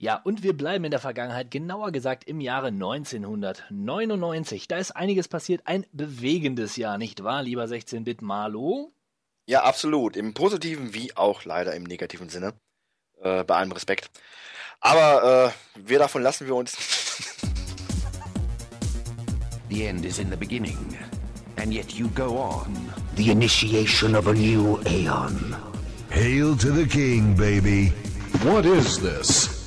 Ja, und wir bleiben in der Vergangenheit, genauer gesagt im Jahre 1999. Da ist einiges passiert, ein bewegendes Jahr, nicht wahr, lieber 16-Bit Malo? Ja, absolut. Im positiven wie auch leider im negativen Sinne. Äh, bei allem Respekt. Aber äh, wir davon lassen wir uns. The end is in the beginning, and yet you go on. The initiation of a new aeon. Hail to the king, baby. What is this?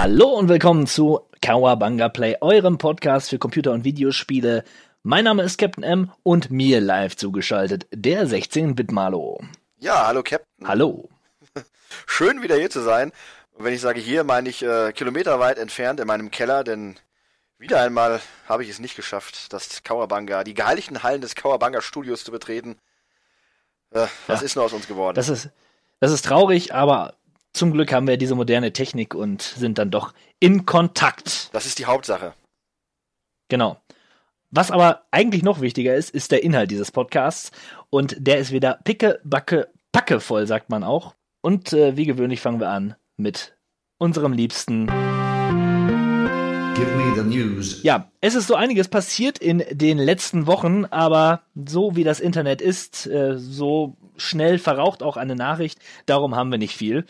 Hallo und willkommen zu Kawabanga Play, eurem Podcast für Computer- und Videospiele. Mein Name ist Captain M und mir live zugeschaltet der 16-Bit Malo. Ja, hallo Captain. Hallo. Schön wieder hier zu sein. Und wenn ich sage hier, meine ich äh, kilometerweit entfernt in meinem Keller, denn wieder einmal habe ich es nicht geschafft, das Kawabanga, die geheiligten Hallen des Kawabanga Studios zu betreten. Äh, was Ja. ist nur aus uns geworden? Das ist, das ist traurig, aber zum Glück haben wir diese moderne Technik und sind dann doch in Kontakt. das ist die Hauptsache. Genau. Was aber eigentlich noch wichtiger ist, ist der Inhalt dieses Podcasts. Und der ist wieder picke, backe, packe voll, sagt man auch. Und äh, wie gewöhnlich fangen wir an mit unserem Liebsten. Ja, es ist so einiges passiert in den letzten Wochen, aber so wie das Internet ist, äh, so schnell verraucht auch eine Nachricht. Darum haben wir nicht viel.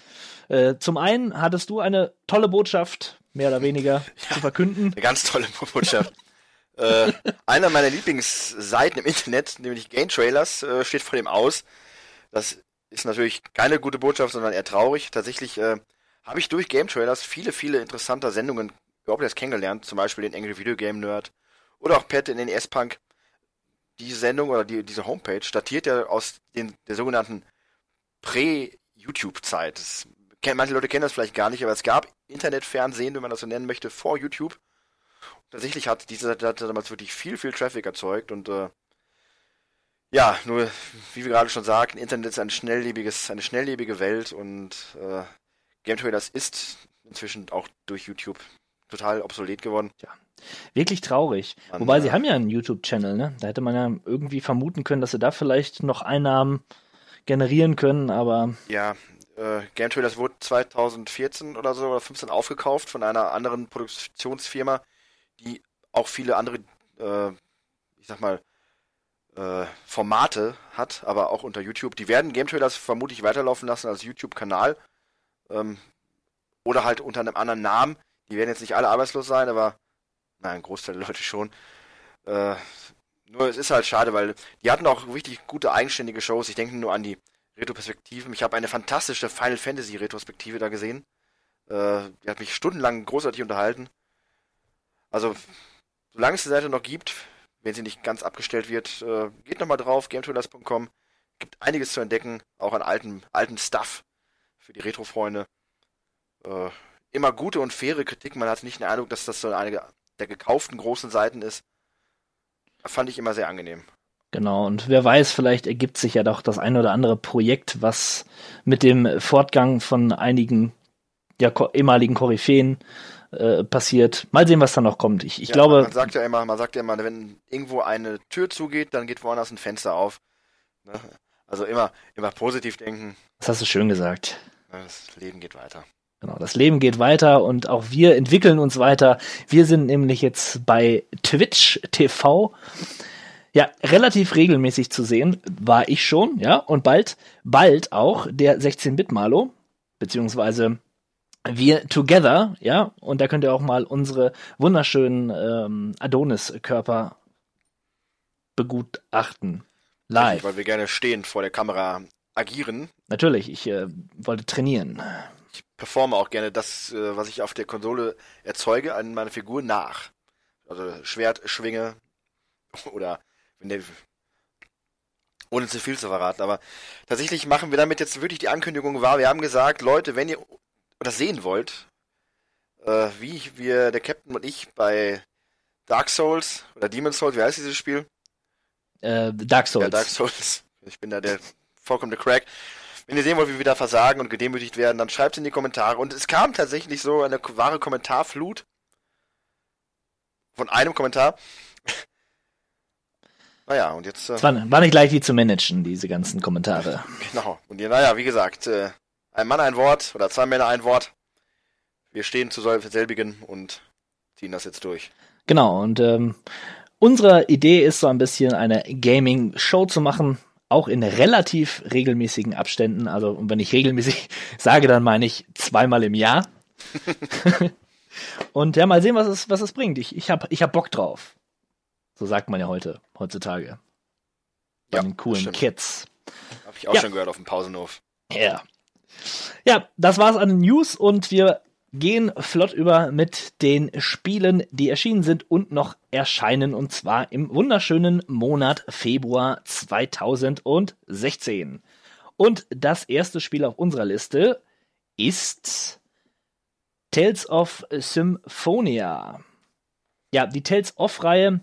Äh, zum einen hattest du eine tolle Botschaft, mehr oder weniger, zu verkünden. Eine ganz tolle Botschaft. äh, einer meiner Lieblingsseiten im Internet, nämlich Game Trailers, äh, steht vor dem aus. Das ist natürlich keine gute Botschaft, sondern eher traurig. Tatsächlich äh, habe ich durch Game Trailers viele, viele interessante Sendungen überhaupt erst kennengelernt. Zum Beispiel den Angry Video Game Nerd oder auch Pat in den S-Punk. Die Sendung oder die, diese Homepage datiert ja aus den, der sogenannten Prä-YouTube-Zeit. Manche Leute kennen das vielleicht gar nicht, aber es gab Internetfernsehen, wenn man das so nennen möchte, vor YouTube. Tatsächlich hat diese Seite damals wirklich viel, viel Traffic erzeugt und äh, ja, nur wie wir gerade schon sagten, Internet ist ein schnelllebiges, eine schnelllebige Welt und äh, Game Trailers ist inzwischen auch durch YouTube total obsolet geworden. Wirklich traurig. Mann, Wobei, ja. sie haben ja einen YouTube-Channel, ne? Da hätte man ja irgendwie vermuten können, dass sie da vielleicht noch Einnahmen generieren können, aber Ja, äh, Game Trailers wurde 2014 oder so oder 15 aufgekauft von einer anderen Produktionsfirma, die auch viele andere, äh, ich sag mal, äh, Formate hat, aber auch unter YouTube. Die werden Game Trailers vermutlich weiterlaufen lassen als YouTube-Kanal. Ähm, oder halt unter einem anderen Namen. Die werden jetzt nicht alle arbeitslos sein, aber nein, ein Großteil der Leute schon. Äh, nur es ist halt schade, weil die hatten auch richtig gute eigenständige Shows. Ich denke nur an die Retroperspektiven. Ich habe eine fantastische Final Fantasy Retrospektive da gesehen. Äh, die hat mich stundenlang großartig unterhalten. Also, solange es die Seite noch gibt, wenn sie nicht ganz abgestellt wird, äh, geht nochmal drauf, gametrailers.com. Gibt einiges zu entdecken, auch an alten, alten Stuff für die Retro-Freunde. Äh, immer gute und faire Kritik. Man hat nicht den Eindruck, dass das so eine der gekauften großen Seiten ist. Fand ich immer sehr angenehm. genau. Und wer weiß, vielleicht ergibt sich ja doch das ein oder andere Projekt, was mit dem Fortgang von einigen ja, ehemaligen Koryphäen äh, passiert. Mal sehen, was da noch kommt. Ich, ich Ja, glaube, Man sagt ja immer, man sagt ja immer, wenn irgendwo eine Tür zugeht, dann geht woanders ein Fenster auf. Ne? Also immer, immer positiv denken. das hast du schön gesagt. Das Leben geht weiter. Genau, das Leben geht weiter und auch wir entwickeln uns weiter. Wir sind nämlich jetzt bei Twitch TV. Ja, relativ regelmäßig zu sehen, war ich schon, ja, und bald, bald auch der 16-Bit-Malo, beziehungsweise wir together, ja, und da könnt ihr auch mal unsere wunderschönen ähm, Adonis-Körper begutachten. Live. Weil wir gerne stehend vor der Kamera agieren. Natürlich, ich äh, wollte trainieren. Performe auch gerne das, äh, was ich auf der Konsole erzeuge, an meiner Figur nach. Also Schwert schwinge oder wenn der ohne zu viel zu verraten, aber tatsächlich machen wir damit jetzt wirklich die Ankündigung wahr. Wir haben gesagt, Leute, wenn ihr das sehen wollt, äh, wie wir, der Captain und ich bei Dark Souls oder Demon Souls, wie heißt dieses Spiel? Äh, Dark Souls. Ja, Dark Souls. Ich bin da der vollkommene Crack. Wenn ihr sehen wollt, wie wir da versagen und gedemütigt werden, dann schreibt in die Kommentare. Und es kam tatsächlich so eine wahre Kommentarflut von einem Kommentar. Naja, und jetzt. Äh, Es war, war nicht leicht, die zu managen, diese ganzen Kommentare. Genau. Und ja, naja, wie gesagt, äh, ein Mann ein Wort oder zwei Männer ein Wort. Wir stehen zu selbigen und ziehen das jetzt durch. Genau, und ähm, unsere Idee ist so ein bisschen eine Gaming-Show zu machen, auch in relativ regelmäßigen Abständen. Also, und wenn ich regelmäßig sage, dann meine ich zweimal im Jahr. und ja, mal sehen, was es, was es bringt. Ich, ich habe ich hab Bock drauf. So sagt man ja heute, heutzutage. Bei Ja, den coolen stimmt. Kids. Hab ich auch Ja. schon gehört auf dem Pausenhof. Ja. Ja, das war's an den News und wir gehen flott über mit den Spielen, die erschienen sind und noch erscheinen und zwar im wunderschönen Monat Februar 2016. Und das erste Spiel auf unserer Liste ist Tales of Symphonia. Ja, die Tales of-Reihe.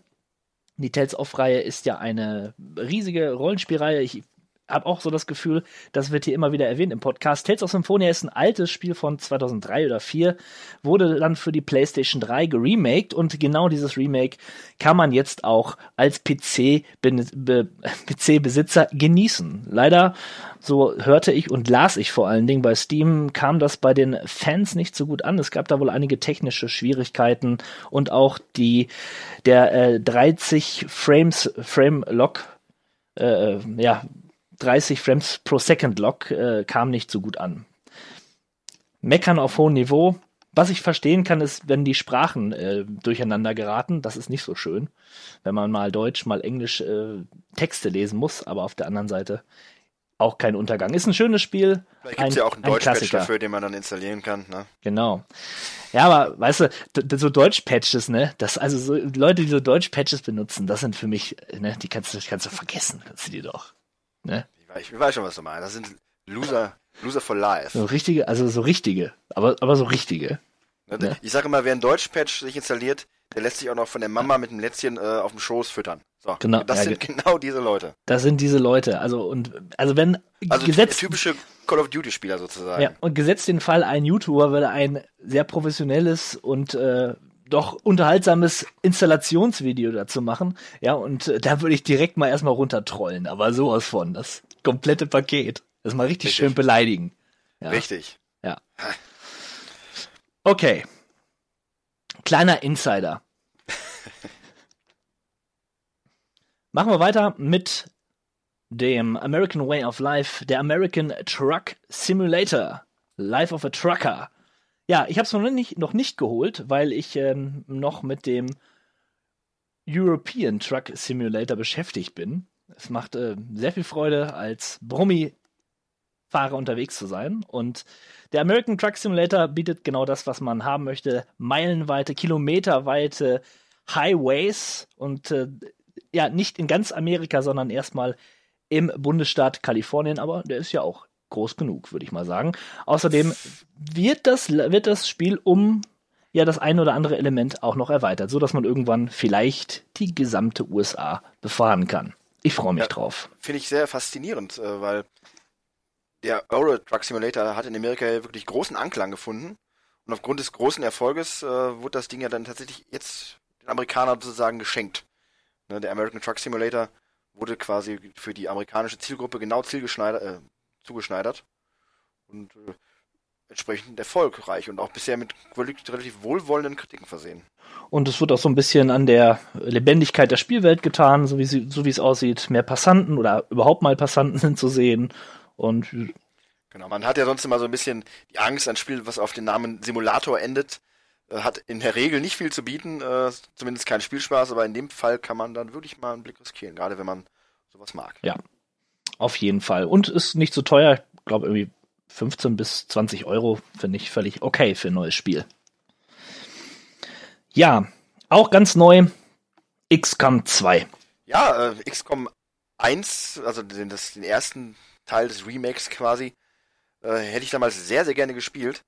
Die Tales of-Reihe ist ja eine riesige Rollenspielreihe. Ich habe auch so das Gefühl, das wird hier immer wieder erwähnt im Podcast. Tales of Symphonia ist ein altes Spiel von 2003 oder 2004, wurde dann für die PlayStation 3 geremaked und genau dieses Remake kann man jetzt auch als PC be- be- PC-Besitzer genießen. Leider, so hörte ich und las ich vor allen Dingen bei Steam, kam das bei den Fans nicht so gut an. Es gab da wohl einige technische Schwierigkeiten und auch die der äh, 30 Frames Frame Lock äh, ja 30 Frames pro Second Lock äh, kam nicht so gut an. Meckern auf hohem Niveau. Was ich verstehen kann, ist, wenn die Sprachen äh, durcheinander geraten. Das ist nicht so schön, wenn man mal Deutsch, mal Englisch äh, Texte lesen muss. Aber auf der anderen Seite auch kein Untergang. Ist ein schönes Spiel. Vielleicht gibt es ja auch einen ein Deutschpatch dafür, den man dann installieren kann. Ne? Genau. Ja, aber weißt du, so Deutsch-Patches, ne? Das, also so Leute, die so Deutsch-Patches benutzen, das sind für mich, ne, die kannst du, die kannst du vergessen, kannst du die doch. Ne? Ich weiß, ich weiß schon, was du meinst. Das sind Loser, Loser for life. So richtige, also so richtige, aber, aber so richtige. Ne? Ja. Ich sage immer, wer einen Deutschpatch sich installiert, der lässt sich auch noch von der Mama mit dem Lätzchen äh, auf dem Schoß füttern. So, Genau, das ja, sind ge- genau diese Leute. Das sind diese Leute. Also, und, also wenn Also Gesetz, typische Call of Duty Spieler sozusagen. ja, und gesetzt den Fall, ein YouTuber würde ein sehr professionelles und, äh, doch unterhaltsames Installationsvideo dazu machen. Ja, und äh, da würde ich direkt mal erstmal runtertrollen, aber sowas von, das komplette Paket. Das mal richtig, Richtig. schön beleidigen. Ja. Richtig. Ja. Okay. Kleiner Insider. Machen wir weiter mit dem American Way of Life, der American Truck Simulator. Life of a Trucker. Ja, ich habe es noch nicht, noch nicht geholt, weil ich ähm, noch mit dem European Truck Simulator beschäftigt bin. Es macht äh, sehr viel Freude, als Brummi-Fahrer unterwegs zu sein. Und der American Truck Simulator bietet genau das, was man haben möchte. Meilenweite, kilometerweite Highways und äh, ja, nicht in ganz Amerika, sondern erstmal im Bundesstaat Kalifornien, aber der ist ja auch groß genug, würde ich mal sagen. Außerdem wird das, wird das Spiel um ja das ein oder andere Element auch noch erweitert, so dass man irgendwann vielleicht die gesamte USA befahren kann. Ich freue mich Ja. drauf. Finde ich sehr faszinierend, äh, weil der Euro Truck Simulator hat in Amerika ja wirklich großen Anklang gefunden. Und aufgrund des großen Erfolges äh, wurde das Ding ja dann tatsächlich jetzt den Amerikanern sozusagen geschenkt. Ne, der American Truck Simulator wurde quasi für die amerikanische Zielgruppe genau zielgeschneidert, äh, zugeschneidert. Und äh, entsprechend erfolgreich und auch bisher mit relativ wohlwollenden Kritiken versehen. Und es wird auch so ein bisschen an der Lebendigkeit der Spielwelt getan, so wie, sie, so wie es aussieht. Mehr Passanten oder überhaupt mal Passanten zu sehen. Und Genau, man hat ja sonst immer so ein bisschen die Angst, ein Spiel, was auf den Namen Simulator endet, äh, hat in der Regel nicht viel zu bieten, äh, zumindest keinen Spielspaß, aber in dem Fall kann man dann wirklich mal einen Blick riskieren, gerade wenn man sowas mag. ja, auf jeden Fall. Und ist nicht so teuer. Ich glaube, irgendwie 15 bis 20 Euro finde ich völlig okay für ein neues Spiel. Ja, auch ganz neu. XCOM 2. Ja, äh, XCOM 1, also den, das, den ersten Teil des Remakes quasi, äh, hätte ich damals sehr, sehr gerne gespielt.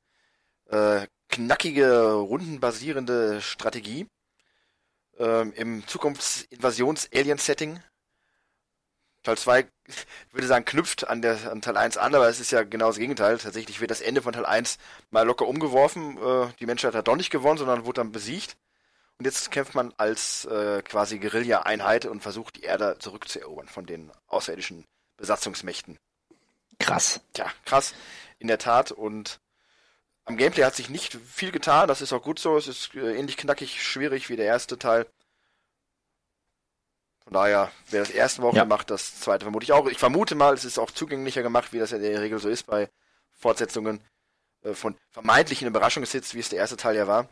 Äh, knackige, rundenbasierende Strategie ähm, im Zukunftsinvasions-Alien-Setting. Teil 2, ich würde sagen, knüpft an, der, an Teil 1 an, aber es ist ja genau das Gegenteil. Tatsächlich wird das Ende von Teil 1 mal locker umgeworfen. Äh, die Menschheit hat doch nicht gewonnen, sondern wurde dann besiegt. Und jetzt kämpft man als äh, quasi Guerilla-Einheit und versucht die Erde zurückzuerobern von den außerirdischen Besatzungsmächten. Krass. Tja, krass, in der Tat. Und am Gameplay hat sich nicht viel getan, das ist auch gut so. Es ist äh, ähnlich knackig schwierig wie der erste Teil. Von daher, wer das erste Woche Ja. macht, das zweite vermute ich auch. Ich vermute mal, es ist auch zugänglicher gemacht, wie das ja in der Regel so ist bei Fortsetzungen äh, von vermeintlichen Überraschungshits, wie es der erste Teil ja war.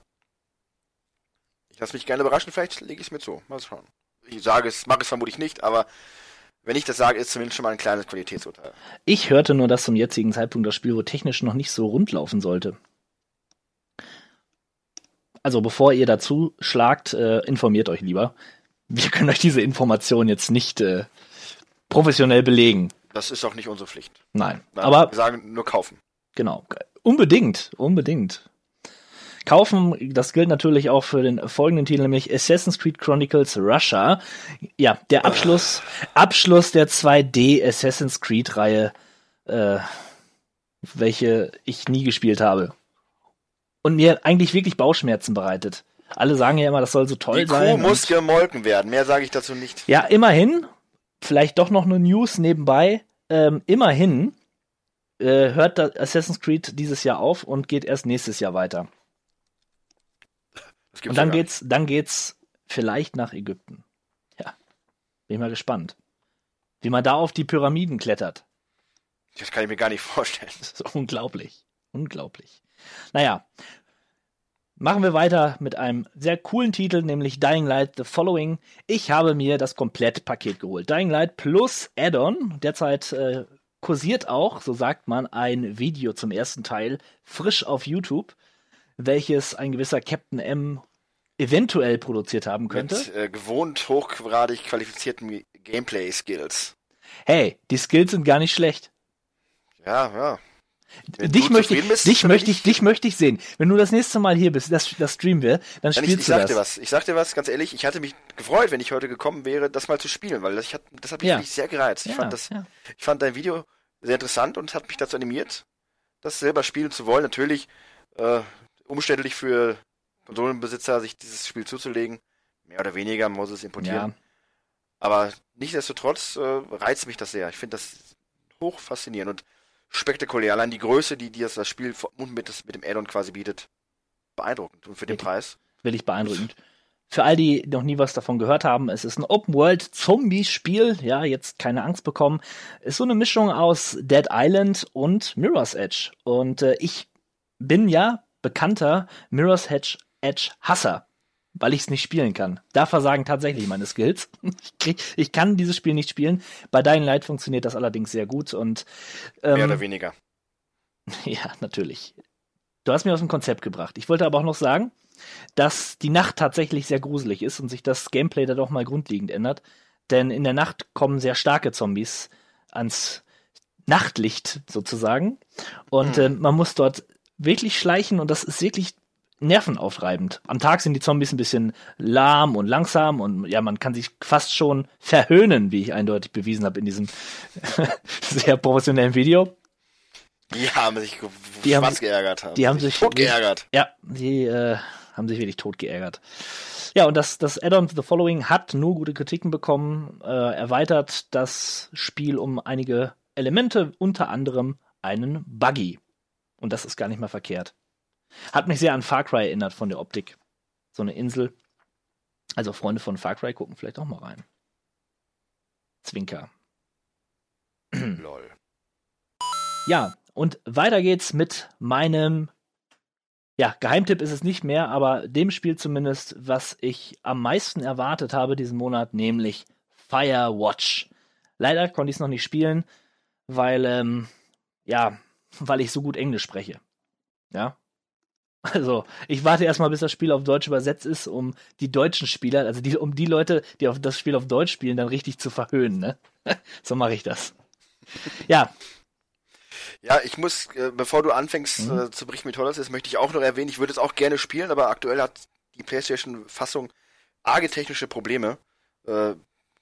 Ich lasse mich gerne überraschen, vielleicht lege ich es mir zu. Mal schauen. Ich sage es, mache es vermutlich nicht, aber wenn ich das sage, ist zumindest schon mal ein kleines Qualitätsurteil. Ich hörte nur, dass zum jetzigen Zeitpunkt das Spiel wohl technisch noch nicht so rund laufen sollte. Also bevor ihr dazu schlagt, äh, informiert euch lieber. Wir können euch diese Information jetzt nicht äh, professionell belegen. Das ist auch nicht unsere Pflicht. Nein. Nein, Aber wir sagen nur kaufen. Genau. Unbedingt, unbedingt. Kaufen, das gilt natürlich auch für den folgenden Titel, nämlich Assassin's Creed Chronicles Russia. Ja, der Abschluss, Abschluss der 2D Assassin's Creed Reihe, äh, welche ich nie gespielt habe. Und mir eigentlich wirklich Bauchschmerzen bereitet. Alle sagen ja immer, das soll so toll Die Kuh sein. muss und- gemolken werden. Mehr sage ich dazu nicht. ja, immerhin, vielleicht doch noch eine News nebenbei. Ähm, immerhin äh, hört Assassin's Creed dieses Jahr auf und geht erst nächstes Jahr weiter. Und dann ja geht's, dann geht's vielleicht nach Ägypten. Ja, bin ich mal gespannt, wie man da auf die Pyramiden klettert. Das kann ich mir gar nicht vorstellen. Das ist unglaublich, unglaublich. Naja, machen wir weiter mit einem sehr coolen Titel, nämlich Dying Light The Following. Ich habe mir das Komplettpaket geholt. Dying Light plus Add-on. Derzeit äh, kursiert auch, so sagt man, ein Video zum ersten Teil frisch auf YouTube, welches ein gewisser Captain M eventuell produziert haben könnte. Mit äh, gewohnt hochgradig qualifizierten Gameplay-Skills. Hey, die Skills sind gar nicht schlecht. Ja, ja. Wenn dich möchte ich, bist, dich möchte ich, dich möchte ich sehen. Wenn du das nächste Mal hier bist, das, das streamen wir, dann Nein, ich, ich spielst du sag das. dir was. Ich sag dir was, ganz ehrlich, ich hatte mich gefreut, wenn ich heute gekommen wäre, das mal zu spielen, weil das, ich hat, das hat mich Ja. sehr gereizt. Ich, Ja, fand das, ja. ich fand dein Video sehr interessant und hat mich dazu animiert, das selber spielen zu wollen. Natürlich äh, umständlich für Konsolenbesitzer, sich dieses Spiel zuzulegen. Mehr oder weniger, muss es importieren. Aber nichtsdestotrotz äh, reizt mich das sehr. Ich finde das hoch faszinierend und spektakulär. Allein die Größe, die dir das Spiel mit, das, mit dem Add-on quasi bietet, beeindruckend. Und für den. Preis. wirklich beeindruckend. Für all die noch nie was davon gehört haben, es ist ein Open-World-Zombie-Spiel. Ja, jetzt keine Angst bekommen. Ist so eine Mischung aus Dead Island und Mirror's Edge. Und äh, ich bin ja bekannter Mirror's Edge, Edge Hasser, weil ich es nicht spielen kann. Da versagen tatsächlich meine Skills. Ich, krieg, ich kann dieses Spiel nicht spielen. Bei Dying Light funktioniert das allerdings sehr gut und ähm, Mehr oder weniger. ja, natürlich. Du hast mir aus dem Konzept gebracht. Ich wollte aber auch noch sagen, dass die Nacht tatsächlich sehr gruselig ist und sich das Gameplay da doch mal grundlegend ändert. Denn in der Nacht kommen sehr starke Zombies ans Nachtlicht sozusagen. Und äh, man muss dort wirklich schleichen und das ist wirklich nervenaufreibend. Am Tag sind die Zombies ein bisschen lahm und langsam und ja, man kann sich fast schon verhöhnen, wie ich eindeutig bewiesen habe in diesem sehr professionellen Video. Die haben sich Die haben- schwarz geärgert. Haben die haben sich tot geärgert. Ja, die äh, haben sich wirklich tot geärgert. Ja, und das, das Add-on The Following hat nur gute Kritiken bekommen, äh, erweitert das Spiel um einige Elemente, unter anderem einen Buggy. Und das ist gar nicht mal verkehrt. Hat mich sehr an Far Cry erinnert von der Optik. So eine Insel. Also Freunde von Far Cry gucken vielleicht auch mal rein. Zwinker. Lol. Ja, und weiter geht's mit meinem, ja, Geheimtipp ist es nicht mehr, aber dem Spiel zumindest, was ich am meisten erwartet habe diesen Monat, nämlich Firewatch. Leider konnte ich es noch nicht spielen, weil, ähm, ja, weil ich so gut Englisch spreche. Ja. Also, ich warte erstmal, bis das Spiel auf Deutsch übersetzt ist, um die deutschen Spieler, also die, um die Leute, die auf das Spiel auf Deutsch spielen, dann richtig zu verhöhnen, ne? so mache ich das. Ja, Ja, ich muss, äh, bevor du anfängst Mhm. äh, zu berichten, wie toll das ist, möchte ich auch noch erwähnen, ich würde es auch gerne spielen, aber aktuell hat die PlayStation-Fassung arge technische Probleme äh,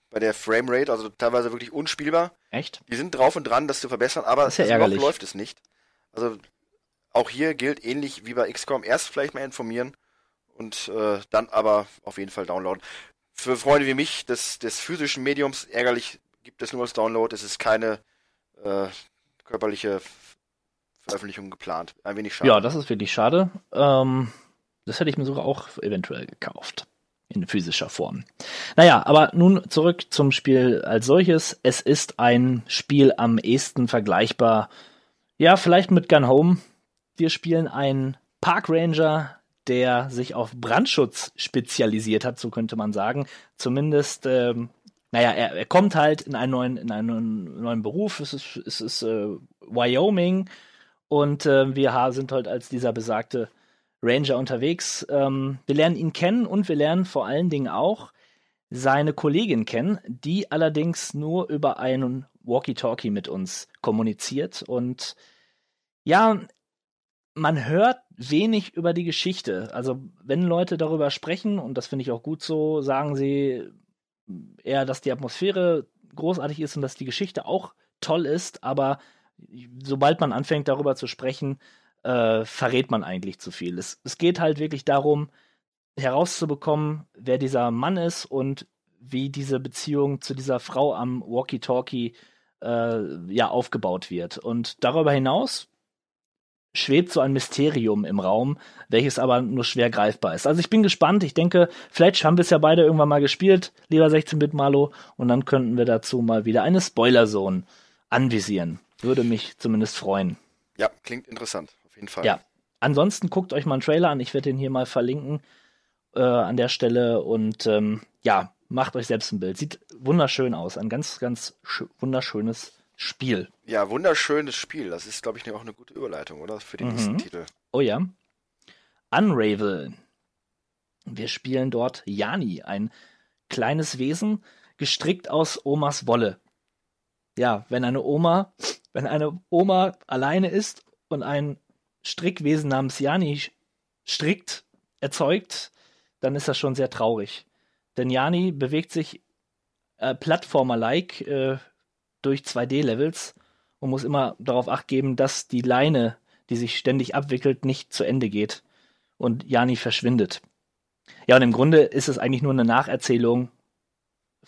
bei der Framerate, also teilweise wirklich unspielbar. echt? Die sind drauf und dran, das zu verbessern, aber Das ist ja noch läuft es nicht. Also auch hier gilt ähnlich wie bei XCOM, erst vielleicht mal informieren und äh, dann aber auf jeden Fall downloaden. Für Freunde wie mich des, des physischen Mediums ärgerlich gibt es nur als Download. Es ist keine äh, körperliche Veröffentlichung geplant. Ein wenig schade. Ja, das ist wirklich schade. Ähm, das hätte ich mir sogar auch eventuell gekauft. In physischer Form. Naja, aber nun zurück zum Spiel als solches. Es ist ein Spiel am ehesten vergleichbar. Ja, vielleicht mit Gun Home. Wir spielen einen Park Ranger, der sich auf Brandschutz spezialisiert hat, so könnte man sagen. Zumindest, ähm, naja, er, er kommt halt in einen neuen, in einen neuen Beruf. Es ist, es ist äh, Wyoming und äh, wir sind halt als dieser besagte Ranger unterwegs. Ähm, wir lernen ihn kennen und wir lernen vor allen Dingen auch seine Kollegin kennen, die allerdings nur über einen Walkie-Talkie mit uns kommuniziert. Und ja, man hört wenig über die Geschichte. Also wenn Leute darüber sprechen, und das finde ich auch gut so, sagen sie eher, dass die Atmosphäre großartig ist und dass die Geschichte auch toll ist, aber sobald man anfängt darüber zu sprechen, äh, verrät man eigentlich zu viel. Es, es geht halt wirklich darum, herauszubekommen, wer dieser Mann ist und wie diese Beziehung zu dieser Frau am Walkie-Talkie äh, ja aufgebaut wird. Und darüber hinaus schwebt so ein Mysterium im Raum, welches aber nur schwer greifbar ist. Also ich bin gespannt. Ich denke, vielleicht haben wir es ja beide irgendwann mal gespielt, lieber 16-Bit Malo, und dann könnten wir dazu mal wieder eine Spoiler-Zone anvisieren. Würde mich zumindest freuen. Ja, klingt interessant auf jeden Fall. Ja. Ansonsten guckt euch mal einen Trailer an. Ich werde den hier mal verlinken äh, an der Stelle. Und ähm, ja, macht euch selbst ein Bild. Sieht wunderschön aus. Ein ganz, ganz wunderschönes Spiel. Ja, wunderschönes Spiel. Das ist, glaube ich, auch eine gute Überleitung, oder? Für den mhm. nächsten Titel. Oh ja. Unravel. Wir spielen dort Jani, ein kleines Wesen, gestrickt aus Omas Wolle. Ja, wenn eine Oma, wenn eine Oma alleine ist und ein Strickwesen namens Jani strickt, erzeugt, dann ist das schon sehr traurig. Denn Jani bewegt sich äh, Plattformer-like äh, durch 2D-Levels und muss immer darauf acht geben, dass die Leine, die sich ständig abwickelt, nicht zu Ende geht und Jani verschwindet. Ja, und im Grunde ist es eigentlich nur eine Nacherzählung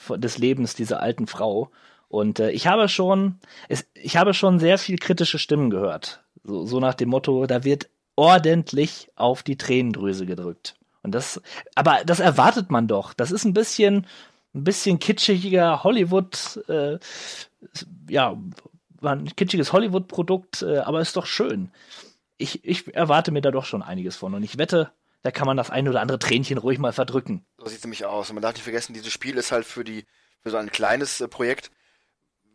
des Lebens dieser alten Frau. Und äh, ich habe schon, es, ich habe schon sehr viel kritische Stimmen gehört. So, so nach dem Motto, da wird ordentlich auf die Tränendrüse gedrückt. Und das, aber das erwartet man doch. Das ist ein bisschen, ein bisschen kitschiger Hollywood, äh, ja, ein kitschiges Hollywood-Produkt, äh, aber ist doch schön. Ich, ich erwarte mir da doch schon einiges von. Und ich wette, da kann man das ein oder andere Tränchen ruhig mal verdrücken. So sieht es nämlich aus. Und man darf nicht vergessen, dieses Spiel ist halt für die, für so ein kleines äh, Projekt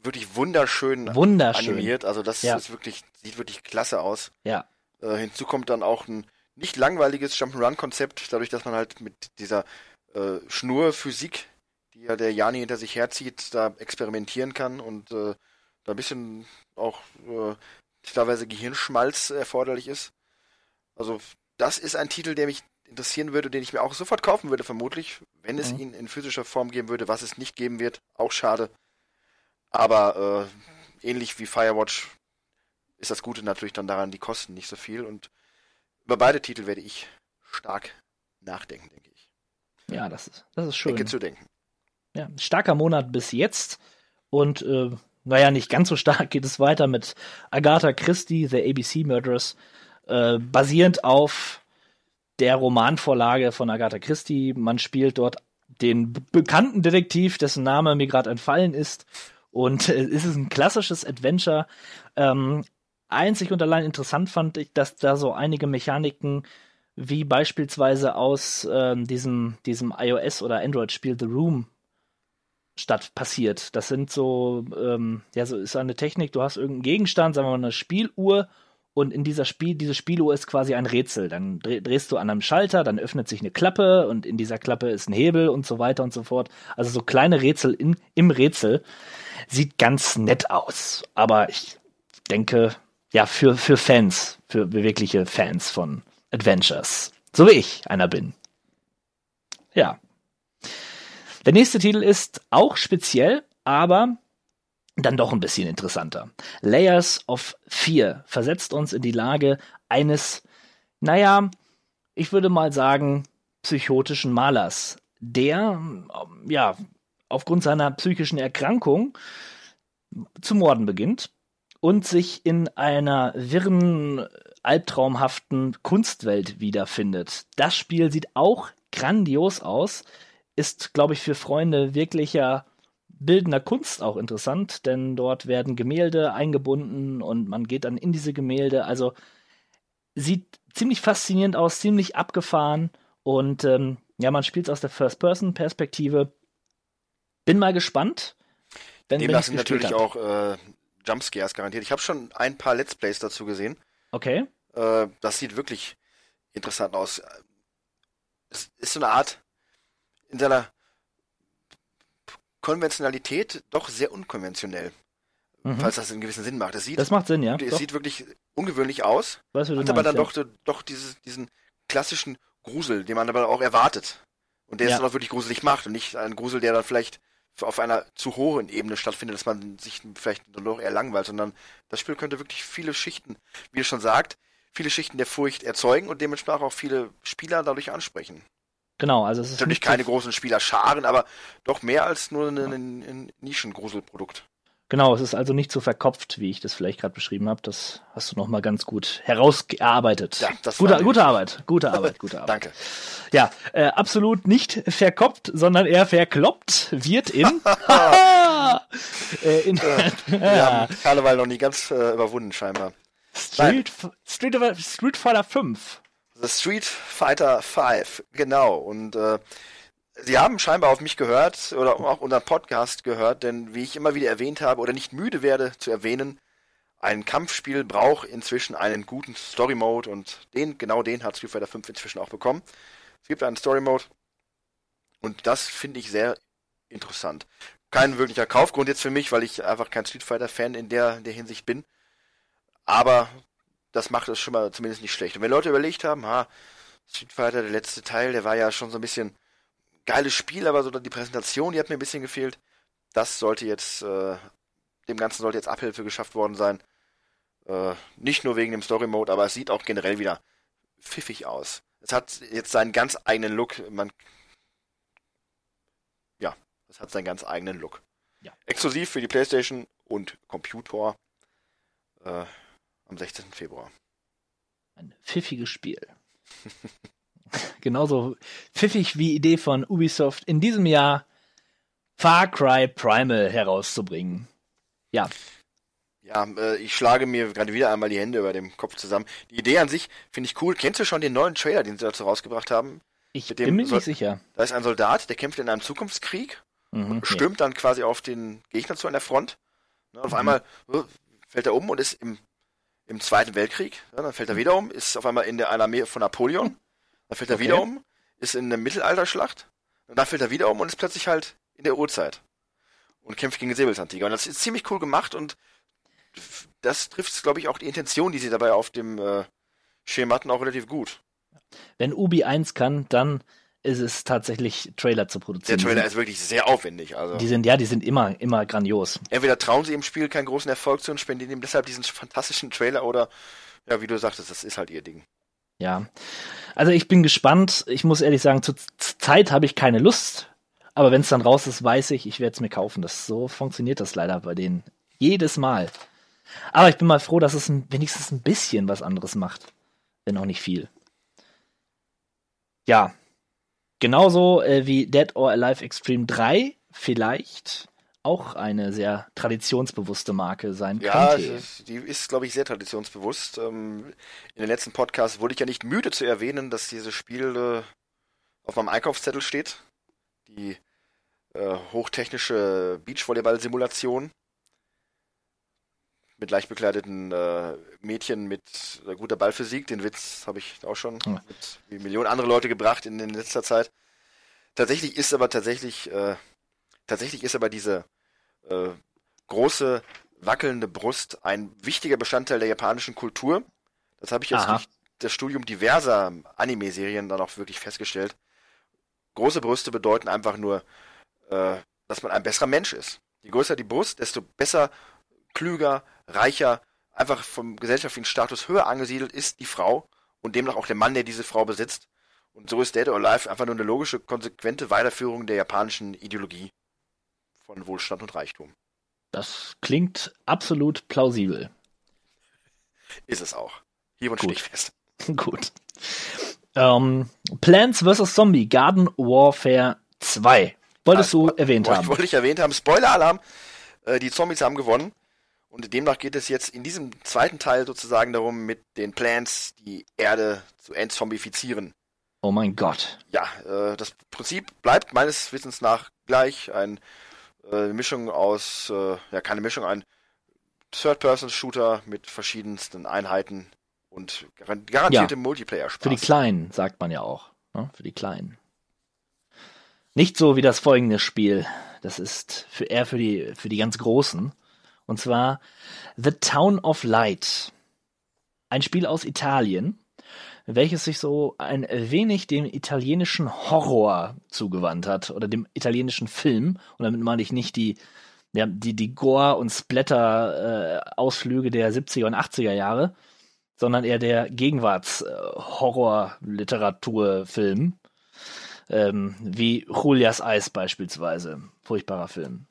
wirklich wunderschön, wunderschön animiert. Also das ja. ist wirklich, sieht wirklich klasse aus. Ja. Äh, hinzu kommt dann auch ein nicht langweiliges Jump'n'Run-Konzept, dadurch, dass man halt mit dieser äh, Schnurphysik, die ja der Jani hinter sich herzieht, da experimentieren kann und äh, da ein bisschen auch äh, teilweise Gehirnschmalz erforderlich ist. Also das ist ein Titel, der mich interessieren würde, den ich mir auch sofort kaufen würde, vermutlich, wenn es mhm. ihn in physischer Form geben würde, was es nicht geben wird. Auch schade. Aber äh, ähnlich wie Firewatch ist das Gute natürlich dann daran, die kosten nicht so viel. Und über beide Titel werde ich stark nachdenken, denke ich. Ja, das ist, das ist schön. Denke zu denken. Ja, starker Monat bis jetzt. Und äh, naja, nicht ganz so stark geht es weiter mit Agatha Christie, The ABC Murders, äh, basierend auf der Romanvorlage von Agatha Christie. Man spielt dort den bekannten Detektiv, dessen Name mir gerade entfallen ist, und äh, es ist ein klassisches Adventure. Ähm, einzig und allein interessant fand ich, dass da so einige Mechaniken wie beispielsweise aus ähm, diesem, diesem iOS- oder Android-Spiel The Room statt passiert. Das sind so, ähm, ja, so ist eine Technik, du hast irgendeinen Gegenstand, sagen wir mal eine Spieluhr und in dieser Spiel, diese Spieluhr ist quasi ein Rätsel. Dann drehst du an einem Schalter, dann öffnet sich eine Klappe und in dieser Klappe ist ein Hebel und so weiter und so fort. Also so kleine Rätsel in, im Rätsel. Sieht ganz nett aus. Aber ich denke, ja, für, für Fans, für wirkliche Fans von Adventures. So wie ich einer bin. Ja. Der nächste Titel ist auch speziell, aber dann doch ein bisschen interessanter. Layers of Fear versetzt uns in die Lage eines, naja, ich würde mal sagen, psychotischen Malers, der ähm, ja aufgrund seiner psychischen Erkrankung zu morden beginnt und sich in einer wirren, albtraumhaften Kunstwelt wiederfindet. Das Spiel sieht auch grandios aus, ist, glaube ich, für Freunde wirklicher bildender Kunst auch interessant, denn dort werden Gemälde eingebunden und man geht dann in diese Gemälde. Also sieht ziemlich faszinierend aus, ziemlich abgefahren und ähm, ja, man spielt es aus der First-Person-Perspektive. Bin mal gespannt. Wenn, Dem lassen natürlich hab. auch äh, Jumpscares garantiert. Ich habe schon ein paar Let's Plays dazu gesehen. Okay. Äh, das sieht wirklich interessant aus. Es ist so eine Art in seiner Konventionalität doch sehr unkonventionell. Mhm. Falls das einen gewissen Sinn macht. Das, sieht, das macht Sinn, ja. Es sieht wirklich ungewöhnlich aus. Weißt, du, hat aber dann ja. doch, doch dieses, diesen klassischen Grusel, den man aber auch erwartet. Und der ja. es dann auch wirklich gruselig macht und nicht ein Grusel, der dann vielleicht auf einer zu hohen Ebene stattfindet, dass man sich vielleicht doch eher langweilt, sondern das Spiel könnte wirklich viele Schichten, wie es schon sagt, viele Schichten der Furcht erzeugen und dementsprechend auch viele Spieler dadurch ansprechen. Genau, also es ist natürlich keine so großen Spielerscharen, aber doch mehr als nur ein, ein, ein Nischengruselprodukt. Genau, es ist also nicht so verkopft, wie ich das vielleicht gerade beschrieben habe. Das hast du nochmal ganz gut herausgearbeitet. Ja, das gute, gute Arbeit, gute Arbeit, gute Arbeit. Danke. Ja, äh, absolut nicht verkoppt, sondern eher verkloppt wird in. äh, in Wir haben Karneval noch nie ganz äh, überwunden, scheinbar. Street, Street, Street Fighter 5. The Street Fighter 5, genau. Und äh, sie haben scheinbar auf mich gehört oder auch unseren Podcast gehört, denn wie ich immer wieder erwähnt habe oder nicht müde werde zu erwähnen, ein Kampfspiel braucht inzwischen einen guten Story Mode und den, genau den hat Street Fighter 5 inzwischen auch bekommen. Es gibt einen Story Mode und das finde ich sehr interessant. Kein wirklicher Kaufgrund jetzt für mich, weil ich einfach kein Street Fighter Fan in der, in der Hinsicht bin. Aber das macht es schon mal zumindest nicht schlecht. Und wenn Leute überlegt haben, ha, Street Fighter, der letzte Teil, der war ja schon so ein bisschen geiles Spiel, aber so die Präsentation, die hat mir ein bisschen gefehlt. Das sollte jetzt, äh, dem Ganzen sollte jetzt Abhilfe geschafft worden sein. Äh, nicht nur wegen dem Story Mode, aber es sieht auch generell wieder pfiffig aus. Es hat jetzt seinen ganz eigenen Look. Man, ja, es hat seinen ganz eigenen Look. Ja. Exklusiv für die PlayStation und Computer. Äh, am 16. Februar. Ein pfiffiges Spiel. Genauso pfiffig wie Idee von Ubisoft in diesem Jahr Far Cry Primal herauszubringen. Ja. Ja, äh, ich schlage mir gerade wieder einmal die Hände über dem Kopf zusammen. Die Idee an sich finde ich cool. Kennst du schon den neuen Trailer, den sie dazu rausgebracht haben? Ich bin mir nicht sicher. Da ist ein Soldat, der kämpft in einem Zukunftskrieg mhm, und stürmt ja. dann quasi auf den Gegner zu an der Front. Und auf mhm. einmal äh, fällt er um und ist im im Zweiten Weltkrieg, ja, dann fällt er wieder um, ist auf einmal in der einer Armee von Napoleon, dann fällt er okay. wieder um, ist in der Mittelalterschlacht, und dann fällt er wieder um und ist plötzlich halt in der Urzeit und kämpft gegen den Säbelzahntiger. Und das ist ziemlich cool gemacht und das trifft, glaube ich, auch die Intention, die sie dabei auf dem äh, Schema hatten, auch relativ gut. Wenn Ubi 1 kann, dann ist es tatsächlich Trailer zu produzieren. Der Trailer ist wirklich sehr aufwendig. Also. Die sind, ja, die sind immer, immer grandios. Entweder trauen sie im Spiel keinen großen Erfolg zu und spendieren ihm deshalb diesen fantastischen Trailer oder, ja, wie du sagtest, das ist halt ihr Ding. Ja. Also ich bin gespannt. Ich muss ehrlich sagen, zur Zeit habe ich keine Lust. Aber wenn es dann raus ist, weiß ich, ich werde es mir kaufen. Das, so funktioniert das leider bei denen. Jedes Mal. Aber ich bin mal froh, dass es ein, wenigstens ein bisschen was anderes macht. Wenn auch nicht viel. Ja, Genauso äh, wie Dead or Alive Extreme 3 vielleicht auch eine sehr traditionsbewusste Marke sein ja, könnte. Ja, die ist, glaube ich, sehr traditionsbewusst. Ähm, in den letzten Podcasts wurde ich ja nicht müde zu erwähnen, dass dieses Spiel äh, auf meinem Einkaufszettel steht. Die äh, hochtechnische Beachvolleyball-Simulation mit leicht bekleideten äh, Mädchen mit äh, guter Ballphysik. Den Witz habe ich auch schon ja. mit wie Millionen andere Leute gebracht in, in letzter Zeit. Tatsächlich ist aber tatsächlich, äh, tatsächlich ist aber diese äh, große wackelnde Brust ein wichtiger Bestandteil der japanischen Kultur. Das habe ich jetzt Aha. durch das Studium diverser Anime-Serien dann auch wirklich festgestellt. Große Brüste bedeuten einfach nur, äh, dass man ein besserer Mensch ist. Je größer die Brust, desto besser klüger, reicher, einfach vom gesellschaftlichen Status höher angesiedelt ist die Frau und demnach auch der Mann, der diese Frau besitzt. Und so ist Dead or Alive einfach nur eine logische, konsequente Weiterführung der japanischen Ideologie von Wohlstand und Reichtum. Das klingt absolut plausibel. Ist es auch. Hier und Gut. stichfest. Gut. Ähm, Plants vs. Zombie Garden Warfare 2. Wolltest du erwähnt Wollte, haben? wollte ich erwähnt haben. Spoiler-Alarm. Äh, die Zombies haben gewonnen. Und demnach geht es jetzt in diesem zweiten Teil sozusagen darum, mit den Plants die Erde zu entzombifizieren. Oh mein Gott. Ja, äh, das Prinzip bleibt meines Wissens nach gleich. Ein äh, Mischung aus, äh, ja, keine Mischung, ein Third-Person-Shooter mit verschiedensten Einheiten und garan garantierte Multiplayer-Spaß. Für die Kleinen, sagt man ja auch. Ne? Für die Kleinen. Nicht so wie das folgende Spiel. Das ist für, eher für die, für die ganz Großen. Und zwar The Town of Light. Ein Spiel aus Italien, welches sich so ein wenig dem italienischen Horror zugewandt hat oder dem italienischen Film. Und damit meine ich nicht die, ja, die, die Gore- und Splatter-Ausflüge der 70er und 80er Jahre, sondern eher der Gegenwarts-Horror-Literaturfilm. Ähm, wie Julias Eis beispielsweise. Furchtbarer Film.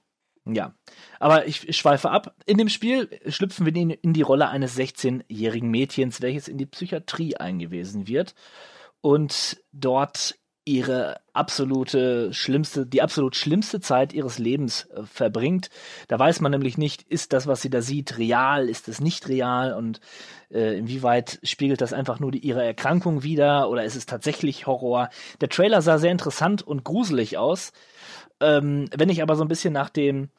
Ja, aber ich, schweife ab. In dem Spiel schlüpfen wir in, in die Rolle eines 16-jährigen Mädchens, welches in die Psychiatrie eingewiesen wird und dort ihre absolute schlimmste, die absolut schlimmste Zeit ihres Lebens äh, verbringt. Da weiß man nämlich nicht, ist das, was sie da sieht, real, ist es nicht real und äh, inwieweit spiegelt das einfach nur die, ihre Erkrankung wider oder ist es tatsächlich Horror? Der Trailer sah sehr interessant und gruselig aus. Ähm, wenn ich aber so ein bisschen nach dem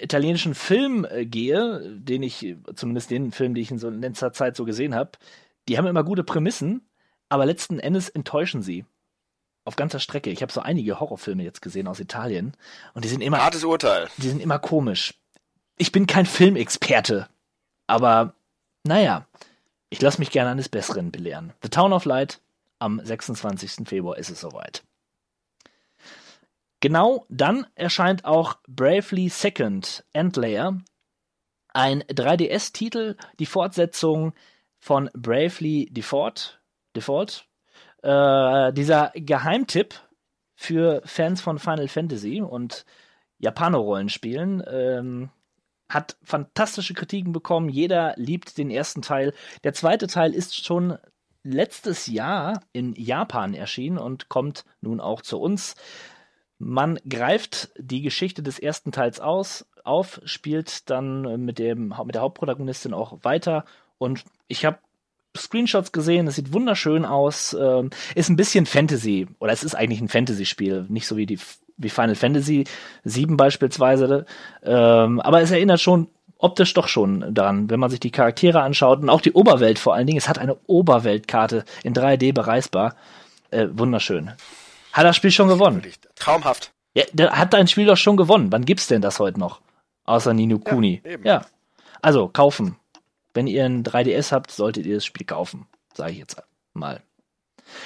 italienischen Film äh, gehe, den ich, zumindest den Film, den ich in so in letzter Zeit so gesehen habe, die haben immer gute Prämissen, aber letzten Endes enttäuschen sie. Auf ganzer Strecke. Ich habe so einige Horrorfilme jetzt gesehen aus Italien und die sind immer, Hartes Urteil. die sind immer komisch. Ich bin kein Filmexperte, aber naja, ich lasse mich gerne eines Besseren belehren. The Town of Light, am 26. Februar ist es soweit. Genau dann erscheint auch Bravely Second Endlayer, ein 3DS-Titel, die Fortsetzung von Bravely Default. Default. Äh, dieser Geheimtipp für Fans von Final Fantasy und Japaner-Rollenspielen ähm, hat fantastische Kritiken bekommen. Jeder liebt den ersten Teil. Der zweite Teil ist schon letztes Jahr in Japan erschienen und kommt nun auch zu uns. Man greift die Geschichte des ersten Teils aus, auf, spielt dann mit, dem, mit der Hauptprotagonistin auch weiter und ich habe Screenshots gesehen, es sieht wunderschön aus, ähm, ist ein bisschen Fantasy, oder es ist eigentlich ein Fantasy-Spiel, nicht so wie die wie Final Fantasy 7 beispielsweise, ähm, aber es erinnert schon optisch doch schon daran, wenn man sich die Charaktere anschaut und auch die Oberwelt vor allen Dingen. Es hat eine Oberweltkarte in 3D bereisbar. Äh, wunderschön. Hat das Spiel schon gewonnen? Traumhaft. Ja, der hat dein Spiel doch schon gewonnen. Wann gibt's denn das heute noch? Außer Nino Kuni. Ja, ja. Also, kaufen. Wenn ihr ein 3DS habt, solltet ihr das Spiel kaufen. Sage ich jetzt mal.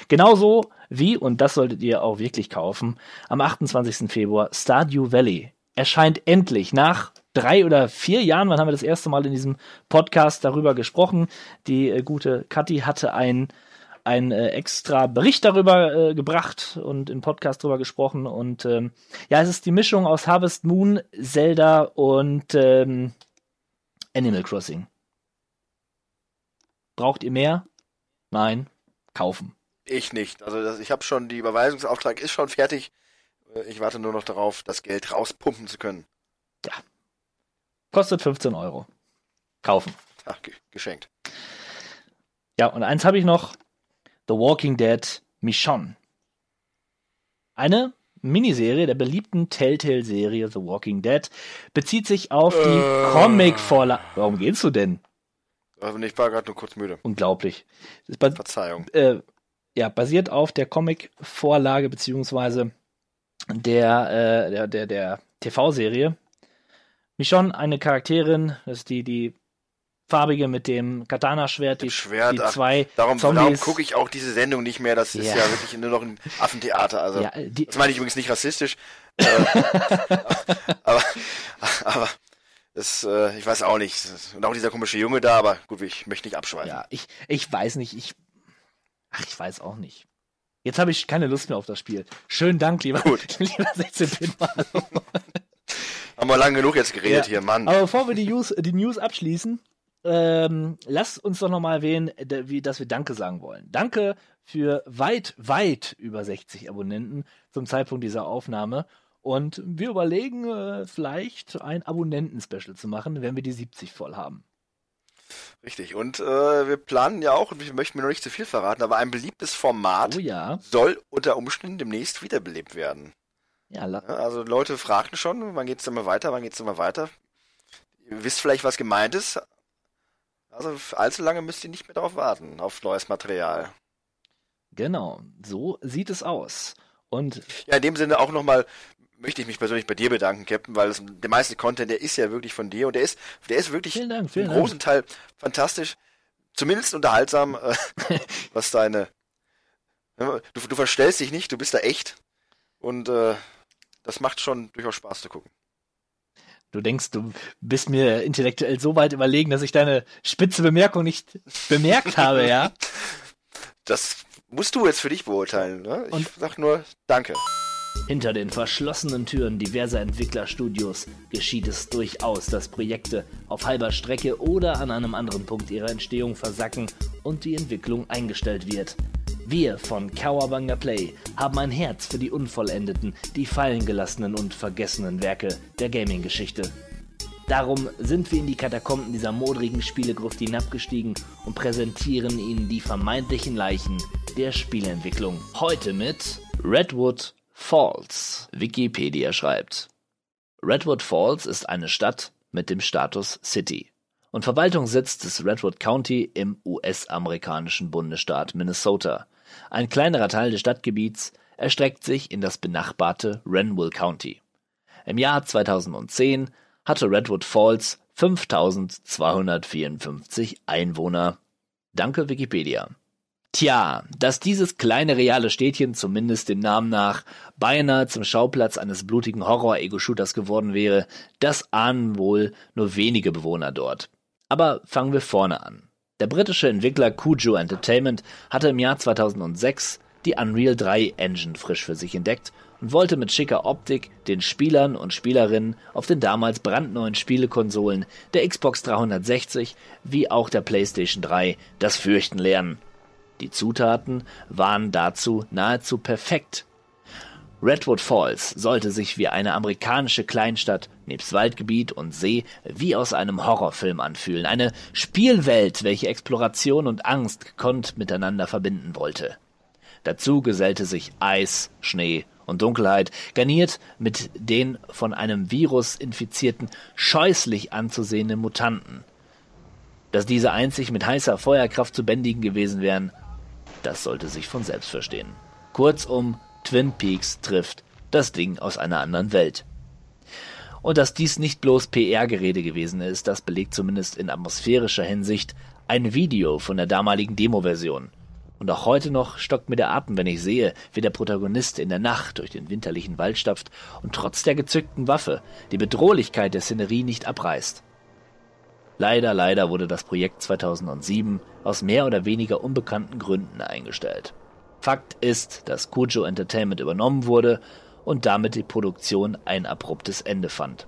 Genauso wie, und das solltet ihr auch wirklich kaufen, am 28. Februar Stardew Valley erscheint endlich nach drei oder vier Jahren, wann haben wir das erste Mal in diesem Podcast darüber gesprochen. Die äh, gute Kathi hatte ein ein äh, extra Bericht darüber äh, gebracht und im Podcast darüber gesprochen. Und ähm, ja, es ist die Mischung aus Harvest Moon, Zelda und ähm, Animal Crossing. Braucht ihr mehr? Nein, kaufen. Ich nicht. Also das, ich habe schon, die Überweisungsauftrag ist schon fertig. Äh, Ich warte nur noch darauf, das Geld rauspumpen zu können. Kostet 15 Euro. Kaufen. Ach, ge geschenkt. Ja, und eins habe ich noch. The Walking Dead Michonne. Eine Miniserie der beliebten Telltale-Serie The Walking Dead bezieht sich auf die Äh. Comic-Vorlage. Warum gehst du denn? Also ich war gerade nur kurz müde. Unglaublich. Verzeihung. äh, ja, basiert auf der Comic-Vorlage beziehungsweise der, äh, der, der, der TV-Serie. Michonne, eine Charakterin, das ist die, die farbige mit dem Katana-Schwert, die, Schwert, die ach, zwei Darum, darum Zombies. gucke ich auch diese Sendung nicht mehr. Das ist Ja. ja, wirklich nur noch ein Affentheater. Also ja, die, das meine ich übrigens nicht rassistisch. äh, aber, aber das, äh, ich weiß auch nicht. Und auch dieser komische Junge da, aber gut, ich möchte nicht abschweifen. ja, ich, ich weiß nicht, ich, ach, ich weiß auch nicht. Jetzt habe ich keine Lust mehr auf das Spiel. Schönen Dank, lieber, Gut. lieber 16 pin Haben wir lang genug jetzt geredet Ja. hier, Mann. Aber bevor wir die News, die News abschließen, ähm, lasst uns doch nochmal erwähnen, wie, dass wir Danke sagen wollen. Danke für weit, weit über 60 Abonnenten zum Zeitpunkt dieser Aufnahme. Und wir überlegen, äh, vielleicht ein Abonnenten-Special zu machen, wenn wir die 70 voll haben. Richtig. Und äh, wir planen ja auch, und wir möchten mir noch nicht zu viel verraten, aber ein beliebtes Format Oh ja. soll unter Umständen demnächst wiederbelebt werden. Ja, also Leute fragten schon, wann geht's denn mal weiter, wann geht's denn mal weiter. Ihr wisst vielleicht, was gemeint ist. Also allzu lange müsst ihr nicht mehr darauf warten, auf neues Material. genau. So sieht es aus. Und Ja, in dem Sinne auch nochmal möchte ich mich persönlich bei dir bedanken, Captain, weil es, der meiste Content, der ist ja wirklich von dir und der ist, der ist wirklich Vielen Dank, vielen im Dank. großen Teil fantastisch, zumindest unterhaltsam, äh, was deine, du, du verstellst dich nicht, du bist da echt und äh, das macht schon durchaus Spaß zu gucken. Du denkst, du bist mir intellektuell so weit überlegen, dass ich deine spitze Bemerkung nicht bemerkt habe, ja? Das musst du jetzt für dich beurteilen. Ne? Ich Und- sag nur Danke. Hinter den verschlossenen Türen diverser Entwicklerstudios geschieht es durchaus, dass Projekte auf halber Strecke oder an einem anderen Punkt ihrer Entstehung versacken und die Entwicklung eingestellt wird. Wir von Kawabanga Play haben ein Herz für die unvollendeten, die fallen gelassenen und vergessenen Werke der Gaming-Geschichte. Darum sind wir in die Katakomben dieser modrigen Spielegruft hinabgestiegen und präsentieren Ihnen die vermeintlichen Leichen der Spieleentwicklung. Heute mit Redwood Falls. Wikipedia schreibt. Redwood Falls ist eine Stadt mit dem Status City und Verwaltungssitz des Redwood County im US-amerikanischen Bundesstaat Minnesota. Ein kleinerer Teil des Stadtgebiets erstreckt sich in das benachbarte Renville County. Im Jahr 2010 hatte Redwood Falls 5254 Einwohner. Danke Wikipedia. Tja, dass dieses kleine reale Städtchen zumindest dem Namen nach beinahe zum Schauplatz eines blutigen Horror-Ego-Shooters geworden wäre, das ahnen wohl nur wenige Bewohner dort. Aber fangen wir vorne an. Der britische Entwickler Cujo Entertainment hatte im Jahr 2006 die Unreal 3 Engine frisch für sich entdeckt und wollte mit schicker Optik den Spielern und Spielerinnen auf den damals brandneuen Spielekonsolen der Xbox 360 wie auch der PlayStation 3 das Fürchten lernen. Die Zutaten waren dazu nahezu perfekt. Redwood Falls sollte sich wie eine amerikanische Kleinstadt nebst Waldgebiet und See wie aus einem Horrorfilm anfühlen. Eine Spielwelt, welche Exploration und Angst gekonnt miteinander verbinden wollte. Dazu gesellte sich Eis, Schnee und Dunkelheit, garniert mit den von einem Virus infizierten, scheußlich anzusehenden Mutanten. Dass diese einzig mit heißer Feuerkraft zu bändigen gewesen wären, das sollte sich von selbst verstehen. Kurzum, Twin Peaks trifft das Ding aus einer anderen Welt. Und dass dies nicht bloß PR-Gerede gewesen ist, das belegt zumindest in atmosphärischer Hinsicht ein Video von der damaligen Demo-Version. Und auch heute noch stockt mir der Atem, wenn ich sehe, wie der Protagonist in der Nacht durch den winterlichen Wald stapft und trotz der gezückten Waffe die Bedrohlichkeit der Szenerie nicht abreißt. Leider, leider wurde das Projekt 2007 aus mehr oder weniger unbekannten Gründen eingestellt. Fakt ist, dass Kujo Entertainment übernommen wurde und damit die Produktion ein abruptes Ende fand.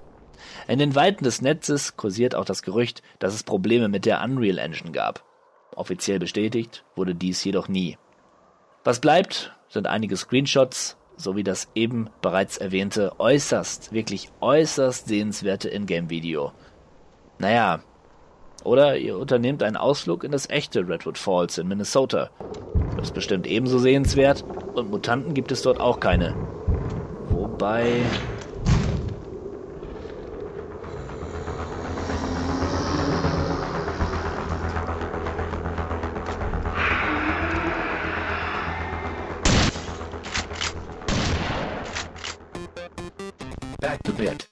In den Weiten des Netzes kursiert auch das Gerücht, dass es Probleme mit der Unreal Engine gab. Offiziell bestätigt wurde dies jedoch nie. Was bleibt, sind einige Screenshots sowie das eben bereits erwähnte äußerst, wirklich äußerst sehenswerte Ingame-Video. Naja, oder ihr unternehmt einen Ausflug in das echte Redwood Falls in Minnesota. Das ist bestimmt ebenso sehenswert und Mutanten gibt es dort auch keine. Wobei. Back to bed.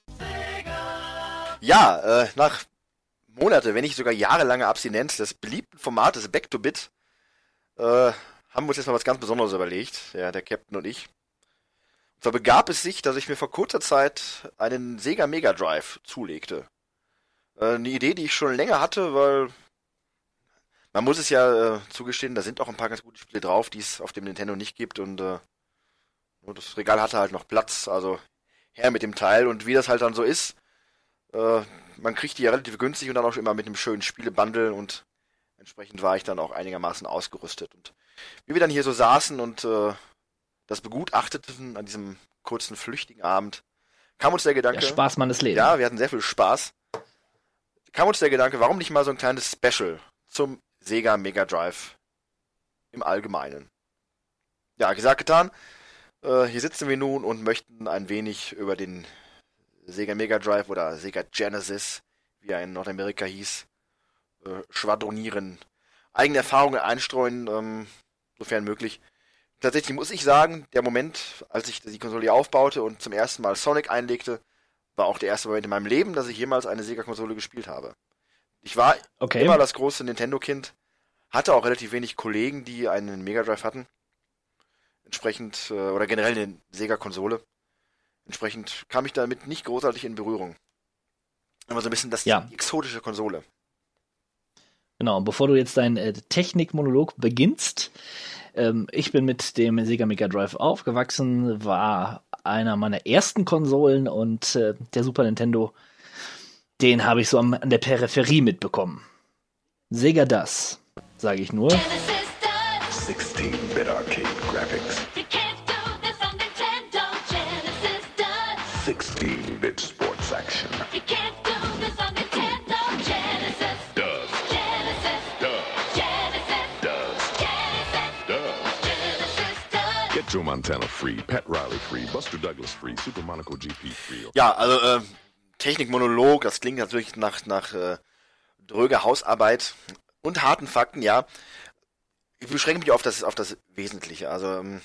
Ja, äh, nach Monate, wenn nicht sogar jahrelange Abstinenz des beliebten Formates Back to Bit, äh, haben wir uns jetzt mal was ganz Besonderes überlegt, ja, der Captain und ich. Zwar begab es sich, dass ich mir vor kurzer Zeit einen Sega Mega Drive zulegte. Äh, eine Idee, die ich schon länger hatte, weil man muss es ja äh, zugestehen, da sind auch ein paar ganz gute Spiele drauf, die es auf dem Nintendo nicht gibt und äh, nur das Regal hatte halt noch Platz, also her mit dem Teil und wie das halt dann so ist, äh, man kriegt die ja relativ günstig und dann auch immer mit einem schönen Spielebundle und entsprechend war ich dann auch einigermaßen ausgerüstet und wie wir dann hier so saßen und äh, das begutachteten an diesem kurzen flüchtigen Abend, kam uns der Gedanke. Der Spaß meines Lebens. Ja, wir hatten sehr viel Spaß. Kam uns der Gedanke, warum nicht mal so ein kleines Special zum Sega Mega Drive im Allgemeinen. Ja, gesagt, getan. Äh, hier sitzen wir nun und möchten ein wenig über den Sega Mega Drive oder Sega Genesis, wie er in Nordamerika hieß, äh, schwadronieren. Eigene Erfahrungen einstreuen, ähm, sofern möglich. Tatsächlich muss ich sagen, der Moment, als ich die Konsole hier aufbaute und zum ersten Mal Sonic einlegte, war auch der erste Moment in meinem Leben, dass ich jemals eine Sega-Konsole gespielt habe. Ich war Okay. immer das große Nintendo-Kind, hatte auch relativ wenig Kollegen, die einen Mega Drive hatten. Entsprechend, äh, oder generell eine Sega-Konsole. Entsprechend kam ich damit nicht großartig in Berührung. Aber so ein bisschen das Ja. die exotische Konsole. Genau, bevor du jetzt deinen äh, Technikmonolog beginnst, ähm, ich bin mit dem Sega Mega Drive aufgewachsen, war einer meiner ersten Konsolen und äh, der Super Nintendo, den habe ich so am, an der Peripherie mitbekommen. Sega das, sage ich nur. 16-bit Arcade Graphics. 16-bit Joe Montana free, Pat Riley free, Buster Douglas free, Super Monaco GP free. Ja, also äh, Technikmonolog, das klingt natürlich nach, nach äh, dröger Hausarbeit und harten Fakten, ja. Ich beschränke mich auf das, auf das Wesentliche. Also ähm,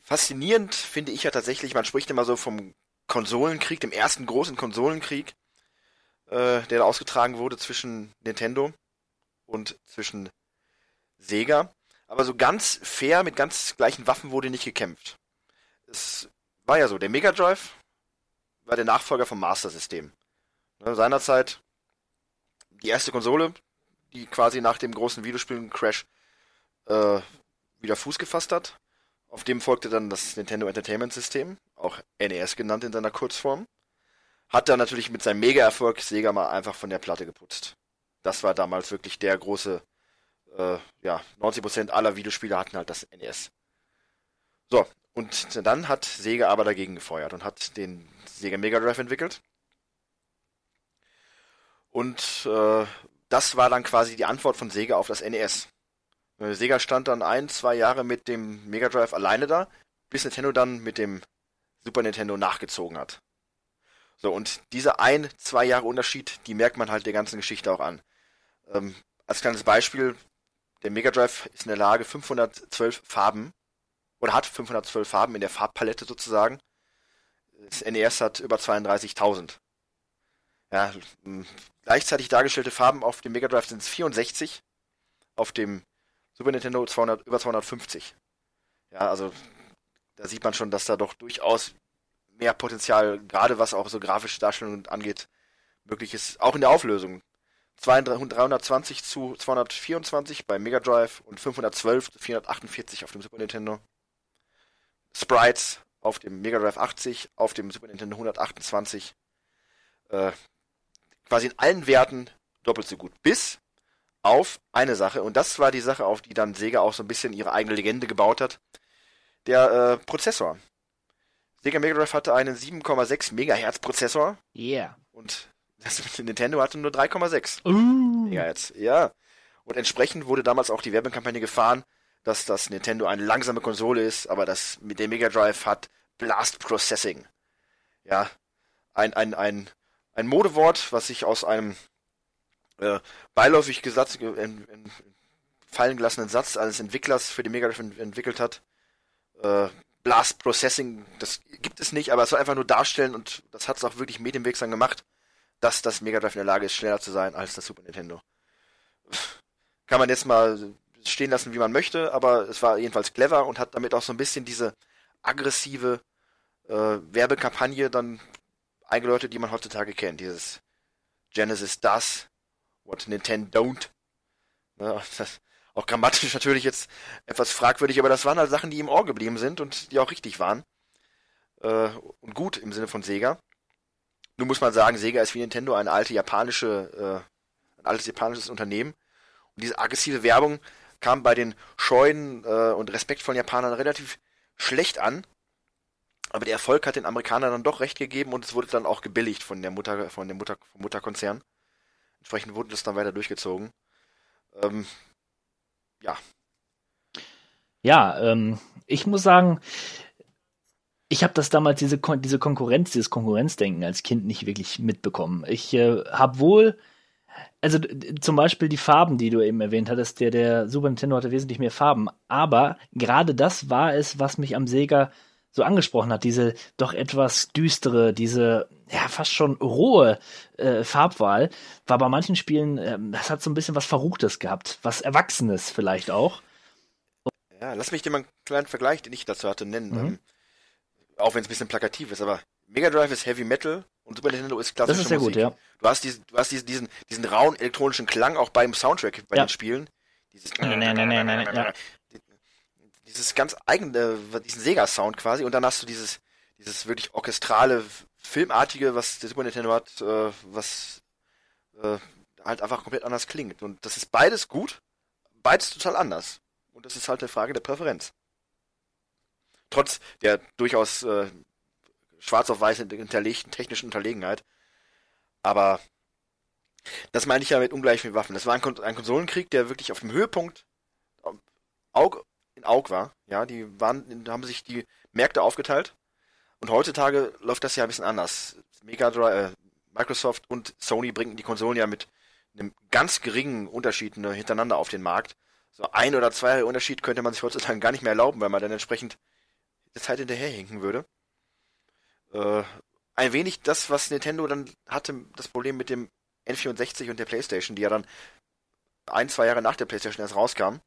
faszinierend finde ich ja tatsächlich, man spricht immer so vom Konsolenkrieg, dem ersten großen Konsolenkrieg, äh, der da ausgetragen wurde zwischen Nintendo und zwischen Sega. Aber so ganz fair mit ganz gleichen Waffen wurde nicht gekämpft. Es war ja so, der Mega Drive war der Nachfolger vom Master System. Ne, seinerzeit die erste Konsole, die quasi nach dem großen Videospielen-Crash äh, wieder Fuß gefasst hat. Auf dem folgte dann das Nintendo Entertainment System, auch NES genannt in seiner Kurzform. Hat dann natürlich mit seinem Mega-Erfolg Sega mal einfach von der Platte geputzt. Das war damals wirklich der große, äh, ja, 90% aller Videospiele hatten halt das NES. So, und dann hat Sega aber dagegen gefeuert und hat den Sega Mega Drive entwickelt. Und äh, das war dann quasi die Antwort von Sega auf das NES. Äh, Sega stand dann ein, zwei Jahre mit dem Mega Drive alleine da, bis Nintendo dann mit dem Super Nintendo nachgezogen hat. So, und dieser ein, zwei Jahre Unterschied, die merkt man halt der ganzen Geschichte auch an. Ähm, als kleines Beispiel, der Mega Drive ist in der Lage, 512 Farben, oder hat 512 Farben in der Farbpalette sozusagen. Das NES hat über 32.000. Ja, gleichzeitig dargestellte Farben auf dem Mega Drive sind es 64, auf dem Super Nintendo 200, über 250. Ja, also da sieht man schon, dass da doch durchaus mehr Potenzial, gerade was auch so grafische Darstellungen angeht, möglich ist. Auch in der Auflösung. 200 320 zu 224 beim Mega Drive und 512 zu 448 auf dem Super Nintendo. Sprites auf dem Mega Drive 80, auf dem Super Nintendo 128. Äh, quasi in allen Werten doppelt so gut. Bis auf eine Sache, und das war die Sache, auf die dann Sega auch so ein bisschen ihre eigene Legende gebaut hat. Der äh, Prozessor. Sega Mega Drive hatte einen 7,6 Megahertz Prozessor Yeah. und das Nintendo hatte nur 3,6 Uh. Megahertz. Ja. Und entsprechend wurde damals auch die Werbekampagne gefahren, dass das Nintendo eine langsame Konsole ist, aber das mit dem Mega Drive hat Blast Processing. Ja. Ein, ein, ein, ein Modewort, was sich aus einem äh, beiläufig gesagt, in, in, fallen gelassenen Satz eines Entwicklers für die Mega Drive ent entwickelt hat. Äh, Blast Processing, das gibt es nicht, aber es soll einfach nur darstellen und das hat es auch wirklich medienwirksam gemacht, dass das Mega Drive in der Lage ist, schneller zu sein als das Super Nintendo. Kann man jetzt mal stehen lassen, wie man möchte, aber es war jedenfalls clever und hat damit auch so ein bisschen diese aggressive äh, Werbekampagne dann eingeläutet, die man heutzutage kennt. Dieses Genesis does, what Nintendo don't. Ja, das, auch grammatisch natürlich jetzt etwas fragwürdig, aber das waren halt Sachen, die im Ohr geblieben sind und die auch richtig waren. Äh, und gut im Sinne von Sega. Nun muss man sagen, Sega ist wie Nintendo eine alte japanische, äh, ein altes japanisches Unternehmen. Und diese aggressive Werbung kam bei den scheuen äh, und respektvollen Japanern relativ schlecht an. Aber der Erfolg hat den Amerikanern dann doch recht gegeben und es wurde dann auch gebilligt von der Mutter, von der Mutter, vom Mutterkonzern. Entsprechend wurde das dann weiter durchgezogen. Ähm, ja, Ja, ähm, ich muss sagen, ich habe das damals, diese, Kon diese Konkurrenz, dieses Konkurrenzdenken als Kind nicht wirklich mitbekommen. Ich äh, habe wohl, also zum Beispiel die Farben, die du eben erwähnt hattest, der, der Super Nintendo hatte wesentlich mehr Farben, aber gerade das war es, was mich am Sega so angesprochen hat, diese doch etwas düstere, diese ja fast schon rohe äh, Farbwahl, war bei manchen Spielen, ähm, das hat so ein bisschen was Verruchtes gehabt, was Erwachsenes vielleicht auch. Ja, lass mich dir mal einen kleinen Vergleich, den ich dazu hatte, nennen. Mhm. Ähm, auch wenn es ein bisschen plakativ ist, aber Mega Drive ist Heavy Metal und Super Nintendo ist klassische Das ist sehr Musik. gut, ja. Du hast, diesen, du hast diesen, diesen, diesen rauen elektronischen Klang auch beim Soundtrack bei Ja. den Spielen. Dieses, Nee, nee, nee, nee, ja. dieses ganz eigene, diesen Sega-Sound quasi und dann hast du dieses, dieses wirklich orchestrale, filmartige, was der Super Nintendo hat, äh, was äh, halt einfach komplett anders klingt. Und das ist beides gut, beides total anders. Und das ist halt eine Frage der Präferenz. Trotz der durchaus äh, schwarz auf weiß hinterlegten technischen Unterlegenheit. Aber das meine ich ja mit ungleichen Waffen. Das war ein, Kon ein Konsolenkrieg, der wirklich auf dem Höhepunkt ähm, Aug in Aug war. Ja, die waren, haben sich die Märkte aufgeteilt. Und heutzutage läuft das ja ein bisschen anders. Mega Drive, äh, Microsoft und Sony bringen die Konsolen ja mit einem ganz geringen Unterschied ne, hintereinander auf den Markt. So ein oder zwei Unterschied könnte man sich heutzutage gar nicht mehr erlauben, weil man dann entsprechend der Zeit hinterherhinken würde. Äh, ein wenig das, was Nintendo dann hatte, das Problem mit dem N64 und der PlayStation, die ja dann ein, zwei Jahre nach der PlayStation erst rauskam.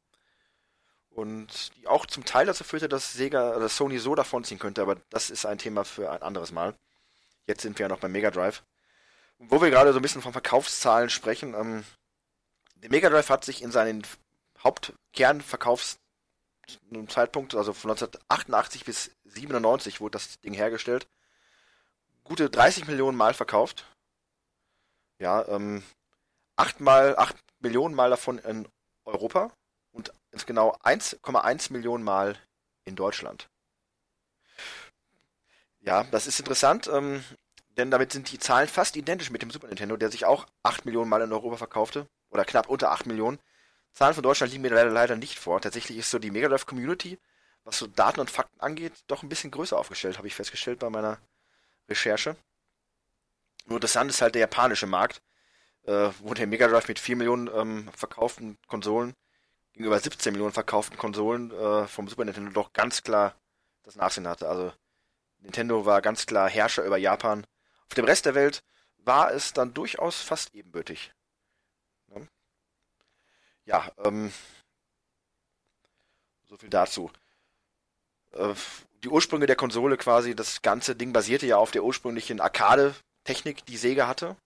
Und die auch zum Teil dazu führte, dass Sega oder Sony so davonziehen könnte, aber das ist ein Thema für ein anderes Mal. Jetzt sind wir ja noch beim Mega Drive. Wo wir gerade so ein bisschen von Verkaufszahlen sprechen, ähm, der Mega Drive hat sich in seinen Hauptkernverkaufszeitpunkt, also von 1988 bis 97 wurde das Ding hergestellt, gute 30 Millionen Mal verkauft. Ja, ähm, achtmal, acht Millionen Mal davon in Europa und ganz genau 1,1 Millionen Mal in Deutschland. Ja, das ist interessant, ähm, denn damit sind die Zahlen fast identisch mit dem Super Nintendo, der sich auch 8 Millionen Mal in Europa verkaufte. Oder knapp unter 8 Millionen. Zahlen von Deutschland liegen mir leider, leider nicht vor. Tatsächlich ist so die Mega Drive Community, was so Daten und Fakten angeht, doch ein bisschen größer aufgestellt, habe ich festgestellt bei meiner Recherche. Nur interessant ist halt der japanische Markt, äh, wo der Mega Drive mit 4 Millionen ähm, verkauften Konsolen gegenüber 17 Millionen verkauften Konsolen äh, vom Super Nintendo doch ganz klar das Nachsehen hatte. Also Nintendo war ganz klar Herrscher über Japan. Auf dem Rest der Welt war es dann durchaus fast ebenbürtig. Ja, ähm, so viel dazu. Äh, die Ursprünge der Konsole quasi, das ganze Ding basierte ja auf der ursprünglichen Arcade-Technik, die Sega hatte.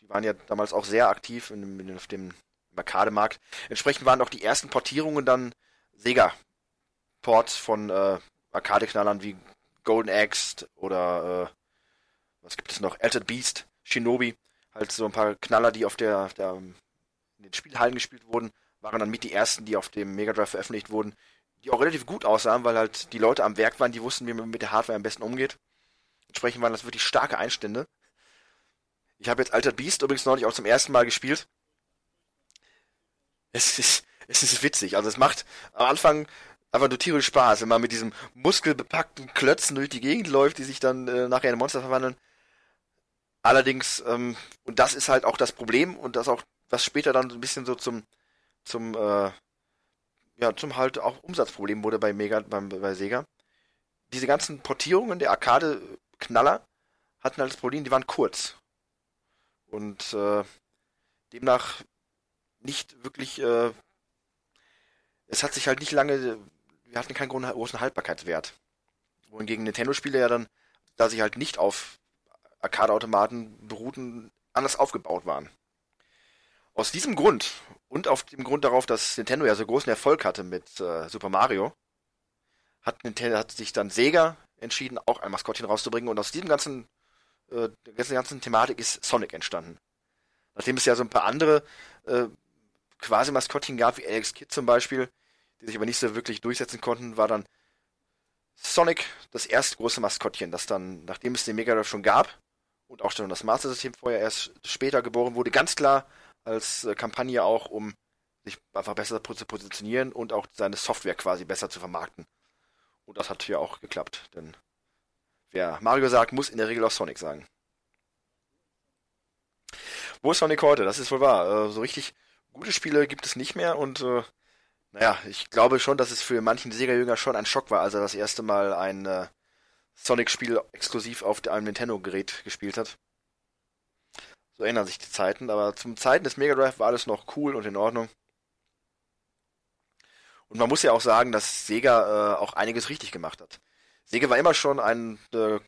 Die waren ja damals auch sehr aktiv in, in, auf dem Arcade-Markt. Entsprechend waren auch die ersten Portierungen dann Sega-Ports von äh, Arcade-Knallern wie Golden Axe oder äh, was gibt es noch? Altered Beast, Shinobi, halt so ein paar Knaller, die auf der, der in den Spielhallen gespielt wurden, waren dann mit die ersten, die auf dem Mega Drive veröffentlicht wurden, die auch relativ gut aussahen, weil halt die Leute am Werk waren, die wussten, wie man mit der Hardware am besten umgeht. Entsprechend waren das wirklich starke Einstände. Ich habe jetzt Altered Beast übrigens neulich auch zum ersten Mal gespielt. Es ist, es ist witzig. Also es macht am Anfang einfach nur tierisch Spaß, wenn man mit diesem muskelbepackten Klötzen durch die Gegend läuft, die sich dann äh, nachher in Monster verwandeln. Allerdings, ähm, und das ist halt auch das Problem und das auch, was später dann so ein bisschen so zum, zum, äh, ja, zum halt auch Umsatzproblem wurde bei Mega, beim, bei Sega. Diese ganzen Portierungen der Arcade-Knaller hatten halt das Problem, die waren kurz. Und äh, demnach nicht wirklich, äh, es hat sich halt nicht lange, wir hatten keinen gro- großen Haltbarkeitswert. Wohingegen Nintendo-Spiele ja dann, da sie halt nicht auf Arcade-Automaten beruhten, anders aufgebaut waren. Aus diesem Grund Und auf dem Grund darauf, dass Nintendo ja so großen Erfolg hatte mit äh, Super Mario, hat Nintendo hat sich dann Sega entschieden, auch ein Maskottchen rauszubringen. Und aus diesem ganzen, äh, ganzen, ganzen Thematik ist Sonic entstanden. Nachdem es ja so ein paar andere äh, quasi Maskottchen gab, wie Alex Kidd zum Beispiel, die sich aber nicht so wirklich durchsetzen konnten, war dann Sonic das erste große Maskottchen, das dann, nachdem es den Mega Drive schon gab und auch schon das Master System vorher erst später geboren wurde, ganz klar als äh, Kampagne auch, um sich einfach besser zu positionieren und auch seine Software quasi besser zu vermarkten. Und das hat hier auch geklappt, denn wer Mario sagt, muss in der Regel auch Sonic sagen. Wo ist Sonic heute? Das ist wohl wahr. Äh, so richtig gute Spiele gibt es nicht mehr und äh, naja, ich glaube schon, dass es für manchen Sega-Jünger schon ein Schock war, als er das erste Mal ein äh, Sonic-Spiel exklusiv auf einem Nintendo-Gerät gespielt hat. So ändern sich die Zeiten, aber zum Zeiten des Mega Drive war alles noch cool und in Ordnung. Und man muss ja auch sagen, dass Sega äh, auch einiges richtig gemacht hat. Sega war immer schon ein, äh,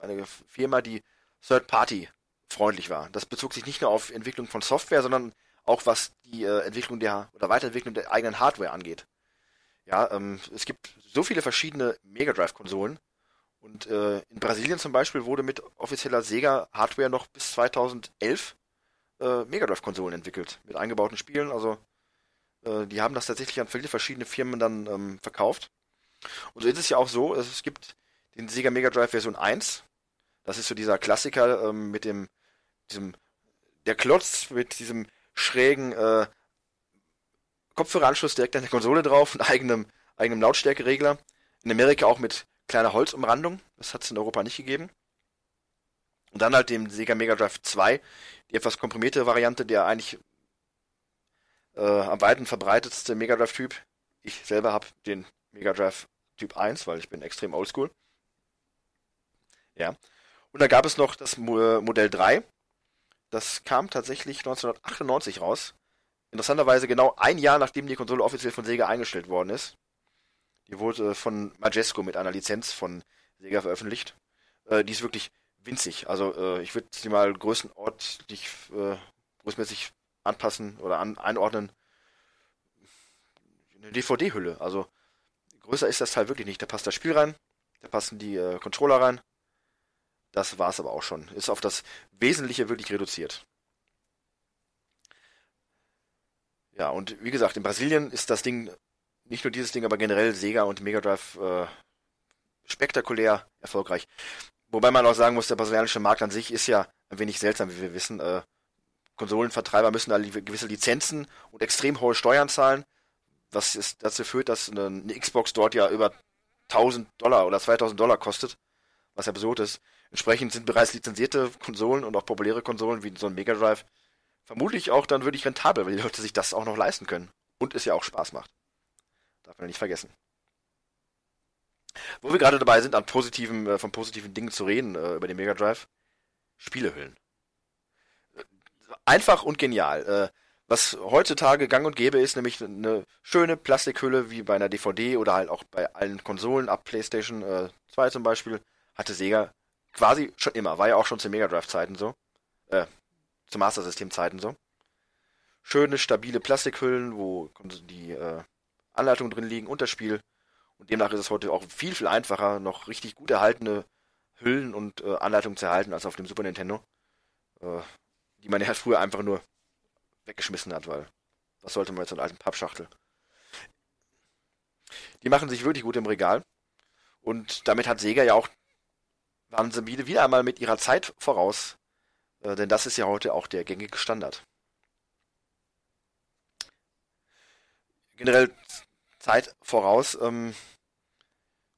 eine Firma, die Third-Party freundlich war. Das bezog sich nicht nur auf Entwicklung von Software, sondern auch was die äh, Entwicklung der oder Weiterentwicklung der eigenen Hardware angeht. Ja, ähm, es gibt so viele verschiedene Mega Drive-Konsolen und äh, in Brasilien zum Beispiel wurde mit offizieller Sega-Hardware noch bis 2011 äh, Mega Drive-Konsolen entwickelt mit eingebauten Spielen. Also äh, die haben das tatsächlich an viele verschiedene Firmen dann ähm, verkauft. Und so ist es ja auch so, es gibt den Sega Mega Drive Version 1. Das ist so dieser Klassiker ähm, mit dem, diesem, der Klotz mit diesem schrägen äh, Kopfhöreranschluss direkt an der Konsole drauf und eigenem, eigenem Lautstärkeregler. In Amerika auch mit kleiner Holzumrandung. Das hat es in Europa nicht gegeben. Und dann halt dem Sega Mega Drive 2, die etwas komprimierte Variante, der eigentlich äh, am weiten verbreitetste Mega Drive Typ. Ich selber habe den Mega Drive Typ 1, weil ich bin extrem oldschool. Ja. Und dann gab es noch das Mo Modell 3. Das kam tatsächlich 1998 raus. Interessanterweise genau ein Jahr nachdem die Konsole offiziell von Sega eingestellt worden ist. Die wurde von Majesco mit einer Lizenz von Sega veröffentlicht. Äh, die ist wirklich winzig. Also äh, ich würde sie mal größenortlich, äh, größtmäßig anpassen oder an, einordnen. Eine DVD-Hülle. Also größer ist das Teil wirklich nicht. Da passt das Spiel rein, da passen die äh, Controller rein. Das war's aber auch schon. Ist auf das Wesentliche wirklich reduziert. Ja, und wie gesagt, in Brasilien ist das Ding, nicht nur dieses Ding, aber generell Sega und Mega Drive äh, spektakulär erfolgreich. Wobei man auch sagen muss, der brasilianische Markt an sich ist ja ein wenig seltsam, wie wir wissen. Äh, Konsolenvertreiber müssen da gewisse Lizenzen und extrem hohe Steuern zahlen, was ist, dazu führt, dass eine, eine Xbox dort ja über 1000 Dollar oder 2000 Dollar kostet, was absurd ist. Entsprechend sind bereits lizenzierte Konsolen und auch populäre Konsolen wie so ein Mega Drive vermutlich auch dann wirklich rentabel, weil die Leute sich das auch noch leisten können und es ja auch Spaß macht. Darf man nicht vergessen. Wo wir gerade dabei sind, an positiven, äh, von positiven Dingen zu reden äh, über den Mega Drive, Spielehüllen. Einfach und genial. Äh, was heutzutage gang und gäbe ist, nämlich eine schöne Plastikhülle wie bei einer DVD oder halt auch bei allen Konsolen ab PlayStation äh, 2 zum Beispiel, hatte Sega quasi schon immer. War ja auch schon zu Mega Drive Zeiten so. Äh, zu Master System Zeiten so. Schöne, stabile Plastikhüllen, wo die äh, Anleitungen drin liegen und das Spiel. Und demnach ist es heute auch viel, viel einfacher, noch richtig gut erhaltene Hüllen und äh, Anleitungen zu erhalten als auf dem Super Nintendo. Äh, die man ja früher einfach nur weggeschmissen hat, weil was sollte man so einer alten Pappschachtel? Die machen sich wirklich gut im Regal. Und damit hat Sega ja auch, waren sie wieder, wieder einmal mit ihrer Zeit voraus. Äh, denn das ist ja heute auch der gängige Standard. Generell Zeit voraus ähm,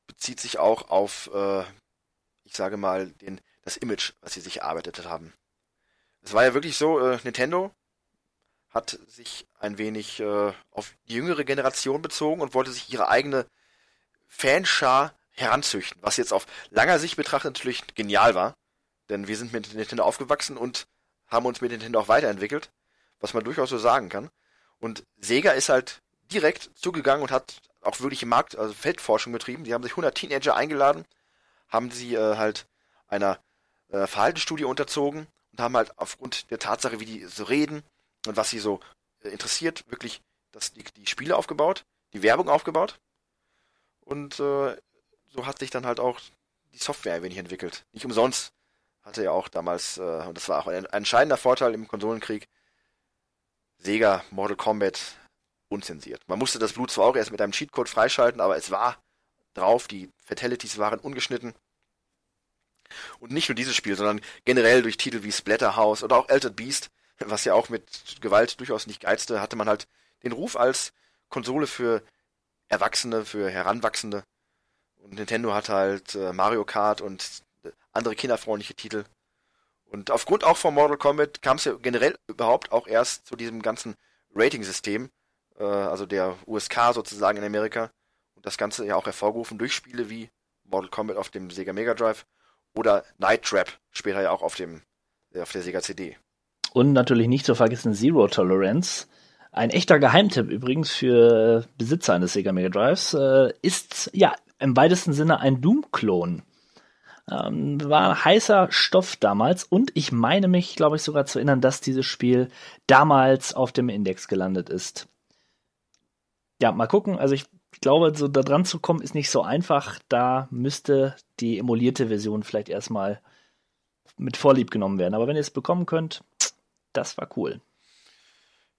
bezieht sich auch auf, äh, ich sage mal, den, das Image, was sie sich erarbeitet haben. Es war ja wirklich so, äh, Nintendo hat sich ein wenig äh, auf die jüngere Generation bezogen und wollte sich ihre eigene Fanschar heranzüchten, was jetzt auf langer Sicht betrachtet natürlich genial war, denn wir sind mit Nintendo aufgewachsen und haben uns mit Nintendo auch weiterentwickelt, was man durchaus so sagen kann. Und Sega ist halt direkt zugegangen und hat auch wirklich im Markt, also Feldforschung betrieben. Die haben sich 100 Teenager eingeladen, haben sie äh, halt einer äh, Verhaltensstudie unterzogen und haben halt aufgrund der Tatsache, wie die so reden und was sie so äh, interessiert wirklich das, die, die Spiele aufgebaut, die Werbung aufgebaut. Und äh, so hat sich dann halt auch die Software ein wenig entwickelt. Nicht umsonst hatte ja auch damals, äh, und das war auch ein entscheidender Vorteil im Konsolenkrieg, Sega Mortal Kombat unzensiert. Man musste das Blut zwar auch erst mit einem Cheatcode freischalten, aber es war drauf, die Fatalities waren ungeschnitten. Und nicht nur dieses Spiel, sondern generell durch Titel wie Splatterhouse oder auch Altered Beast, was ja auch mit Gewalt durchaus nicht geizte, hatte man halt den Ruf als Konsole für Erwachsene, für Heranwachsende. Und Nintendo hatte halt äh, Mario Kart und äh, andere kinderfreundliche Titel. Und aufgrund auch von Mortal Kombat kam es ja generell überhaupt auch erst zu diesem ganzen Rating-System, äh, also der USK sozusagen in Amerika. Und das Ganze ja auch hervorgerufen durch Spiele wie Mortal Kombat auf dem Sega Mega Drive oder Night Trap, später ja auch auf dem äh, auf der Sega CD. Und natürlich nicht zu vergessen Zero Tolerance. Ein echter Geheimtipp übrigens für Besitzer eines Sega Mega Drives äh, ist ja im weitesten Sinne ein Doom-Klon. Ähm, war heißer Stoff damals und ich meine mich, glaube ich, sogar zu erinnern, dass dieses Spiel damals auf dem Index gelandet ist. Ja, mal gucken. Also ich glaube, so da dran zu kommen ist nicht so einfach. Da müsste die emulierte Version vielleicht erstmal mit Vorlieb genommen werden. Aber wenn ihr es bekommen könnt, das war cool.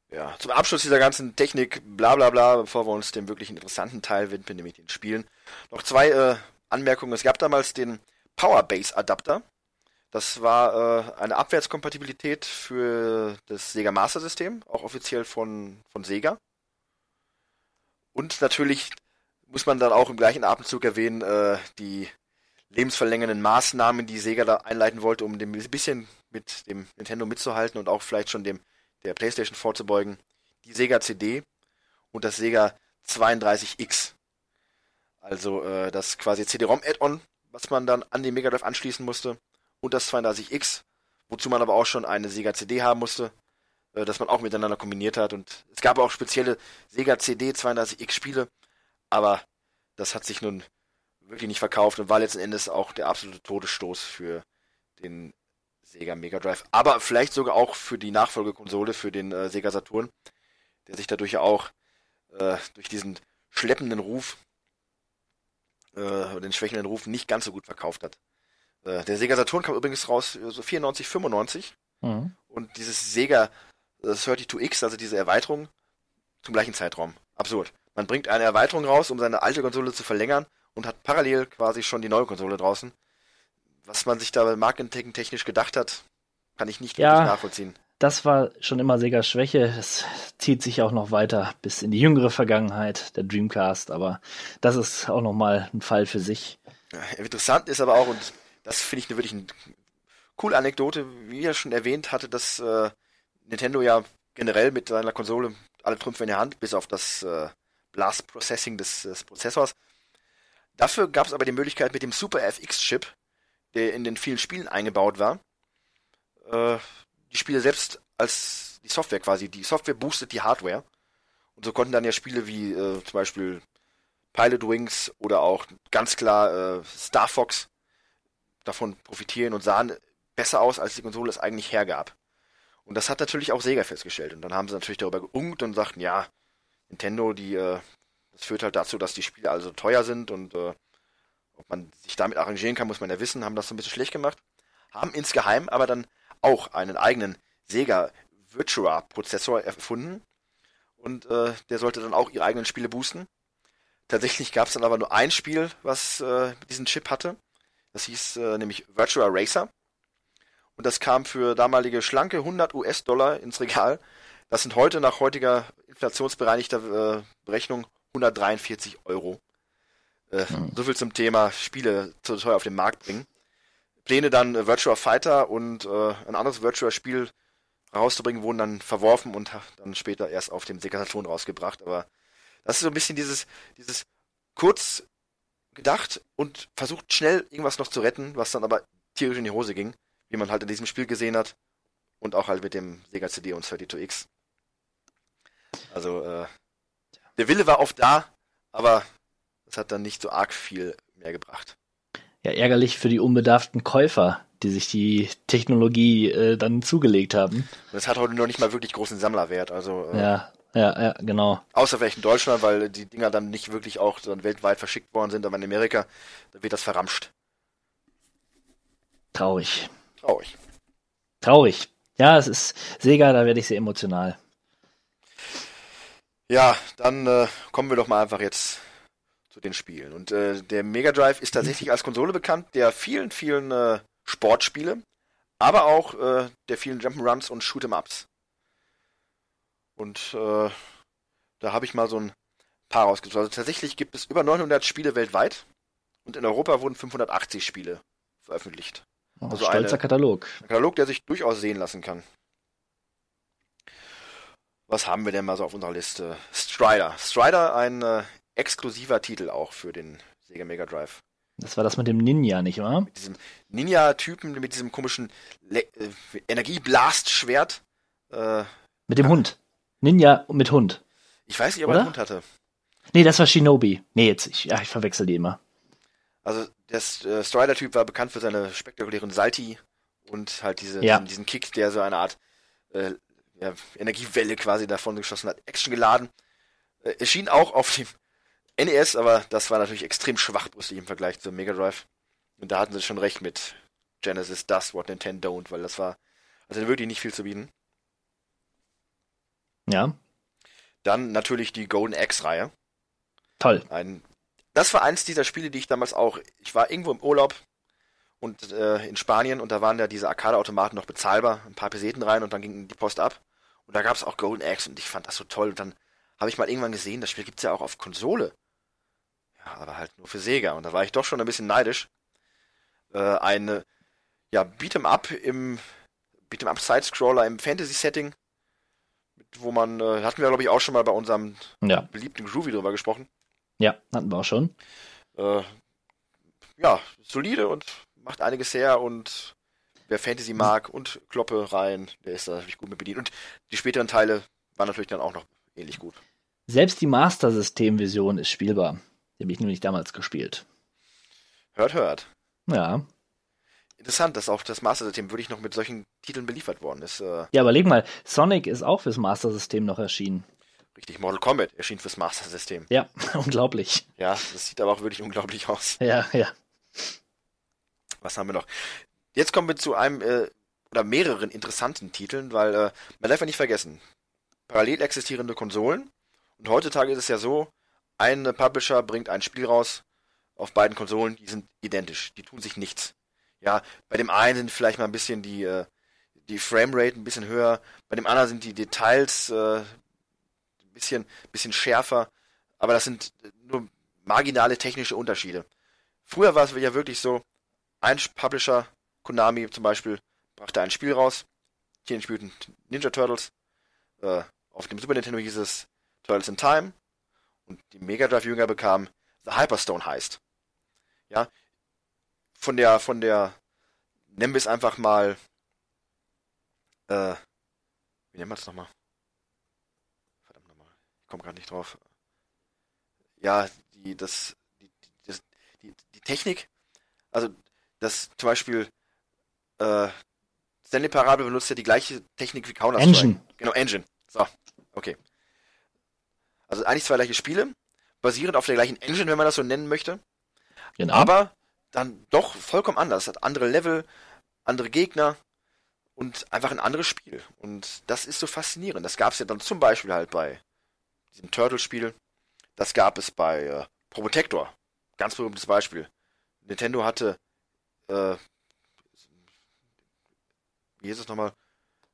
Ja, zum Abschluss dieser ganzen Technik, bla bla bla, bevor wir uns dem wirklich interessanten Teil widmen, nämlich den Spielen, noch zwei äh, Anmerkungen. Es gab damals den Powerbase Adapter. Das war äh, eine Abwärtskompatibilität für das Sega Master System, auch offiziell von, von Sega. Und natürlich muss man dann auch im gleichen Atemzug erwähnen, äh, die lebensverlängernden Maßnahmen, die Sega da einleiten wollte, um dem ein bisschen mit dem Nintendo mitzuhalten und auch vielleicht schon dem der PlayStation vorzubeugen. Die Sega CD und das Sega 32X. Also äh, das quasi CD-ROM-Add-on, was man dann an den Mega Drive anschließen musste. Und das 32X, wozu man aber auch schon eine Sega CD haben musste, äh, das man auch miteinander kombiniert hat. Und es gab auch spezielle Sega CD 32X Spiele, aber das hat sich nun wirklich nicht verkauft und war letzten Endes auch der absolute Todesstoß für den Sega Mega Drive. Aber vielleicht sogar auch für die Nachfolgekonsole, für den äh, Sega Saturn, der sich dadurch ja auch äh, durch diesen schleppenden Ruf, äh, den schwächenden Ruf nicht ganz so gut verkauft hat. Äh, der Sega Saturn kam übrigens raus äh, so 94, 95 Mhm. und dieses Sega 32X, also diese Erweiterung, zum gleichen Zeitraum. Absurd. Man bringt eine Erweiterung raus, um seine alte Konsole zu verlängern und hat parallel quasi schon die neue Konsole draußen. Was man sich da marketingtechnisch gedacht hat, kann ich nicht Ja. wirklich nachvollziehen. Das war schon immer Segas Schwäche. Es zieht sich auch noch weiter bis in die jüngere Vergangenheit, der Dreamcast, aber das ist auch nochmal ein Fall für sich. Ja, Interessant ist aber auch, und das finde ich eine wirklich eine coole Anekdote, wie er schon erwähnt hatte, dass äh, Nintendo ja generell mit seiner Konsole alle Trümpfe in der Hand, bis auf das äh, Blast Processing des, des Prozessors. Dafür gab es aber die Möglichkeit mit dem Super FX-Chip, der in den vielen Spielen eingebaut war, äh, die Spiele selbst als die Software quasi, die Software boostet die Hardware. Und so konnten dann ja Spiele wie äh, zum Beispiel Pilot Wings oder auch ganz klar äh, Star Fox davon profitieren und sahen besser aus, als die Konsole es eigentlich hergab. Und das hat natürlich auch Sega festgestellt. Und dann haben sie natürlich darüber geungt und sagten, ja, Nintendo, die, äh, das führt halt dazu, dass die Spiele also teuer sind und äh, ob man sich damit arrangieren kann, muss man ja wissen, haben das so ein bisschen schlecht gemacht. Haben insgeheim aber dann auch einen eigenen Sega Virtua Prozessor erfunden. Und äh, der sollte dann auch ihre eigenen Spiele boosten. Tatsächlich gab es dann aber nur ein Spiel, was äh, diesen Chip hatte. Das hieß äh, nämlich Virtua Racer. Und das kam für damalige schlanke 100 US-Dollar ins Regal. Das sind heute nach heutiger inflationsbereinigter äh, Berechnung 143 Euro. Äh, So viel zum Thema Spiele zu teuer auf den Markt bringen. Pläne dann äh, Virtua Fighter und äh, ein anderes Virtua-Spiel rauszubringen wurden dann verworfen und dann später erst auf dem Sega Saturn rausgebracht. Aber das ist so ein bisschen dieses, dieses kurz gedacht und versucht schnell irgendwas noch zu retten, was dann aber tierisch in die Hose ging, wie man halt in diesem Spiel gesehen hat und auch halt mit dem Sega CD und 32X. Also äh, der Wille war oft da, aber es hat dann nicht so arg viel mehr gebracht. Ja, ärgerlich für die unbedarften Käufer die sich die Technologie äh, dann zugelegt haben. Das hat heute noch nicht mal wirklich großen Sammlerwert. Also äh, Ja, ja, ja, genau. außer vielleicht in Deutschland, weil die Dinger dann nicht wirklich auch dann weltweit verschickt worden sind, aber in Amerika, da wird das verramscht. Traurig. Traurig. Traurig. Ja, es ist Sega, da werde ich sehr emotional. Ja, dann äh, kommen wir doch mal einfach jetzt zu den Spielen. Und äh, der Mega Drive ist tatsächlich als Konsole bekannt, der vielen, vielen äh, Sportspiele, aber auch äh, der vielen Jump'n'Runs und Shoot'em'ups. Und äh, da habe ich mal so ein paar rausgesucht. Also tatsächlich gibt es über 900 Spiele weltweit und in Europa wurden 580 Spiele veröffentlicht. Oh, Also stolzer eine- Katalog. Ein Katalog, der sich durchaus sehen lassen kann. Was haben wir denn mal so auf unserer Liste? Strider. Strider, ein äh, exklusiver Titel auch für den Sega Mega Drive. Das war das mit dem Ninja, nicht wahr? Mit diesem Ninja-Typen, mit diesem komischen Le äh, Energieblast-Schwert. Äh, Mit dem Hund. Ninja mit Hund. ich weiß nicht, ob er einen Hund hatte. Nee, das war Shinobi. Nee, jetzt, ich, ja, ich verwechsel die immer. Also der äh, Strider-Typ war bekannt für seine spektakulären Salti und halt diese, Ja. diesen, diesen Kick, der so eine Art äh, ja, Energiewelle quasi davon geschossen hat. Action geladen. Äh, erschien auch auf dem NES, aber das war natürlich extrem schwachbrüstig im Vergleich zum Mega Drive. Und da hatten sie schon recht mit Genesis does what Nintendo don't, weil das war also wirklich nicht viel zu bieten. Ja, Dann natürlich die Golden Axe-Reihe. toll. Ein, das war eins dieser Spiele, die ich damals auch. Ich war irgendwo im Urlaub und äh, in Spanien und da waren ja diese Arcade-Automaten noch bezahlbar, ein paar Peseten rein und dann ging die Post ab. Und da gab es auch Golden Axe und ich fand das so toll. Und dann habe ich mal irgendwann gesehen, das Spiel gibt's ja auch auf Konsole. Ja, aber halt nur für Sega. Und da war ich doch schon ein bisschen neidisch. Äh, eine, ja, Beat'em Up im Beat'em Up Side-Scroller im Fantasy-Setting, wo man, äh, hatten wir glaube ich auch schon mal bei unserem Ja, beliebten Groovy drüber gesprochen. Ja, hatten wir auch schon. Äh, ja, solide und macht einiges her und wer Fantasy mag und Kloppe rein, der ist da natürlich gut mit bedient. Und die späteren Teile waren natürlich dann auch noch ähnlich gut. Selbst die Master System-Version ist spielbar. Die habe ich nämlich damals gespielt. Hört, hört. Ja. Interessant, dass auch das Master System wirklich noch mit solchen Titeln beliefert worden ist. Äh, Ja, überleg mal, Sonic ist auch fürs Master System noch erschienen. Richtig, Mortal Kombat erschien fürs Master System. Ja, unglaublich. Ja, das sieht aber auch wirklich unglaublich aus. Ja, ja. Was haben wir noch? Jetzt kommen wir zu einem äh, oder mehreren interessanten Titeln, weil äh, man darf ja nicht vergessen, parallel existierende Konsolen. Und heutzutage ist es ja so, ein Publisher bringt ein Spiel raus auf beiden Konsolen, die sind identisch, die tun sich nichts. Ja, bei dem einen sind vielleicht mal ein bisschen die, äh, die Framerate ein bisschen höher, bei dem anderen sind die Details äh, ein bisschen, bisschen schärfer, aber das sind äh, nur marginale technische Unterschiede. Früher war es ja wirklich so, ein Publisher, Konami zum Beispiel, brachte ein Spiel raus, Teenage Mutant Ninja Turtles, äh, auf dem Super Nintendo hieß es Turtles in Time und die Mega Drive Jünger bekamen The Hyperstone heißt. Ja, von der, von der, nennen wir es einfach mal, äh, wie nennen wir es nochmal? Komme gerade nicht drauf. Ja, die, das, die, die, das, die, die Technik, also das zum Beispiel äh, Stanley Parable benutzt ja die gleiche Technik wie Counter-Strike. Engine. Genau, Engine. So, okay. Also eigentlich zwei gleiche Spiele, basierend auf der gleichen Engine, wenn man das so nennen möchte, Genau. aber dann doch vollkommen anders. Hat andere Level, andere Gegner und einfach ein anderes Spiel. Und das ist so faszinierend. Das gab es ja dann zum Beispiel halt bei diesem Turtle-Spiel. Das gab es bei äh, Probotector. Ganz berühmtes Beispiel. Nintendo hatte äh, wie hieß es nochmal?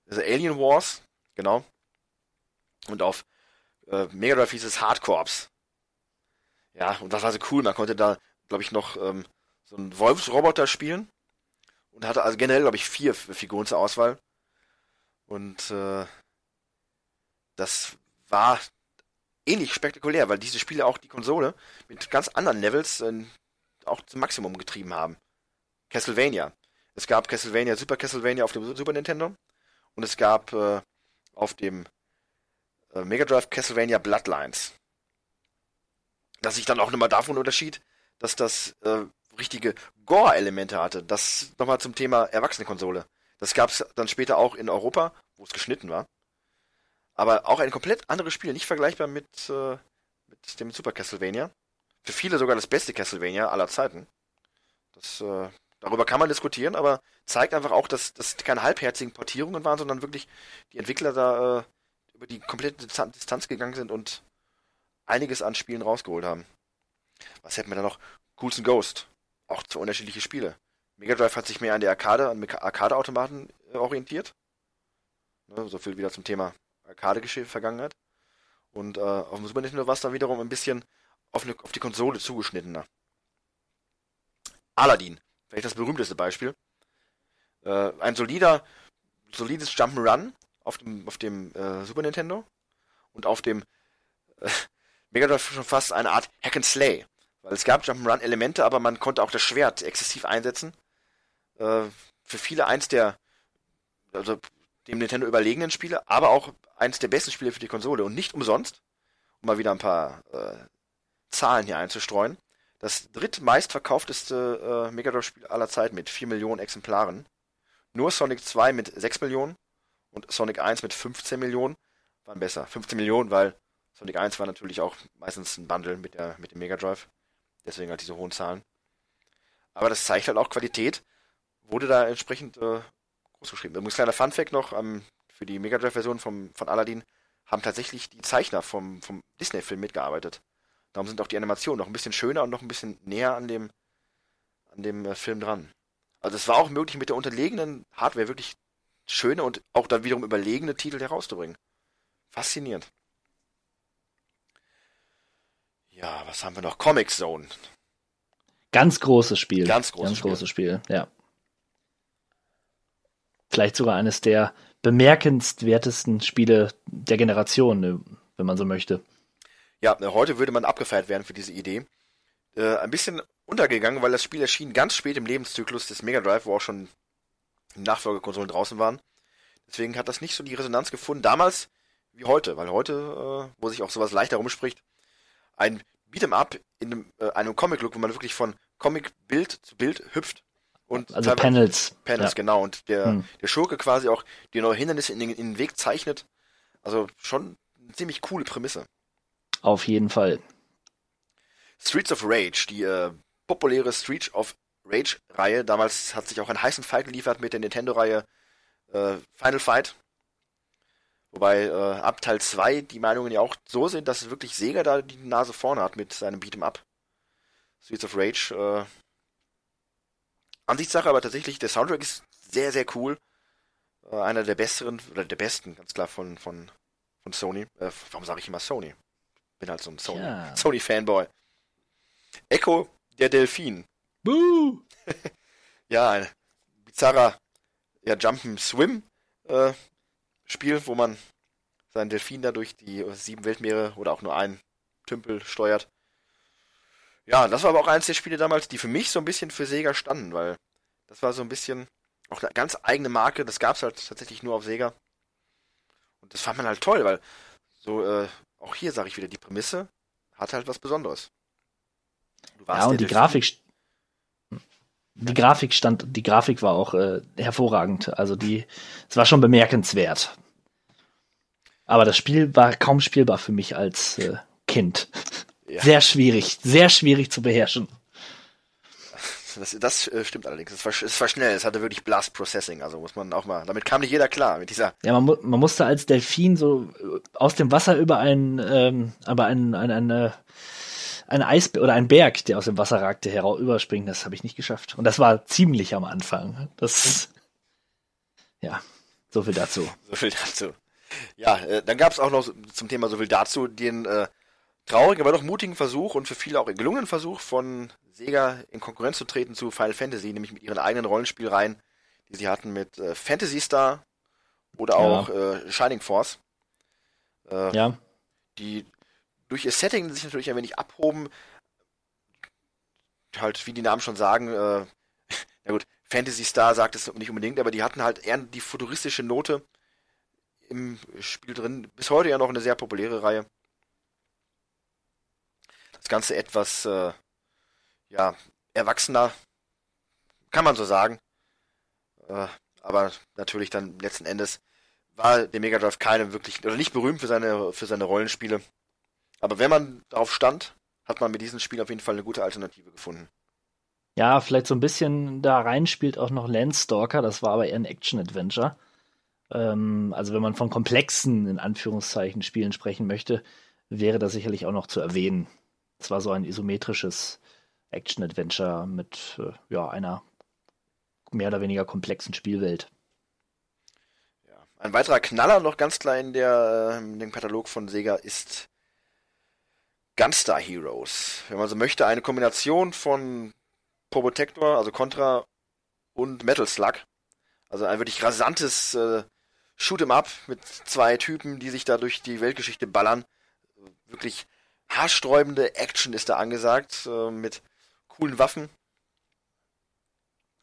Also Alien Wars, genau. Und auf äh, Mega Drive hieß es Hardcorps. Ja, und das war so cool. Man konnte da, glaube ich, noch ähm, so einen Wolfsroboter spielen. Und hatte also generell, glaube ich, vier Figuren zur Auswahl. Und äh, das war ähnlich spektakulär, weil diese Spiele auch die Konsole mit ganz anderen Levels äh, auch zum Maximum getrieben haben. Castlevania. Es gab Castlevania, Super Castlevania auf dem Super Nintendo und es gab äh, auf dem äh, Mega Drive Castlevania Bloodlines. Das sich dann auch nochmal davon unterschied, dass das äh, richtige Gore-Elemente hatte. Das nochmal zum Thema Erwachsene-Konsole. Das gab es dann später auch in Europa, wo es geschnitten war. Aber auch ein komplett anderes Spiel, nicht vergleichbar mit, äh, mit dem Super Castlevania. Für viele sogar das beste Castlevania aller Zeiten. Das, äh, darüber kann man diskutieren, aber zeigt einfach auch, dass das keine halbherzigen Portierungen waren, sondern wirklich die Entwickler da äh, über die komplette Distan- Distanz gegangen sind und einiges an Spielen rausgeholt haben. Was hätten wir da noch? Ghouls and Ghost. Auch zwei unterschiedliche Spiele. Mega Drive hat sich mehr an der Arcade, an Arcade-Automaten äh, orientiert. Ne, so viel wieder zum Thema Arcade-Geschichte, Vergangenheit. Und äh, auf dem Super Nintendo war es dann wiederum ein bisschen auf, eine, auf die Konsole zugeschnittener. Aladdin, vielleicht das berühmteste Beispiel. Äh, ein solider, solides Jump'n'Run auf dem, auf dem äh, Super Nintendo und auf dem äh, Mega Drive schon fast eine Art Hack and Slay. Weil es gab Jump'n'Run-Elemente, aber man konnte auch das Schwert exzessiv einsetzen. Äh, für viele eins der, also dem Nintendo überlegenen Spiele, aber auch eins der besten Spiele für die Konsole. Und nicht umsonst, um mal wieder ein paar äh, Zahlen hier einzustreuen, das drittmeistverkaufteste äh, Mega Drive-Spiel aller Zeiten mit 4 Millionen Exemplaren. Nur Sonic 2 mit 6 Millionen und Sonic 1 mit 15 Millionen waren besser. 15 Millionen, weil Sonic 1 war natürlich auch meistens ein Bundle mit, der, mit dem Mega Drive. Deswegen halt diese hohen Zahlen. Aber das zeigt halt auch Qualität. Wurde da entsprechend äh, groß geschrieben. Übrigens kleiner Funfact noch, ähm, für die Mega Drive-Version von Aladdin haben tatsächlich die Zeichner vom, vom Disney-Film mitgearbeitet. Darum sind auch die Animationen noch ein bisschen schöner und noch ein bisschen näher an dem, an dem äh, Film dran. Also es war auch möglich, mit der unterlegenen Hardware wirklich schöne und auch dann wiederum überlegene Titel herauszubringen. Faszinierend. Ja, was haben wir noch? Comic Zone. Ganz großes Spiel. Ganz großes Ganz Spiel. großes Spiel, ja. Vielleicht sogar eines der bemerkenswertesten Spiele der Generation, ne, wenn man so möchte. Ja, äh, heute würde man abgefeiert werden für diese Idee. Äh, ein bisschen untergegangen, weil das Spiel erschien ganz spät im Lebenszyklus des Mega Drive, wo auch schon Nachfolgekonsolen draußen waren. Deswegen hat das nicht so die Resonanz gefunden damals wie heute, weil heute, äh, wo sich auch sowas leichter rumspricht, ein Beat'em Up in einem, äh, einem Comic-Look, wo man wirklich von Comic-Bild zu Bild hüpft und Also Panels. Panels, ja. genau. Und der, Hm. der Schurke quasi auch die neue Hindernisse in den, in den Weg zeichnet. Also schon eine ziemlich coole Prämisse. Auf jeden Fall. Streets of Rage, die äh, populäre Streets of Rage-Reihe. Damals hat sich auch einen heißen Fall geliefert mit der Nintendo-Reihe äh, Final Fight. Wobei äh, ab Teil 2 die Meinungen ja auch so sind, dass wirklich Sega da die Nase vorne hat mit seinem Beat'em Up. Streets of Rage. Ansichtssache, aber tatsächlich, der Soundtrack ist sehr, sehr cool. Äh, einer der besseren, oder der besten, ganz klar, von, von, von Sony. Äh, warum sage ich immer Sony? Bin halt so ein Sony, Tja. Sony-Fanboy. Echo, der Delfin. Buh! Ja, ein bizarrer ja, Jump'n'Swim äh, Spiel, wo man seinen Delfin da durch die äh, sieben Weltmeere oder auch nur einen Tümpel steuert. Ja, das war aber auch eines der Spiele damals, die für mich so ein bisschen für Sega standen, weil das war so ein bisschen auch eine ganz eigene Marke, das gab's halt tatsächlich nur auf Sega. Und das fand man halt toll, weil so, äh, auch hier sage ich wieder, die Prämisse hat halt was Besonderes. Ja, und die. Grafik, die Grafik stand, die Grafik war auch äh, hervorragend. Also die, es war schon bemerkenswert. Aber das Spiel war kaum spielbar für mich als äh, Kind. Ja. Sehr schwierig, sehr schwierig zu beherrschen. Das, das äh, stimmt allerdings. Es war, es war schnell. Es hatte wirklich Blast Processing. Also muss man auch mal. Damit kam nicht jeder klar. Mit dieser. Ja, man, mu man musste als Delfin so äh, aus dem Wasser über einen, ähm, aber einen, einen, eine, ein Eis oder ein Berg, der aus dem Wasser ragte, herau überspringen. Das habe ich nicht geschafft. Und das war ziemlich am Anfang. Das, ja, so viel dazu. So viel dazu. Ja, äh, dann gab es auch noch zum Thema so viel dazu den äh, traurigen, aber doch mutigen Versuch und für viele auch gelungenen Versuch von Sega in Konkurrenz zu treten zu Final Fantasy, nämlich mit ihren eigenen Rollenspielreihen, die sie hatten mit äh, Fantasy Star oder Ja. auch äh, Shining Force. Äh, Ja, die durch ihr Setting sich natürlich ein wenig abhoben. Halt, wie die Namen schon sagen, äh, na gut, Fantasy Star sagt es nicht unbedingt, aber die hatten halt eher die futuristische Note im Spiel drin. Bis heute ja noch eine sehr populäre Reihe. Das Ganze etwas, äh, ja, erwachsener, kann man so sagen. Äh, aber natürlich dann letzten Endes war der Mega Drive keine wirklich, oder nicht berühmt für seine, für seine Rollenspiele. Aber wenn man darauf stand, hat man mit diesem Spiel auf jeden Fall eine gute Alternative gefunden. Ja, vielleicht so ein bisschen da rein spielt auch noch Landstalker, das war aber eher ein Action-Adventure. Ähm, also wenn man von komplexen, in Anführungszeichen, Spielen sprechen möchte, wäre das sicherlich auch noch zu erwähnen. Es war so ein isometrisches Action-Adventure mit äh, ja, einer mehr oder weniger komplexen Spielwelt. Ja. Ein weiterer Knaller noch ganz klar in, der, in dem Katalog von Sega ist Gunstar Heroes. Wenn man so möchte, eine Kombination von Probotector, also Contra und Metal Slug. Also ein wirklich rasantes äh, Shoot'em Up mit zwei Typen, die sich da durch die Weltgeschichte ballern. Wirklich haarsträubende Action ist da angesagt, äh, mit coolen Waffen,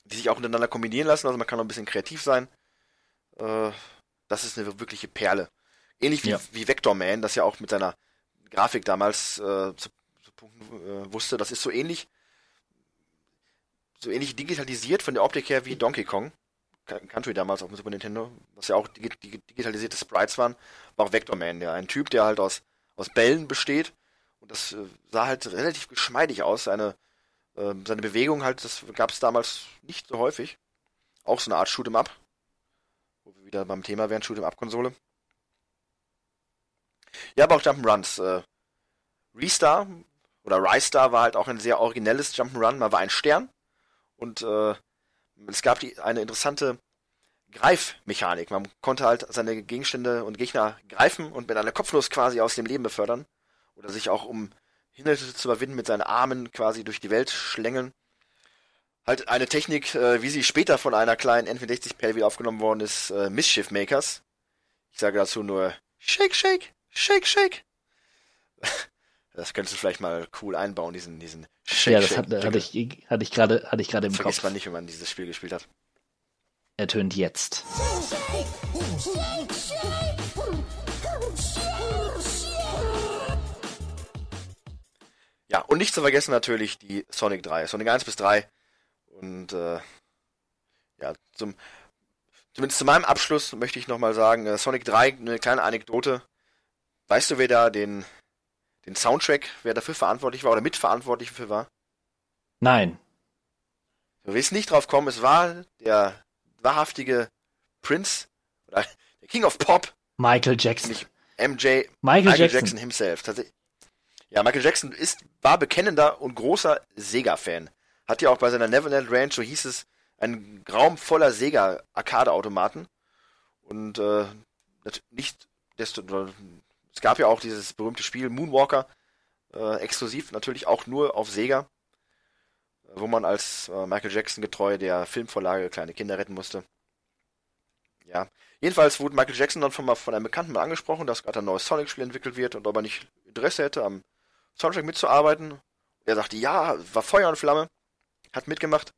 die sich auch miteinander kombinieren lassen. Also man kann auch ein bisschen kreativ sein. Äh, das ist eine wirkliche Perle. Ähnlich wie, Ja. wie Vector Man, das ja auch mit seiner Grafik damals äh, zu, zu punkten äh, wusste. Das ist so ähnlich, so ähnlich digitalisiert von der Optik her wie Donkey Kong. Country damals auf dem Super Nintendo, was ja auch digi digi digitalisierte Sprites waren, war auch Vector Man, ja. Ein Typ, der halt aus, aus Bällen besteht. Und das äh, sah halt relativ geschmeidig aus. Seine, äh, seine Bewegung halt, das gab es damals nicht so häufig. Auch so eine Art Shoot'em Up. Wo wir wieder beim Thema wären, Shoot'em Up-Konsole. Ja, aber auch Jump'n'Runs. Äh, Restar oder Rystar war halt auch ein sehr originelles Jump'n'Run. Man war ein Stern und äh, es gab die, eine interessante Greifmechanik. Man konnte halt seine Gegenstände und Gegner greifen und mit einer Kopfnuss quasi aus dem Leben befördern. Oder sich auch, um Hindernisse zu überwinden, mit seinen Armen quasi durch die Welt schlängeln. Halt eine Technik, äh, wie sie später von einer kleinen N64-Perle wieder aufgenommen worden ist, äh, Mischief Makers. Ich sage dazu nur Shake, Shake, Shake, Shake. Das könntest du vielleicht mal cool einbauen, diesen, diesen Shake, ja, das Shake. hatte, ich, hatte ich gerade, hatte ich gerade im Vergisst Kopf. man nicht, wenn man dieses Spiel gespielt hat. Ertönt jetzt. Ja, und nicht zu vergessen natürlich die Sonic 3. Sonic 1 bis 3. Und äh, ja, zum zumindest zu meinem Abschluss möchte ich nochmal sagen, äh, Sonic 3, eine kleine Anekdote. Weißt du, wer da den, den Soundtrack, wer dafür verantwortlich war oder mitverantwortlich dafür war? Nein. Du willst nicht drauf kommen, es war der wahrhaftige Prince oder der King of Pop, Michael Jackson. MJ Michael, Jackson. himself. Tatsächlich. Ja, Michael Jackson ist, war bekennender und großer Sega-Fan. Hat ja auch bei seiner Neverland Ranch, so hieß es, einen Raum voller Sega-Arcade-Automaten. Und äh, nicht desto, es gab ja auch dieses berühmte Spiel Moonwalker, äh, exklusiv natürlich auch nur auf Sega, äh, wo man als äh, Michael Jackson getreu der Filmvorlage kleine Kinder retten musste. Ja, jedenfalls wurde Michael Jackson dann von, von einem Bekannten mal angesprochen, dass gerade ein neues Sonic-Spiel entwickelt wird und ob er nicht Interesse hätte, am Soundtrack mitzuarbeiten. Er sagte, ja, war Feuer und Flamme, hat mitgemacht.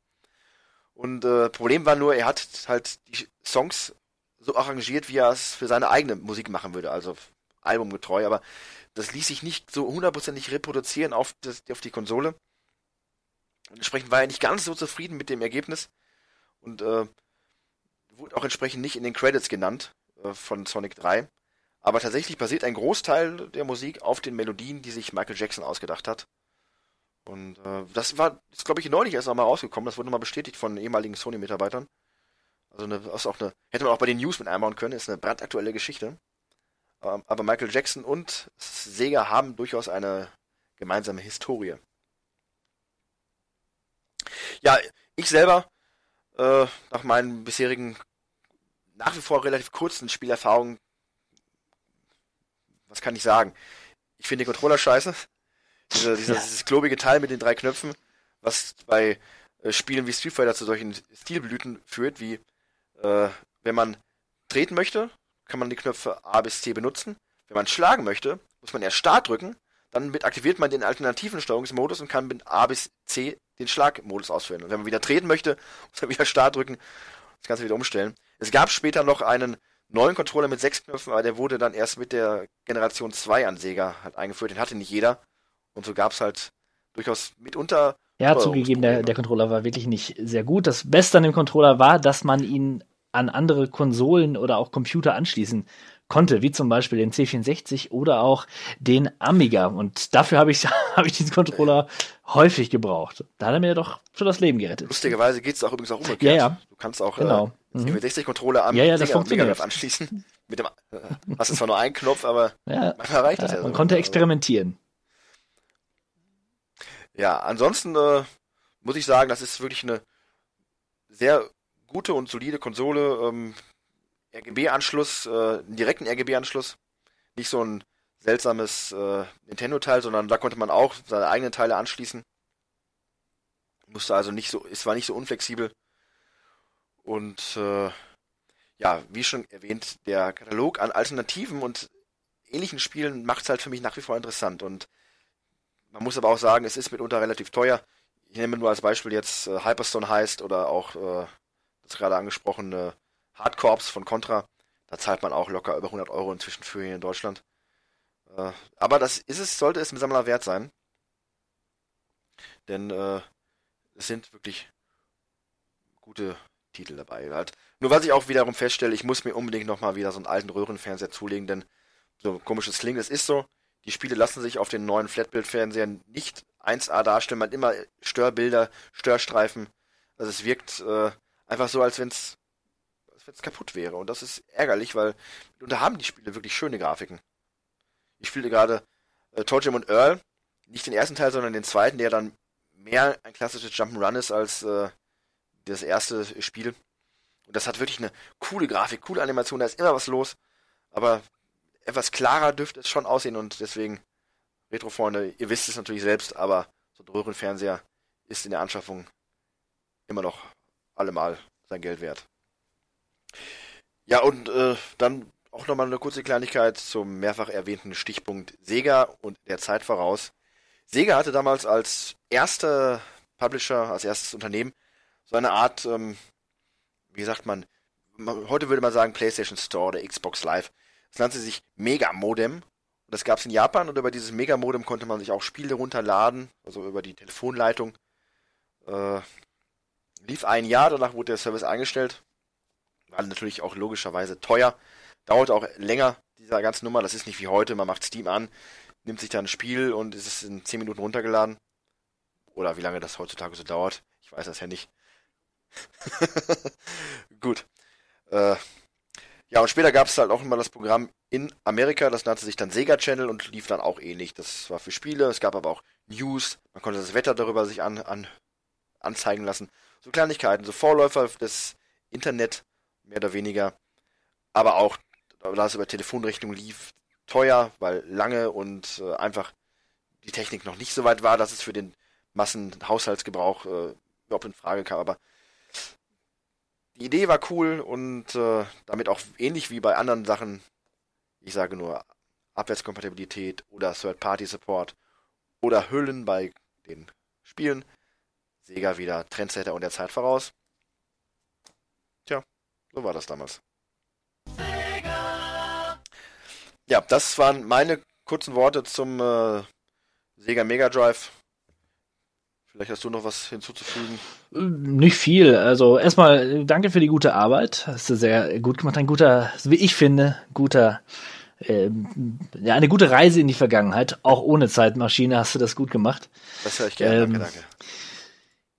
Und äh, Problem war nur, er hat halt die Songs so arrangiert, wie er es für seine eigene Musik machen würde, also albumgetreu, aber das ließ sich nicht so hundertprozentig reproduzieren auf, das, auf die Konsole. Entsprechend war er nicht ganz so zufrieden mit dem Ergebnis und äh, wurde auch entsprechend nicht in den Credits genannt äh, von Sonic 3. Aber tatsächlich basiert ein Großteil der Musik auf den Melodien, die sich Michael Jackson ausgedacht hat. Und äh, das war, glaube ich neulich erst nochmal rausgekommen. Das wurde nochmal bestätigt von ehemaligen Sony-Mitarbeitern. Also eine, ist auch eine, hätte man auch bei den News mit einbauen können. Ist eine brandaktuelle Geschichte. Ähm, aber Michael Jackson und Sega haben durchaus eine gemeinsame Historie. Ja, ich selber, äh, nach meinen bisherigen, nach wie vor relativ kurzen Spielerfahrungen, was kann ich sagen? Ich finde den Controller scheiße. Diese, dieser, Ja. Dieses klobige Teil mit den drei Knöpfen, was bei äh, Spielen wie Street Fighter zu solchen Stilblüten führt, wie äh, wenn man treten möchte, kann man die Knöpfe A bis C benutzen. Wenn man schlagen möchte, muss man erst Start drücken, dann mit aktiviert man den alternativen Steuerungsmodus und kann mit A bis C den Schlagmodus ausführen. Und wenn man wieder treten möchte, muss man wieder Start drücken, das Ganze wieder umstellen. Es gab später noch einen neuen Controller mit sechs Knöpfen, aber der wurde dann erst mit der Generation 2 an Sega halt eingeführt. Den hatte nicht jeder. Und so gab es halt durchaus mitunter Ja, zugegeben, der, der Controller war wirklich nicht sehr gut. Das Beste an dem Controller war, dass man ihn an andere Konsolen oder auch Computer anschließen konnte, wie zum Beispiel den C64 oder auch den Amiga. Und dafür habe ich, habe ich diesen Controller häufig gebraucht. Da hat er mir doch schon das Leben gerettet. Lustigerweise geht es auch übrigens auch umgekehrt. Ja, ja. Du kannst auch Genau. äh, Mhm. den 60-Controller am Ja, ja. Mega anschließen. Mit dem, äh, hast du zwar nur einen Knopf, aber Ja, manchmal reicht das ja. man so. konnte experimentieren. Ja, ansonsten äh, muss ich sagen, das ist wirklich eine sehr gute und solide Konsole. Ähm, RGB-Anschluss, äh, einen direkten RGB-Anschluss. Nicht so ein seltsames äh, Nintendo-Teil, sondern da konnte man auch seine eigenen Teile anschließen. Musste also nicht so, es war nicht so unflexibel. Und äh, ja, wie schon erwähnt, der Katalog an Alternativen und ähnlichen Spielen macht es halt für mich nach wie vor interessant. Und man muss aber auch sagen, es ist mitunter relativ teuer. Ich nehme nur als Beispiel jetzt äh, Hyperstone heißt oder auch äh, das gerade angesprochene Hardcorps von Contra. Da zahlt man auch locker über 100 Euro inzwischen für hier in Deutschland. Äh, aber das ist es, sollte es im Sammler wert sein. Denn äh, es sind wirklich gute Titel dabei. Halt. Nur was ich auch wiederum feststelle, ich muss mir unbedingt nochmal wieder so einen alten Röhrenfernseher zulegen, denn so komisches klingt, es ist so, die Spiele lassen sich auf den neuen Flatbildfernsehern nicht 1A darstellen, man hat immer Störbilder, Störstreifen. Also es wirkt äh, einfach so, als wenn es als wenn's kaputt wäre. Und das ist ärgerlich, weil da haben die Spiele wirklich schöne Grafiken. Ich spiele gerade äh, Toe Jam und Earl, nicht den ersten Teil, sondern den zweiten, der dann mehr ein klassisches Jump'n'Run ist als äh, das erste Spiel. Und das hat wirklich eine coole Grafik, coole Animation, da ist immer was los. Aber etwas klarer dürfte es schon aussehen und deswegen, Retro-Freunde, ihr wisst es natürlich selbst, aber so ein Röhrenfernseher ist in der Anschaffung immer noch allemal sein Geld wert. Ja, und äh, dann auch nochmal eine kurze Kleinigkeit zum mehrfach erwähnten Stichpunkt Sega und der Zeit voraus. Sega hatte damals als erster Publisher, als erstes Unternehmen, so eine Art, ähm, wie sagt man, heute würde man sagen PlayStation Store oder Xbox Live. Das nannte sich Mega Modem. Und das gab es in Japan und über dieses Mega Modem konnte man sich auch Spiele runterladen, also über die Telefonleitung. Äh, lief ein Jahr, danach wurde der Service eingestellt. War natürlich auch logischerweise teuer. Dauert auch länger, dieser ganze Nummer. Das ist nicht wie heute. Man macht Steam an, nimmt sich dann ein Spiel und ist es in 10 Minuten runtergeladen. Oder wie lange das heutzutage so dauert. Ich weiß das ja nicht. Gut. Äh, ja, und später gab es halt auch immer das Programm in Amerika, das nannte sich dann Sega Channel und lief dann auch ähnlich. Das war für Spiele, es gab aber auch News, man konnte das Wetter darüber sich an, an, anzeigen lassen. So Kleinigkeiten, so Vorläufer des Internet, mehr oder weniger. Aber auch, da es über Telefonrechnung lief, teuer, weil lange und äh, einfach die Technik noch nicht so weit war, dass es für den Massenhaushaltsgebrauch äh, überhaupt in Frage kam. Aber die Idee war cool und äh, damit auch ähnlich wie bei anderen Sachen, ich sage nur Abwärtskompatibilität oder Third-Party-Support oder Hüllen bei den Spielen. Sega wieder Trendsetter und der Zeit voraus. Tja, so war das damals. Ja, das waren meine kurzen Worte zum äh, Sega Mega Drive. Vielleicht hast du noch was hinzuzufügen. Nicht viel. Also erstmal äh, danke für die gute Arbeit. Hast du sehr gut gemacht. Ein guter, wie ich finde, guter, ähm, ja, eine gute Reise in die Vergangenheit. Auch ohne Zeitmaschine hast du das gut gemacht. Das höre ich gerne. Ähm, danke, danke.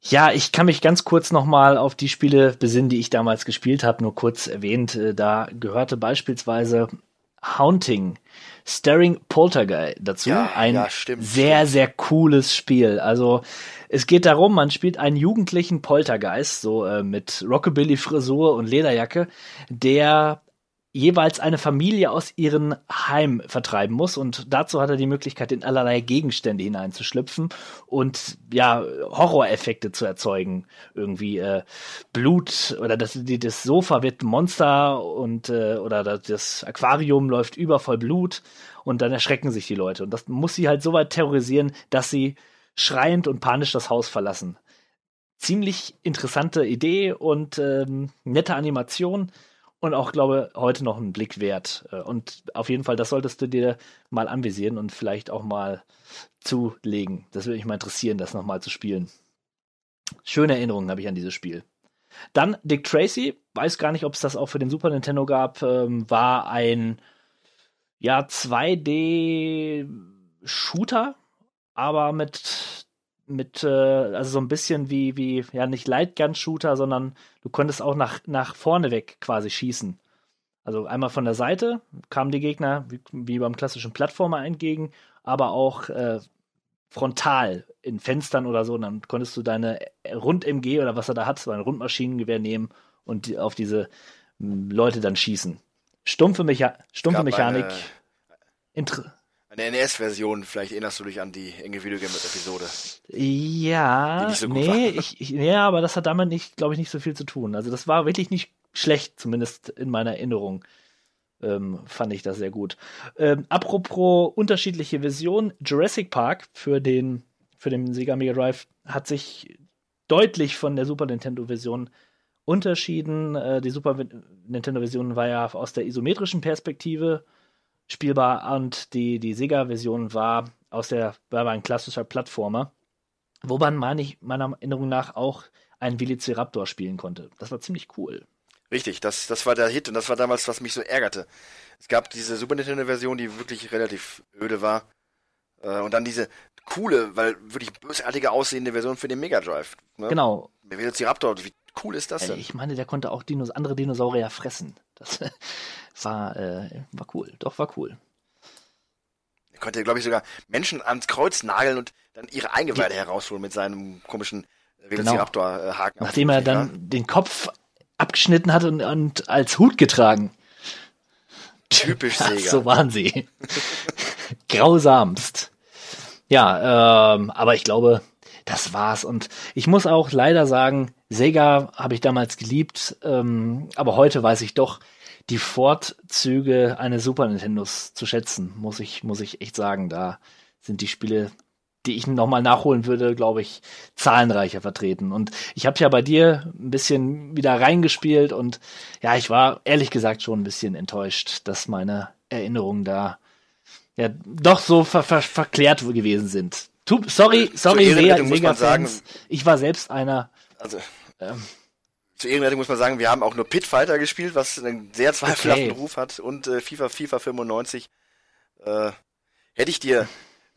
Ja, ich kann mich ganz kurz nochmal auf die Spiele besinnen, die ich damals gespielt habe, nur kurz erwähnt. Äh, Da gehörte beispielsweise Haunting, Staring Poltergeist dazu. Ja, Ein ja, stimmt, sehr, stimmt. sehr cooles Spiel. Also es geht darum, man spielt einen jugendlichen Poltergeist, so äh, mit Rockabilly-Frisur und Lederjacke, der jeweils eine Familie aus ihrem Heim vertreiben muss und dazu hat er die Möglichkeit, in allerlei Gegenstände hineinzuschlüpfen und ja, Horroreffekte zu erzeugen. Irgendwie äh, Blut oder das, das Sofa wird Monster und äh, oder das, das Aquarium läuft über voll Blut und dann erschrecken sich die Leute. Und das muss sie halt so weit terrorisieren, dass sie schreiend und panisch das Haus verlassen. Ziemlich interessante Idee und ähm, nette Animation und auch, glaube heute noch einen Blick wert. Äh, Und auf jeden Fall, das solltest du dir mal anvisieren und vielleicht auch mal zulegen. Das würde mich mal interessieren, das nochmal zu spielen. Schöne Erinnerungen habe ich an dieses Spiel. Dann Dick Tracy, weiß gar nicht, ob es das auch für den Super Nintendo gab, ähm, war ein ja 2D Shooter, aber mit mit äh, also so ein bisschen wie wie ja nicht Lightgun Shooter, sondern du konntest auch nach nach vorne weg quasi schießen. Also einmal von der Seite kamen die Gegner wie, wie beim klassischen Plattformer entgegen, aber auch äh, frontal in Fenstern oder so. Und dann konntest du deine Rund-MG oder was er da hat, so ein Rundmaschinengewehr nehmen und die, auf diese m, Leute dann schießen. Stumpfe, Mecha stumpfe Mechanik. eine- Eine NES-Version, vielleicht erinnerst du dich an die enge Videogame-Episode. ja, so nee, war. ich, ich, nee, aber das hat damit nicht, glaube ich, nicht so viel zu tun. Also das war wirklich nicht schlecht, zumindest in meiner Erinnerung. Ähm, fand ich das sehr gut. Ähm, apropos unterschiedliche Versionen, Jurassic Park für den, für den Sega Mega Drive hat sich deutlich von der Super Nintendo-Version unterschieden. Äh, die Super Nintendo-Version war ja aus der isometrischen Perspektive spielbar und die, die Sega-Version war aus der, war ein klassischer Plattformer, wo man, meine ich, meiner Erinnerung nach auch einen Velociraptor spielen konnte. Das war ziemlich cool. Richtig, das, das war der Hit und das war damals, was mich so ärgerte. Es gab diese Super Nintendo-Version, die wirklich relativ öde war. Äh, und dann diese coole, weil wirklich bösartige aussehende Version für den Mega Drive. Ne? Genau. Der Velociraptor, wie cool ist das denn? Ich meine, der konnte auch Dinos andere Dinosaurier fressen. Das war, äh, war cool. Doch, war cool. Er konnte, glaube ich, sogar Menschen ans Kreuz nageln und dann ihre Eingeweide herausholen mit seinem komischen Velociraptor-Haken. Genau. Nachdem er dann den Kopf abgeschnitten hat und, und als Hut getragen. Typisch Ach, Sega. so waren sie. Grausamst. Ja, ähm, aber ich glaube, das war's. Und ich muss auch leider sagen, Sega habe ich damals geliebt, ähm, aber heute weiß ich doch die Vorzüge eines Super Nintendos zu schätzen, muss ich, muss ich echt sagen. Da sind die Spiele, die ich nochmal nachholen würde, glaube ich, zahlenreicher vertreten. Und ich habe ja bei dir ein bisschen wieder reingespielt und ja, ich war ehrlich gesagt schon ein bisschen enttäuscht, dass meine Erinnerungen da ja doch so ver ver verklärt gewesen sind. Tu, sorry, sorry, Sega, muss man Sega-Fans. Ich war selbst einer. Also, Ähm. Zur Ehrenrettung muss man sagen, wir haben auch nur Pit Fighter gespielt, was einen sehr zweifelhaften Okay. Ruf hat und äh, FIFA FIFA 95. Äh, hätte ich dir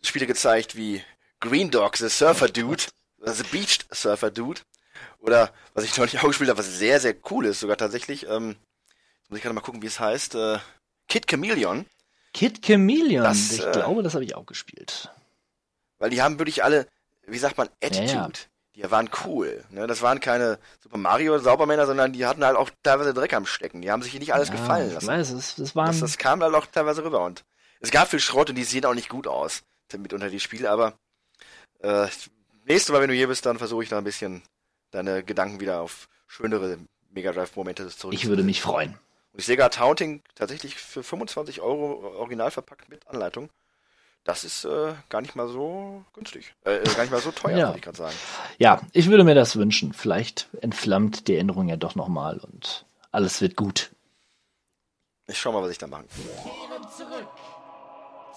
Spiele gezeigt wie Green Dog, The Surfer Dude, The Beached Surfer Dude oder was ich neulich auch gespielt habe, was sehr, sehr cool ist sogar tatsächlich, ähm, muss ich gerade mal gucken, wie es heißt, äh, Kid Chameleon, Kid Chameleon. Das, ich äh, glaube, das habe ich auch gespielt. weil die haben wirklich alle, wie sagt man, Ja, Attitude. ja. Die waren cool. Ne? Das waren keine Super Mario Saubermänner, sondern die hatten halt auch teilweise Dreck am Stecken. Die haben sich hier nicht alles Ja, gefallen ich lassen. weiß, es, das waren Das, das kam halt auch teilweise rüber. Und es gab viel Schrott und die sehen auch nicht gut aus, mitunter die Spiele, aber äh, nächstes Mal, wenn du hier bist, dann versuche ich da ein bisschen deine Gedanken wieder auf schönere Mega Drive-Momente zurück. ich würde mich freuen. Und ich sehe gerade Taunting tatsächlich für 25 Euro original verpackt mit Anleitung. Das ist äh, gar nicht mal so günstig. Äh, äh, gar nicht mal so teuer, Ja. wollte ich gerade sagen. Ja, ich würde mir das wünschen. Vielleicht entflammt die Erinnerung ja doch nochmal und alles wird gut. Ich schau mal, was ich da machen kann. Kehren zurück.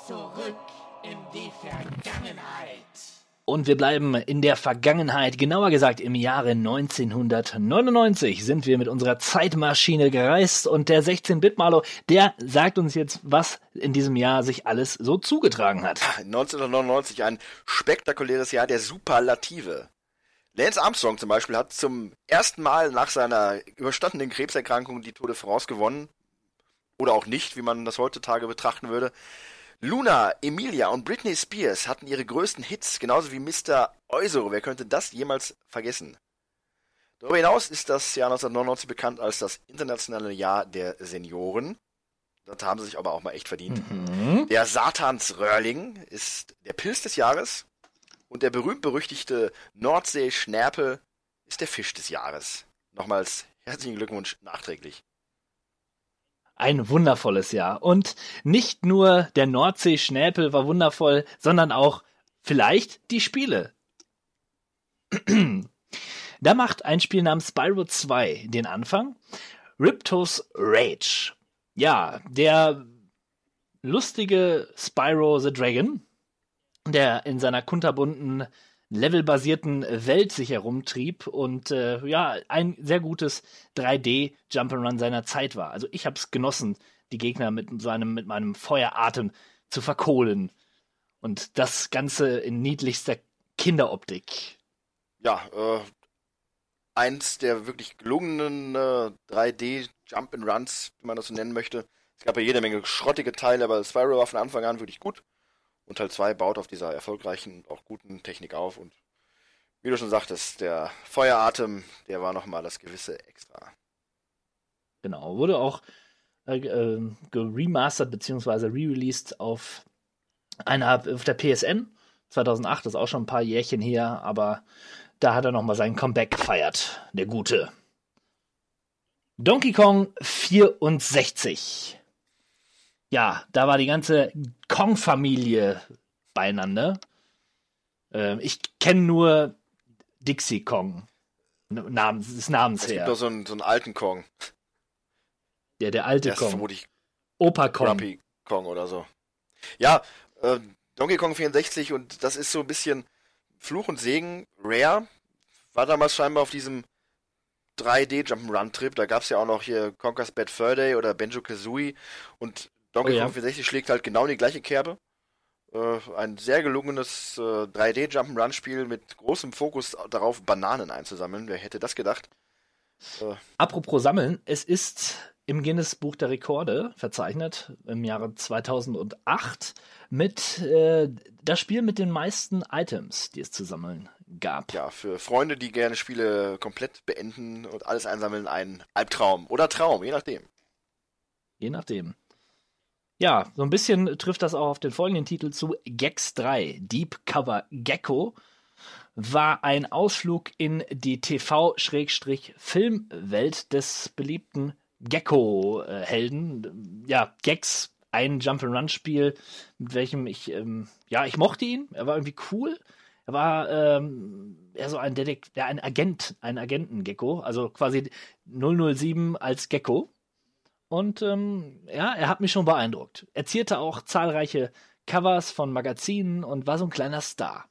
Zurück in die Vergangenheit. Und wir bleiben in der Vergangenheit, genauer gesagt im Jahre 1999 sind wir mit unserer Zeitmaschine gereist und der 16-Bit-Malo, der sagt uns jetzt, was in diesem Jahr sich alles so zugetragen hat. 1999 ein spektakuläres Jahr der Superlative. Lance Armstrong zum Beispiel hat zum ersten Mal nach seiner überstandenen Krebserkrankung die Tode vorausgewonnen. Oder auch nicht, wie man das heutzutage betrachten würde. Luna, Emilia und Britney Spears hatten ihre größten Hits, genauso wie Mr. Eusero. Wer könnte das jemals vergessen? Darüber hinaus ist das Jahr 1999 bekannt als das internationale Jahr der Senioren. Das haben sie sich aber auch mal echt verdient. Der Satansröhrling ist der Pilz des Jahres und der berühmt-berüchtigte Nordsee-Schnärpel ist der Fisch des Jahres. Nochmals herzlichen Glückwunsch nachträglich. Ein wundervolles Jahr. Und nicht nur der Nordsee-Schnäpel war wundervoll, sondern auch vielleicht die Spiele. da macht ein Spiel namens Spyro 2 den Anfang. Riptos Rage. Ja, der lustige Spyro the Dragon, der in seiner kunterbunten levelbasierten Welt sich herumtrieb und äh, ja, ein sehr gutes 3D Jump'n'Run seiner Zeit war. Also ich habe es genossen, die Gegner mit seinem mit meinem Feueratem zu verkohlen und das Ganze in niedlichster Kinderoptik. Ja, äh, eins der wirklich gelungenen äh, 3D Jump and Runs, wie man das so nennen möchte. Es gab ja jede Menge schrottige Teile, aber Spyro war von Anfang an wirklich gut. Und Teil 2 baut auf dieser erfolgreichen und auch guten Technik auf. Und wie du schon sagtest, der Feueratem, der war nochmal das gewisse Extra. Genau, wurde auch äh, äh, geremastert bzw. re-released auf einer auf der PSN 2008, das ist auch schon ein paar Jährchen her, aber da hat er nochmal sein Comeback gefeiert, der Gute. Donkey Kong 64. Ja, da war die ganze Kong-Familie beieinander. Ähm, ich kenne nur Dixie Kong. Namens, des Namens Es gibt her. noch so einen, so einen alten Kong. Der, der alte Der ist Kong. vermutlich Opa Kong. Grumpy Kong oder so. Ja, äh, Donkey Kong 64 und das ist so ein bisschen Fluch und Segen. Rare war damals scheinbar auf diesem 3D Jump'n'Run Trip. Da gab es ja auch noch hier Conker's Bad Fur Day oder Benjo Kazooie und Donkey Oh ja. Kong 64 schlägt halt genau in die gleiche Kerbe. Äh, ein sehr gelungenes äh, 3D Jump'n'Run Spiel mit großem Fokus darauf, Bananen einzusammeln. Wer hätte das gedacht? Apropos Sammeln, es ist im Guinness Buch der Rekorde verzeichnet im Jahre 2008 mit äh, das Spiel mit den meisten Items, die es zu sammeln gab. Ja, für Freunde, die gerne Spiele komplett beenden und alles einsammeln, ein Albtraum oder Traum, je nachdem. Je nachdem. Ja, so ein bisschen trifft das auch auf den folgenden Titel zu. Gex 3, Deep Cover Gecko, war ein Ausflug in die TV-Filmwelt des beliebten Gecko-Helden. Ja, Gex, ein Jump'n'Run-Spiel, mit welchem ich, ähm, ja, ich mochte ihn. Er war irgendwie cool. Er war ähm, eher so ein Detek ja, ein Agent, ein Agenten-Gecko, also quasi 007 als Gecko. Und ähm, ja, er hat mich schon beeindruckt. Er zierte auch zahlreiche Covers von Magazinen und war so ein kleiner Star.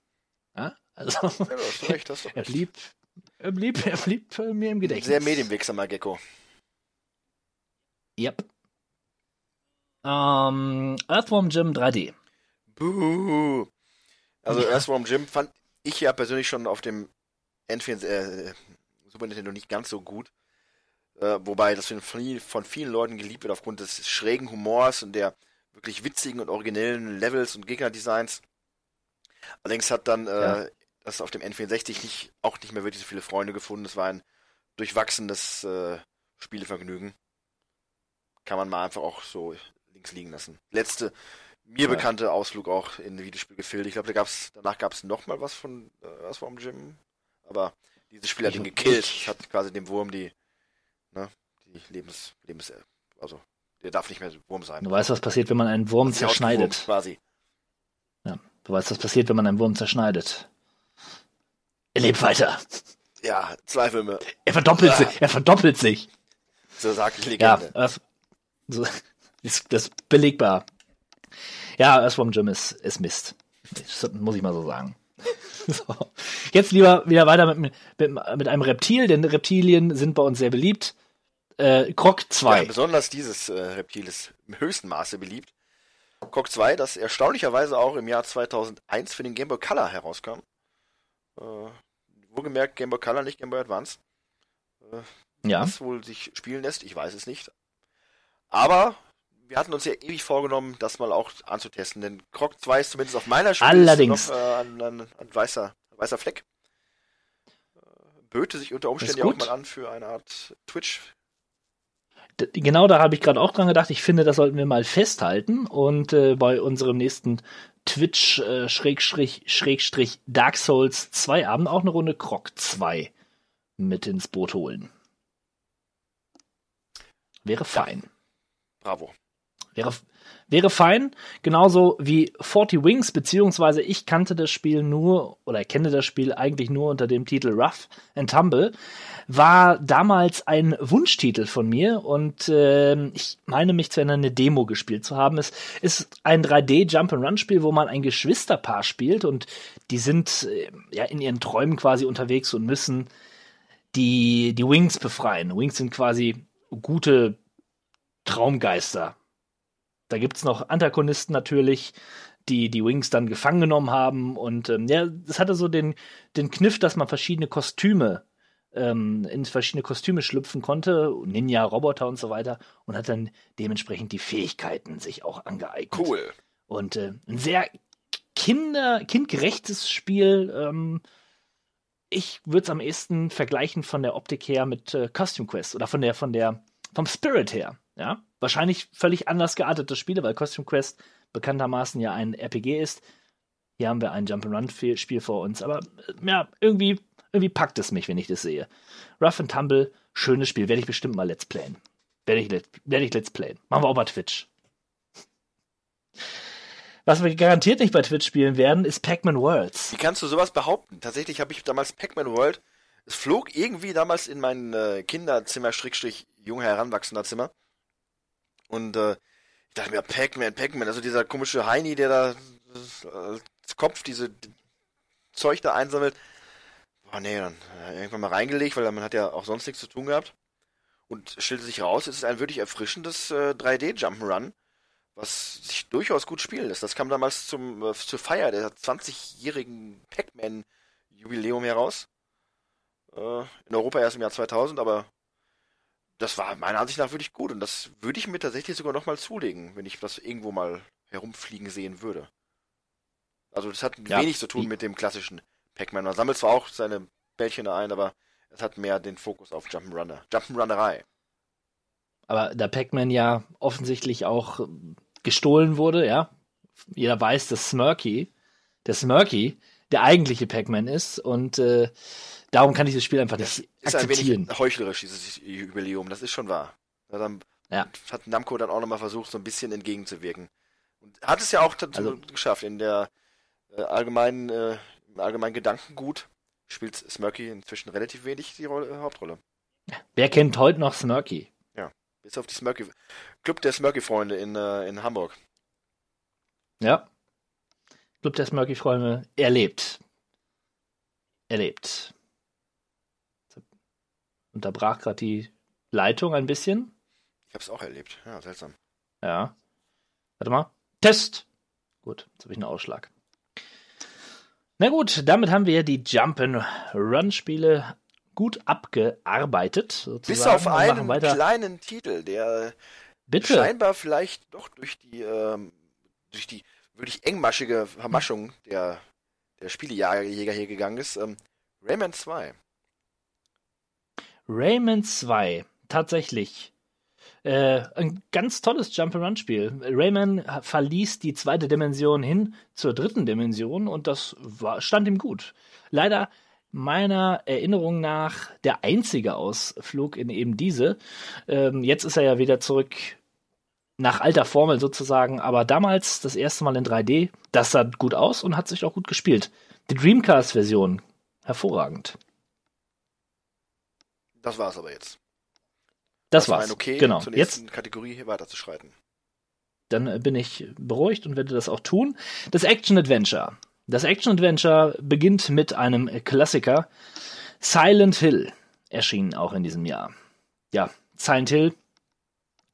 Ja? Also Ja, du recht, hast du er recht. blieb, er blieb, er blieb äh, mir im Gedächtnis. Sehr medienwegsamer Gecko. Yep. Ähm, Earthworm Jim 3D. Buh. Also Earthworm Jim fand ich ja persönlich schon auf dem N4, äh, Super Nintendo nicht ganz so gut. Äh, wobei das von, von vielen Leuten geliebt wird aufgrund des schrägen Humors und der wirklich witzigen und originellen Levels und Gegnerdesigns. Allerdings hat dann äh, Ja. das auf dem N64 nicht, auch nicht mehr wirklich so viele Freunde gefunden. Es war ein durchwachsenes äh, Spielevergnügen. Kann man mal einfach auch so links liegen lassen. Letzte mir Ja. bekannte Ausflug auch in Videospielgefilde. Ich glaube, da gab's, danach gab es noch mal was von äh, Earthworm Jim. Aber dieses Spiel hat ihn gekillt. ich- Es hat quasi dem Wurm die, ne, die Lebens, Lebens, also der darf nicht mehr Wurm sein. Du weißt, was passiert, wenn man einen Wurm zerschneidet. Quasi. Du weißt, was passiert, wenn man einen Wurm zerschneidet. Er lebt weiter. Ja, Zweifel mir. Er verdoppelt Ah. sich. Er verdoppelt sich. So sagt die Ja, Legende. Earth, so, das ist belegbar. Ja, Earthworm Jim ist, ist Mist. Das muss ich mal so sagen. So. Jetzt lieber wieder weiter mit, mit, mit einem Reptil, denn Reptilien sind bei uns sehr beliebt. Äh, Krog 2. Ja, besonders dieses äh, Reptil ist im höchsten Maße beliebt. Cock 2, das erstaunlicherweise auch im Jahr 2001 für den Game Boy Color herauskam. Äh, wohlgemerkt Game Boy Color, nicht Game Boy Advance. ja, Was wohl sich spielen lässt, ich weiß es nicht. Aber wir hatten uns ja ewig vorgenommen, das mal auch anzutesten, denn Croc 2 ist zumindest auf meiner Allerdings. noch äh, ein, ein, ein weißer, weißer Fleck. Äh, Böte sich unter Umständen ja auch mal an für eine Art Twitch. Genau da habe ich gerade auch dran gedacht. Ich finde, das sollten wir mal festhalten und äh, bei unserem nächsten Twitch äh, Schrägstrich, Schrägstrich Dark Souls 2 Abend auch eine Runde Krog 2 mit ins Boot holen. Wäre fein. Bravo. Wäre, Wäre fein, genauso wie 40 Wings, beziehungsweise ich kannte das Spiel nur oder kenne das Spiel eigentlich nur unter dem Titel Rough and Tumble, war damals ein Wunschtitel von mir und äh, ich meine mich zu erinnern, eine Demo gespielt zu haben. Es ist ein 3D Jump-and-Run-Spiel, wo man ein Geschwisterpaar spielt und die sind äh, ja in ihren Träumen quasi unterwegs und müssen die, die Wings befreien. Wings sind quasi gute Traumgeister. Da gibt's noch Antagonisten natürlich, die die Wings dann gefangen genommen haben. Und ähm, ja, es hatte so den, den Kniff, dass man verschiedene Kostüme ähm, in verschiedene Kostüme schlüpfen konnte, Ninja, Roboter und so weiter, und hat dann dementsprechend die Fähigkeiten sich auch angeeignet. Cool. Und äh, ein sehr kinder kindgerechtes Spiel. Ähm, ich würde es am ehesten vergleichen von der Optik her mit äh, Costume Quest oder von der von der vom Spirit her. Ja, wahrscheinlich völlig anders geartete Spiele, weil Costume Quest bekanntermaßen ja ein RPG ist. Hier haben wir ein Jump'n'Run-Spiel vor uns, aber äh, ja, irgendwie, irgendwie packt es mich, wenn ich das sehe. Rough and Tumble, schönes Spiel, werde ich bestimmt mal Let's Playen. Werde ich, werde ich Let's Playen. Machen wir auch bei Twitch. Was wir garantiert nicht bei Twitch spielen werden, ist Pac-Man Worlds. Wie kannst du sowas behaupten? Tatsächlich habe ich damals Pac-Man World. Es flog irgendwie damals in mein äh, Kinderzimmer, Schrägstrich, junge heranwachsender Zimmer. Und äh, ich dachte mir, Pac-Man, Pac-Man, also dieser komische Heini, der da äh, Kopf diese Zeug da einsammelt. Boah, nee, dann äh, irgendwann mal reingelegt, weil man hat ja auch sonst nichts zu tun gehabt. Und stellte sich raus, es ist ein wirklich erfrischendes äh, 3D-Jump'n'Run, was sich durchaus gut spielen lässt. Das kam damals zum, äh, zur Feier der 20-jährigen Pac-Man-Jubiläum heraus. Äh, in Europa erst im Jahr 2000, aber das war meiner Ansicht nach wirklich gut. Und das würde ich mir tatsächlich sogar nochmal zulegen, wenn ich das irgendwo mal herumfliegen sehen würde. Also das hat Ja, wenig zu tun mit dem klassischen Pac-Man. Man sammelt zwar auch seine Bällchen ein, aber es hat mehr den Fokus auf Jump'n'Runner. Jump'n'Runnerei. Aber da Pac-Man ja offensichtlich auch gestohlen wurde, ja. Jeder weiß, dass Smirky, der Smirky, der eigentliche Pac-Man ist und äh, darum kann ich das Spiel einfach nicht Ist ein akzeptieren. wenig heuchlerisch, dieses Jubiläum, das ist schon wahr. Ja, dann Ja. hat Namco dann auch nochmal versucht, so ein bisschen entgegenzuwirken. Und hat es ja auch Also- geschafft. In der äh, allgemeinen, äh, im allgemeinen Gedankengut spielt Smirky inzwischen relativ wenig die Rolle, äh, Hauptrolle. Wer kennt heute noch Smirky? Bis auf die Smirky, Club der Smirky-Freunde in, äh, in Hamburg. Ja. Club der Smirky-Freunde erlebt. Erlebt. Unterbrach gerade die Leitung ein bisschen. Ich habe es auch erlebt. Ja, seltsam. Ja. Warte mal. Test. Gut, jetzt habe ich einen Ausschlag. Na gut, damit haben wir die Jump-and-Run-Spiele gut abgearbeitet. Sozusagen. Bis auf einen kleinen Titel, der Bitte. scheinbar vielleicht doch durch die ähm, durch die wirklich engmaschige Vermaschung der der Spielejäger hier gegangen ist. Ähm, Rayman 2. Rayman 2. Tatsächlich. Äh, ein ganz tolles Jump-and-Run-Spiel. Rayman verließ die zweite Dimension hin zur dritten Dimension und das war, stand ihm gut. Leider meiner Erinnerung nach der einzige Ausflug in eben diese. Ähm, jetzt ist er ja wieder zurück nach alter Formel sozusagen, aber damals das erste Mal in 3D. Das sah gut aus und hat sich auch gut gespielt. Die Dreamcast-Version, hervorragend. Das war's aber jetzt. Das, war war's. ein okay, genau. zur Jetzt nächsten Kategorie hier weiterzuschreiten. dann äh, bin ich beruhigt und werde das auch tun. Das Action Adventure. Das Action Adventure beginnt mit einem Klassiker. Silent Hill erschien auch in diesem Jahr. Ja, Silent Hill.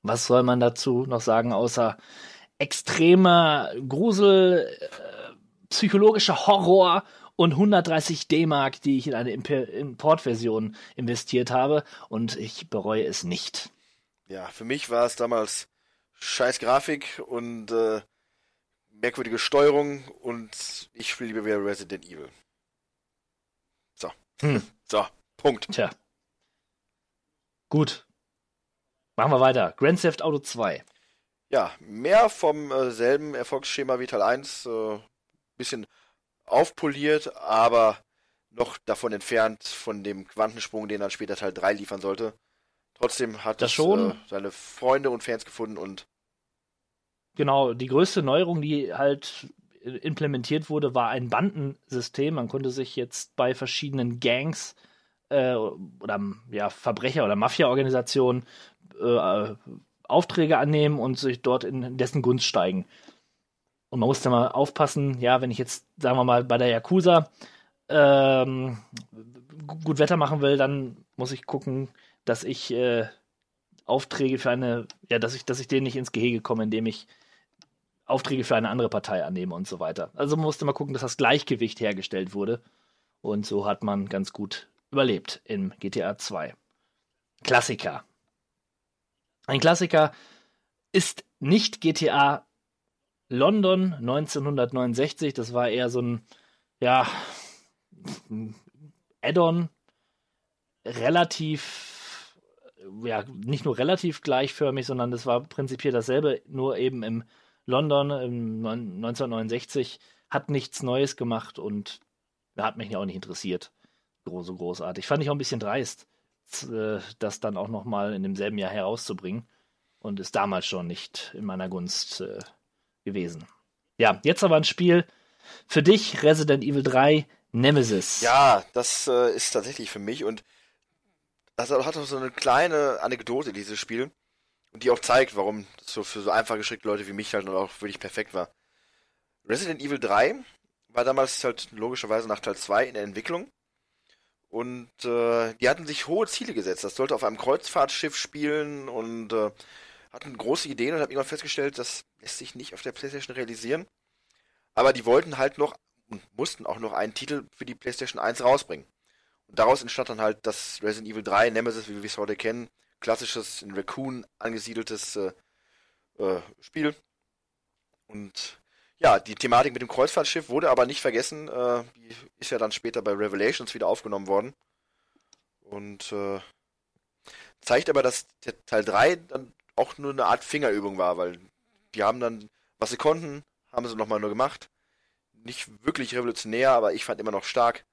Was soll man dazu noch sagen, außer extremer Grusel, äh, psychologischer Horror und 130 D-Mark, die ich in eine Imp- Importversion investiert habe. Und ich bereue es nicht. Ja, für mich war es damals scheiß Grafik und äh, merkwürdige Steuerung und ich spiele lieber wieder Resident Evil. So. Hm. So, Punkt. Tja. Gut. Machen wir weiter. Grand Theft Auto 2. Ja, mehr vom äh, selben Erfolgsschema wie Teil 1. Äh, bisschen aufpoliert, aber noch davon entfernt von dem Quantensprung, den dann später Teil 3 liefern sollte. Trotzdem hat Das es schon. Äh, seine Freunde und Fans gefunden und genau, die größte Neuerung, die halt implementiert wurde, war ein Bandensystem. Man konnte sich jetzt bei verschiedenen Gangs äh, oder ja, Verbrecher- oder Mafia-Organisationen äh, Aufträge annehmen und sich dort in dessen Gunst steigen. Und man muss da mal aufpassen, ja, wenn ich jetzt, sagen wir mal, bei der Yakuza ähm, gut Wetter machen will, dann muss ich gucken, dass ich äh, Aufträge für eine, ja, dass ich, dass ich denen nicht ins Gehege komme, indem ich Aufträge für eine andere Partei annehme und so weiter. Also man musste mal gucken, dass das Gleichgewicht hergestellt wurde. Und so hat man ganz gut überlebt in GTA 2. Klassiker. Ein Klassiker ist nicht GTA London 1969. Das war eher so ein, ja, Add-on. Relativ, ja, nicht nur relativ gleichförmig, sondern das war prinzipiell dasselbe, nur eben im London im 1969. Hat nichts Neues gemacht und hat mich auch nicht interessiert. So großartig. Fand ich auch ein bisschen dreist, äh, das dann auch nochmal in demselben Jahr herauszubringen. Und ist damals schon nicht in meiner Gunst äh, gewesen. Ja, jetzt aber ein Spiel für dich, Resident Evil 3 Nemesis. Ja, das äh, ist tatsächlich für mich und das hat auch so eine kleine Anekdote, dieses Spiel. Und die auch zeigt, warum das so für so einfach geschickte Leute wie mich halt auch wirklich perfekt war. Resident Evil 3 war damals halt logischerweise nach Teil 2 in der Entwicklung. Und äh, die hatten sich hohe Ziele gesetzt. Das sollte auf einem Kreuzfahrtschiff spielen und äh, hatten große Ideen und haben irgendwann festgestellt, das lässt sich nicht auf der PlayStation realisieren. Aber die wollten halt noch und mussten auch noch einen Titel für die PlayStation 1 rausbringen. Und daraus entstand dann halt das Resident Evil 3 Nemesis, wie wir es heute kennen. Klassisches, in Raccoon angesiedeltes äh, äh, Spiel. Und ja, die Thematik mit dem Kreuzfahrtschiff wurde aber nicht vergessen. Äh, die ist ja dann später bei Revelations wieder aufgenommen worden. Und äh, zeigt aber, dass Teil 3 dann auch nur eine Art Fingerübung war, weil die haben dann, was sie konnten, haben sie nochmal nur gemacht. Nicht wirklich revolutionär, aber ich fand immer noch stark.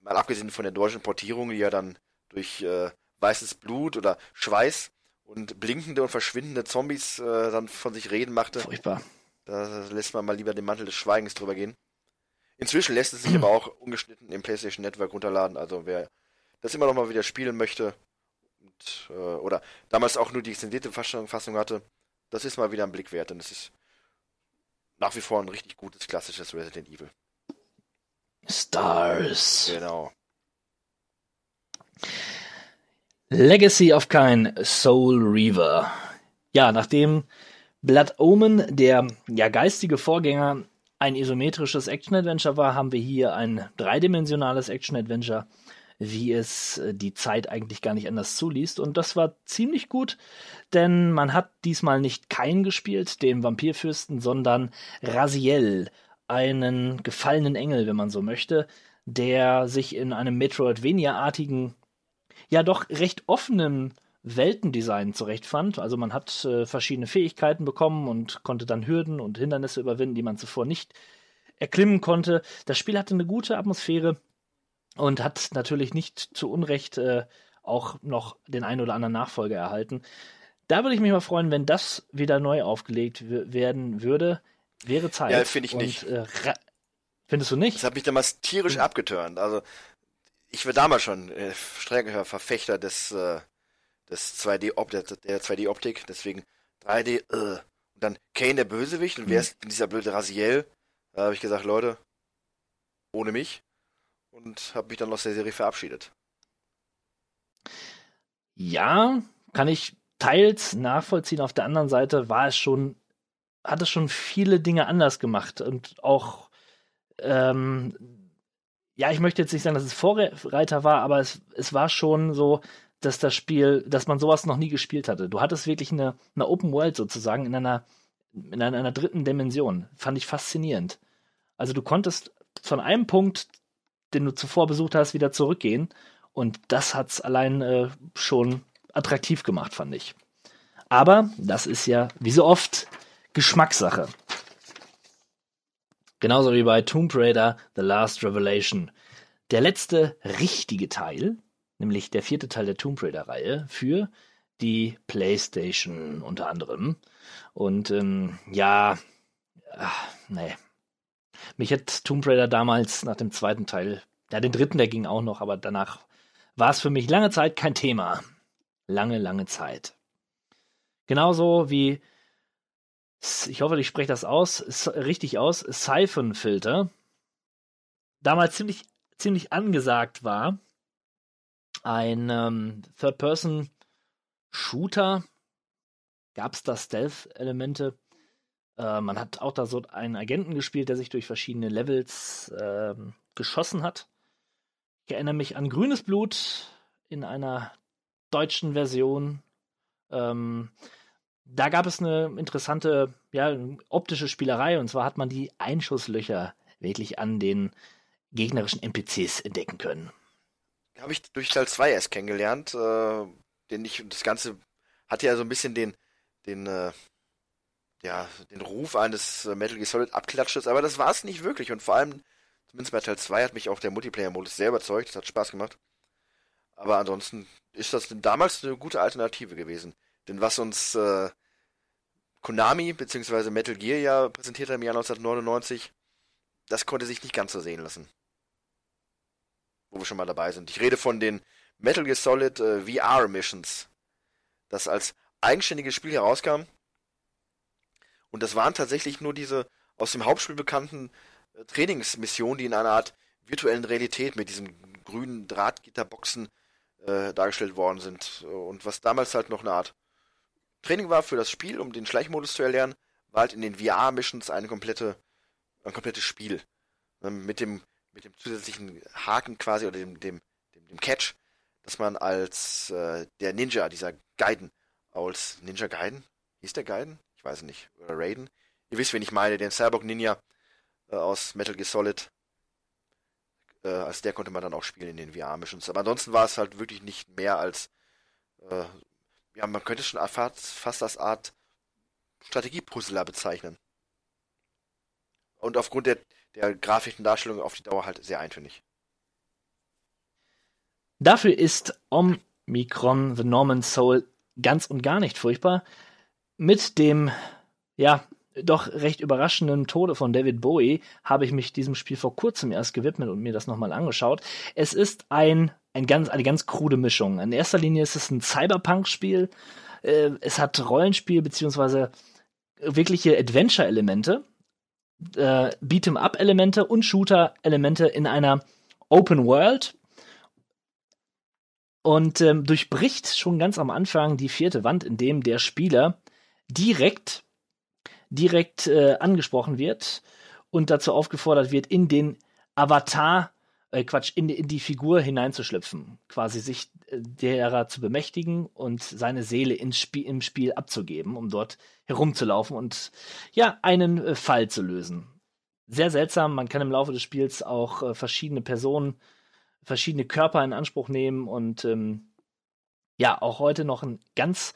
Mal abgesehen von der deutschen Portierung, die ja dann durch äh, weißes Blut oder Schweiß und blinkende und verschwindende Zombies äh, dann von sich reden machte. Furchtbar. Da lässt man mal lieber den Mantel des Schweigens drüber gehen. Inzwischen lässt es sich aber auch ungeschnitten im PlayStation Network runterladen. Also wer das immer noch mal wieder spielen möchte und, äh, oder damals auch nur die extendierte Fassung, hatte, das ist mal wieder ein Blick wert. Und es ist nach wie vor ein richtig gutes klassisches Resident Evil. Stars. Genau. Legacy of Kain Soul Reaver. Ja, nachdem Blood Omen, der ja geistige Vorgänger, ein isometrisches Action-Adventure war, haben wir hier ein dreidimensionales Action-Adventure, wie es äh, die Zeit eigentlich gar nicht anders zuliest. Und das war ziemlich gut, denn man hat diesmal nicht Kain gespielt, den Vampirfürsten, sondern Raziel, einen gefallenen Engel, wenn man so möchte, der sich in einem Metroidvania-artigen, ja doch recht offenen Weltendesign zurechtfand. Also man hat äh, verschiedene Fähigkeiten bekommen und konnte dann Hürden und Hindernisse überwinden, die man zuvor nicht erklimmen konnte. Das Spiel hatte eine gute Atmosphäre und hat natürlich nicht zu Unrecht äh, auch noch den einen oder anderen Nachfolger erhalten. Da würde ich mich mal freuen, wenn das wieder neu aufgelegt werden würde. Wäre Zeit. Ja, finde ich und, nicht. Äh, findest du nicht? Das hat mich damals tierisch abgeturnt. Also ich war damals schon äh, strenger Verfechter des, äh, des 2D -Op der, der 2D-Optik, deswegen 3D, äh. und dann Kane der Bösewicht und wer ist denn dieser blöde Raziel? Da habe ich gesagt, Leute, ohne mich und habe mich dann aus der Serie verabschiedet. Ja, kann ich teils nachvollziehen. Auf der anderen Seite war es schon, hat es schon viele Dinge anders gemacht und auch, ähm, ja, ich möchte jetzt nicht sagen, dass es Vorreiter war, aber es, es war schon so, dass das Spiel, dass man sowas noch nie gespielt hatte. Du hattest wirklich eine, eine Open World sozusagen in einer, in einer, einer dritten Dimension. Fand ich faszinierend. Also du konntest von einem Punkt, den du zuvor besucht hast, wieder zurückgehen. Und das hat's allein äh, schon attraktiv gemacht, fand ich. Aber das ist ja, wie so oft, Geschmackssache. Genauso wie bei Tomb Raider The Last Revelation. Der letzte richtige Teil, nämlich der vierte Teil der Tomb Raider-Reihe, für die PlayStation unter anderem. Und ähm, ja, ach, nee. Mich hat Tomb Raider damals nach dem zweiten Teil, ja, den dritten, der ging auch noch, aber danach war es für mich lange Zeit kein Thema. Lange, lange Zeit. Genauso wie, ich hoffe, ich spreche das aus, richtig aus, Siphon Filter. Damals ziemlich, ziemlich angesagt war. Ein ähm, Third-Person-Shooter. Gab es da Stealth-Elemente? Äh, man hat auch da so einen Agenten gespielt, der sich durch verschiedene Levels äh, geschossen hat. Ich erinnere mich an Grünes Blut in einer deutschen Version. Ähm, da gab es eine interessante, ja, optische Spielerei und zwar hat man die Einschusslöcher wirklich an den gegnerischen NPCs entdecken können. Habe ich durch Teil 2 erst kennengelernt, äh, den ich, das Ganze hatte ja so ein bisschen den, den, äh, ja, den Ruf eines Metal Gear Solid Abklatsches, aber das war es nicht wirklich und vor allem, zumindest bei Teil 2 hat mich auch der Multiplayer-Modus sehr überzeugt, das hat Spaß gemacht. Aber ansonsten ist das damals eine gute Alternative gewesen. Denn was uns äh, Konami bzw. Metal Gear ja präsentiert hat im Jahr 1999, das konnte sich nicht ganz so sehen lassen. Wo wir schon mal dabei sind. Ich rede von den Metal Gear Solid äh, VR Missions, das als eigenständiges Spiel herauskam. Und das waren tatsächlich nur diese aus dem Hauptspiel bekannten äh, Trainingsmissionen, die in einer Art virtuellen Realität mit diesen grünen Drahtgitterboxen äh, dargestellt worden sind. Und was damals halt noch eine Art Training war für das Spiel, um den Schleichmodus zu erlernen, war halt in den VR-Missions eine komplette, ein komplettes Spiel. Ähm, mit dem, mit dem zusätzlichen Haken quasi oder dem, dem, dem, dem Catch, dass man als äh, der Ninja, dieser Gaiden, als Ninja Gaiden, hieß der Gaiden? Ich weiß nicht. Oder Raiden. Ihr wisst, wen ich meine, den Cyborg Ninja äh, aus Metal Gear Solid. Äh, als der konnte man dann auch spielen in den VR-Missions. Aber ansonsten war es halt wirklich nicht mehr als äh, ja, man könnte es schon fast als Art Strategiepuzzler bezeichnen. Und aufgrund der, der grafischen Darstellung auf die Dauer halt sehr eintönig. Dafür ist Omicron The Norman Soul ganz und gar nicht furchtbar. Mit dem, ja, doch recht überraschenden Tode von David Bowie habe ich mich diesem Spiel vor kurzem erst gewidmet und mir das nochmal angeschaut. Es ist ein, ein ganz, eine ganz krude Mischung. In erster Linie ist es ein Cyberpunk-Spiel. Äh, es hat Rollenspiel beziehungsweise wirkliche Adventure-Elemente, äh, Beat'em-up-Elemente und Shooter-Elemente in einer Open World. Und ähm, durchbricht schon ganz am Anfang die vierte Wand, indem der Spieler direkt direkt äh, angesprochen wird und dazu aufgefordert wird, in den Avatar, äh, Quatsch, in, in die Figur hineinzuschlüpfen, quasi sich äh, derer zu bemächtigen und seine Seele ins Spiel, im Spiel abzugeben, um dort herumzulaufen und ja, einen äh, Fall zu lösen. Sehr seltsam, man kann im Laufe des Spiels auch äh, verschiedene Personen, verschiedene Körper in Anspruch nehmen und ähm, ja, auch heute noch ein ganz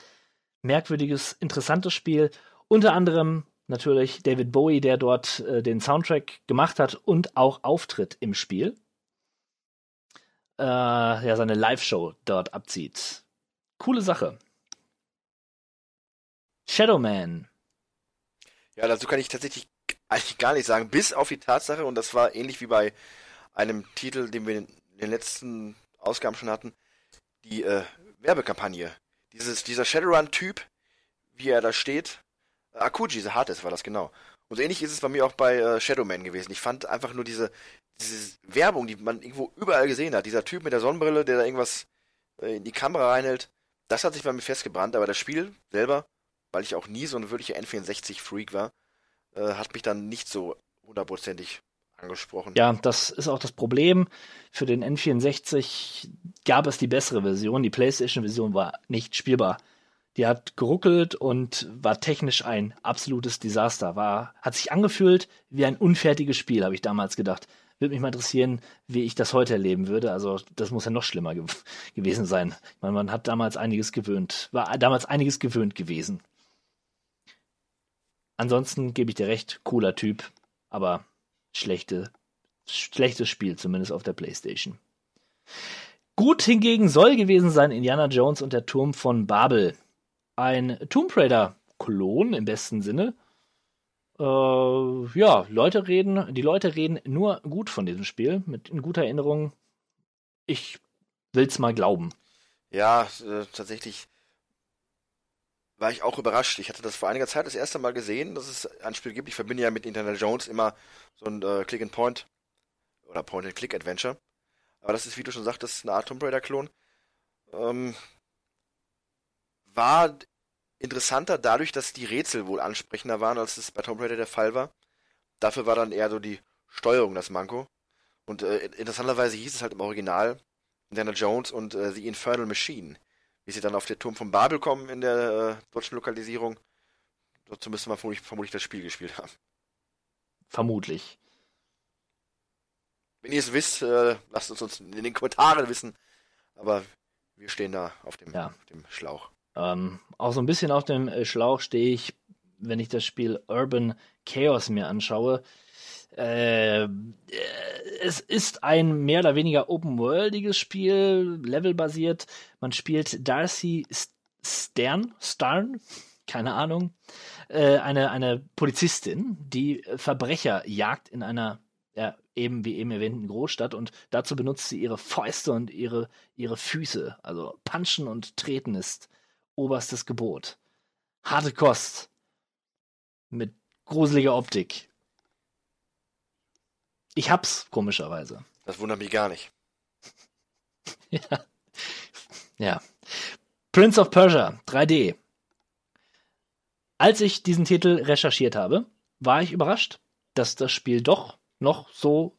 merkwürdiges, interessantes Spiel unter anderem natürlich David Bowie, der dort äh, den Soundtrack gemacht hat und auch auftritt im Spiel. Äh, ja, seine Live-Show dort abzieht. Coole Sache. Shadowman. Ja, dazu kann ich tatsächlich eigentlich gar nicht sagen, bis auf die Tatsache, und das war ähnlich wie bei einem Titel, den wir in den letzten Ausgaben schon hatten, die äh, Werbekampagne. Dieses, dieser Shadowrun-Typ, wie er da steht, Akuji, The Hardest war das, genau. Und ähnlich ist es bei mir auch bei äh, Shadowman gewesen. Ich fand einfach nur diese, diese Werbung, die man irgendwo überall gesehen hat. Dieser Typ mit der Sonnenbrille, der da irgendwas äh, in die Kamera reinhält, das hat sich bei mir festgebrannt. Aber das Spiel selber, weil ich auch nie so ein wirklicher N64-Freak war, äh, hat mich dann nicht so hundertprozentig angesprochen. Ja, das ist auch das Problem. Für den N64 gab es die bessere Version. Die PlayStation-Version war nicht spielbar. Die hat geruckelt und war technisch ein absolutes Desaster. War, hat sich angefühlt wie ein unfertiges Spiel, habe ich damals gedacht. Würde mich mal interessieren, wie ich das heute erleben würde. Also, das muss ja noch schlimmer ge gewesen sein. Ich meine, man hat damals einiges gewöhnt, war damals einiges gewöhnt gewesen. Ansonsten gebe ich dir recht, cooler Typ, aber schlechte, schlechtes Spiel, zumindest auf der Playstation. Gut hingegen soll gewesen sein Indiana Jones und der Turm von Babel. Ein Tomb Raider-Klon im besten Sinne. Äh, ja, Leute reden, die Leute reden nur gut von diesem Spiel, mit in guter Erinnerung. Ich will's mal glauben. Ja, äh, tatsächlich war ich auch überrascht. Ich hatte das vor einiger Zeit das erste Mal gesehen, dass es ein Spiel gibt. Ich verbinde ja mit Indiana Jones immer so ein äh, Click-and-Point oder Point-and-Click-Adventure. Aber das ist, wie du schon sagtest, eine Art Tomb Raider-Klon. Ähm, war interessanter dadurch, dass die Rätsel wohl ansprechender waren, als es bei Tomb Raider der Fall war. Dafür war dann eher so die Steuerung das Manko. Und äh, interessanterweise hieß es halt im Original Indiana Jones und äh, The Infernal Machine. Wie sie dann auf den Turm von Babel kommen in der äh, deutschen Lokalisierung, dazu müsste man vermutlich, vermutlich das Spiel gespielt haben. Vermutlich. Wenn ihr es wisst, äh, lasst es uns in den Kommentaren wissen. Aber wir stehen da auf dem, Ja. auf dem Schlauch. Ähm, auch so ein bisschen auf dem äh, Schlauch stehe ich, wenn ich das Spiel Urban Chaos mir anschaue. Äh, es ist ein mehr oder weniger open-worldiges Spiel, levelbasiert. Man spielt Darcy Stern, Starn, keine Ahnung, äh, eine, eine Polizistin, die äh, Verbrecher jagt in einer, ja, eben wie eben erwähnten Großstadt und dazu benutzt sie ihre Fäuste und ihre, ihre Füße. Also Punchen und Treten ist oberstes Gebot. Harte Kost. Mit gruseliger Optik. Ich hab's, komischerweise. Das wundert mich gar nicht. Ja. ja. Prince of Persia 3D. Als ich diesen Titel recherchiert habe, war ich überrascht, dass das Spiel doch noch so,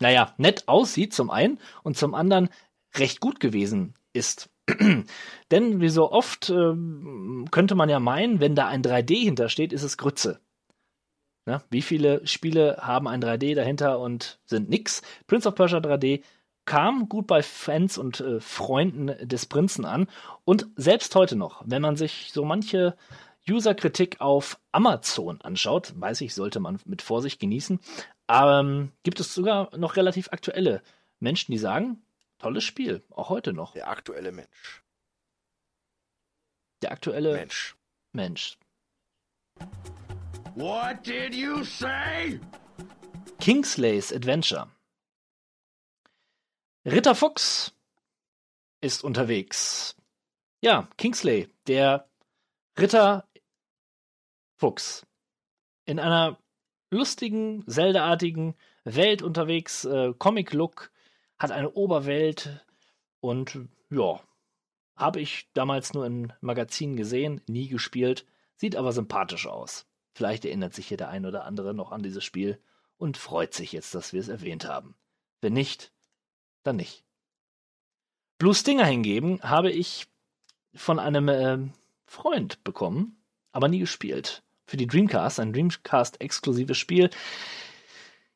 naja, nett aussieht zum einen und zum anderen recht gut gewesen ist. Denn wie so oft ähm, könnte man ja meinen, wenn da ein 3D hintersteht, ist es Grütze. Ne? Wie viele Spiele haben ein 3D dahinter und sind nix? Prince of Persia 3D kam gut bei Fans und äh, Freunden des Prinzen an und selbst heute noch, wenn man sich so manche User-Kritik auf Amazon anschaut, weiß ich, sollte man mit Vorsicht genießen, ähm, gibt es sogar noch relativ aktuelle Menschen, die sagen, tolles Spiel, auch heute noch. Der aktuelle Mensch. Der aktuelle Mensch. Mensch. What did you say? Kingslay's Adventure. Ritter Fuchs ist unterwegs. Ja, Kingsley, der Ritter Fuchs. In einer lustigen, Zelda-artigen Welt unterwegs, äh, Comic-Look, hat eine Oberwelt und ja, habe ich damals nur in Magazinen gesehen, nie gespielt, sieht aber sympathisch aus. Vielleicht erinnert sich hier der ein oder andere noch an dieses Spiel und freut sich jetzt, dass wir es erwähnt haben. Wenn nicht, dann nicht. Blue Stinger hingegen habe ich von einem ähm, Freund bekommen, aber nie gespielt. Für die Dreamcast, ein Dreamcast-exklusives Spiel.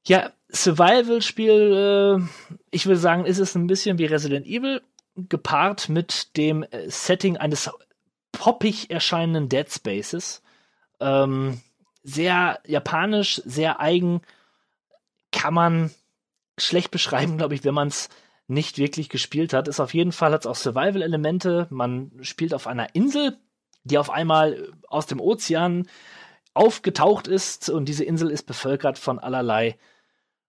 Ja, Survival-Spiel, äh, ich würde sagen, ist es ein bisschen wie Resident Evil, gepaart mit dem äh, Setting eines poppig erscheinenden Dead Spaces. Ähm, sehr japanisch, sehr eigen, kann man schlecht beschreiben, glaube ich, wenn man es nicht wirklich gespielt hat. Ist auf jeden Fall hat es auch Survival-Elemente. Man spielt auf einer Insel, die auf einmal aus dem Ozean aufgetaucht ist und diese Insel ist bevölkert von allerlei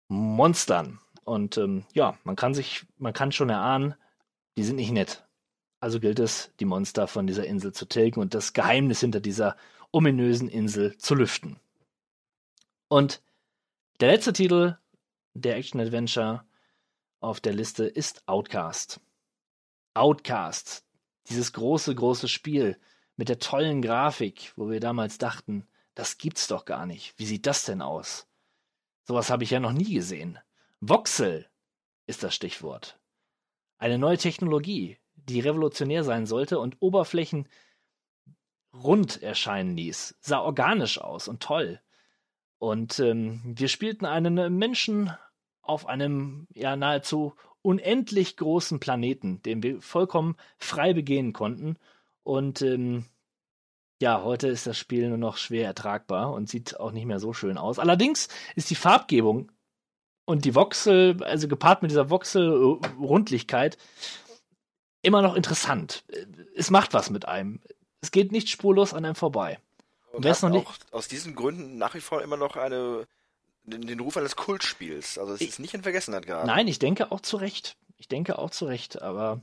Monstern. Und ähm, ja, man kann sich, man kann schon erahnen, die sind nicht nett. Also gilt es, die Monster von dieser Insel zu tilgen und das Geheimnis hinter dieser ominösen Insel zu lüften. Und der letzte Titel der Action-Adventure auf der Liste ist Outcast. Outcast, dieses große, große Spiel mit der tollen Grafik, wo wir damals dachten, das gibt's doch gar nicht. Wie sieht das denn aus? Sowas habe ich ja noch nie gesehen. Voxel ist das Stichwort. Eine neue Technologie, die revolutionär sein sollte und Oberflächen rund erscheinen ließ. Sah organisch aus und toll. Und ähm, wir spielten einen Menschen auf einem ja nahezu unendlich großen Planeten, den wir vollkommen frei begehen konnten. Und ähm, ja, heute ist das Spiel nur noch schwer ertragbar und sieht auch nicht mehr so schön aus. Allerdings ist die Farbgebung und die Voxel, also gepaart mit dieser Voxel-Rundlichkeit, immer noch interessant. Es macht was mit einem. Es geht nicht spurlos an einem vorbei. Und es hat noch nicht- auch aus diesen Gründen nach wie vor immer noch eine den, den Ruf eines Kultspiels. Also es Ich- ist nicht in Vergessenheit geraten. Nein, ich denke auch zu Recht. Ich denke auch zu Recht, aber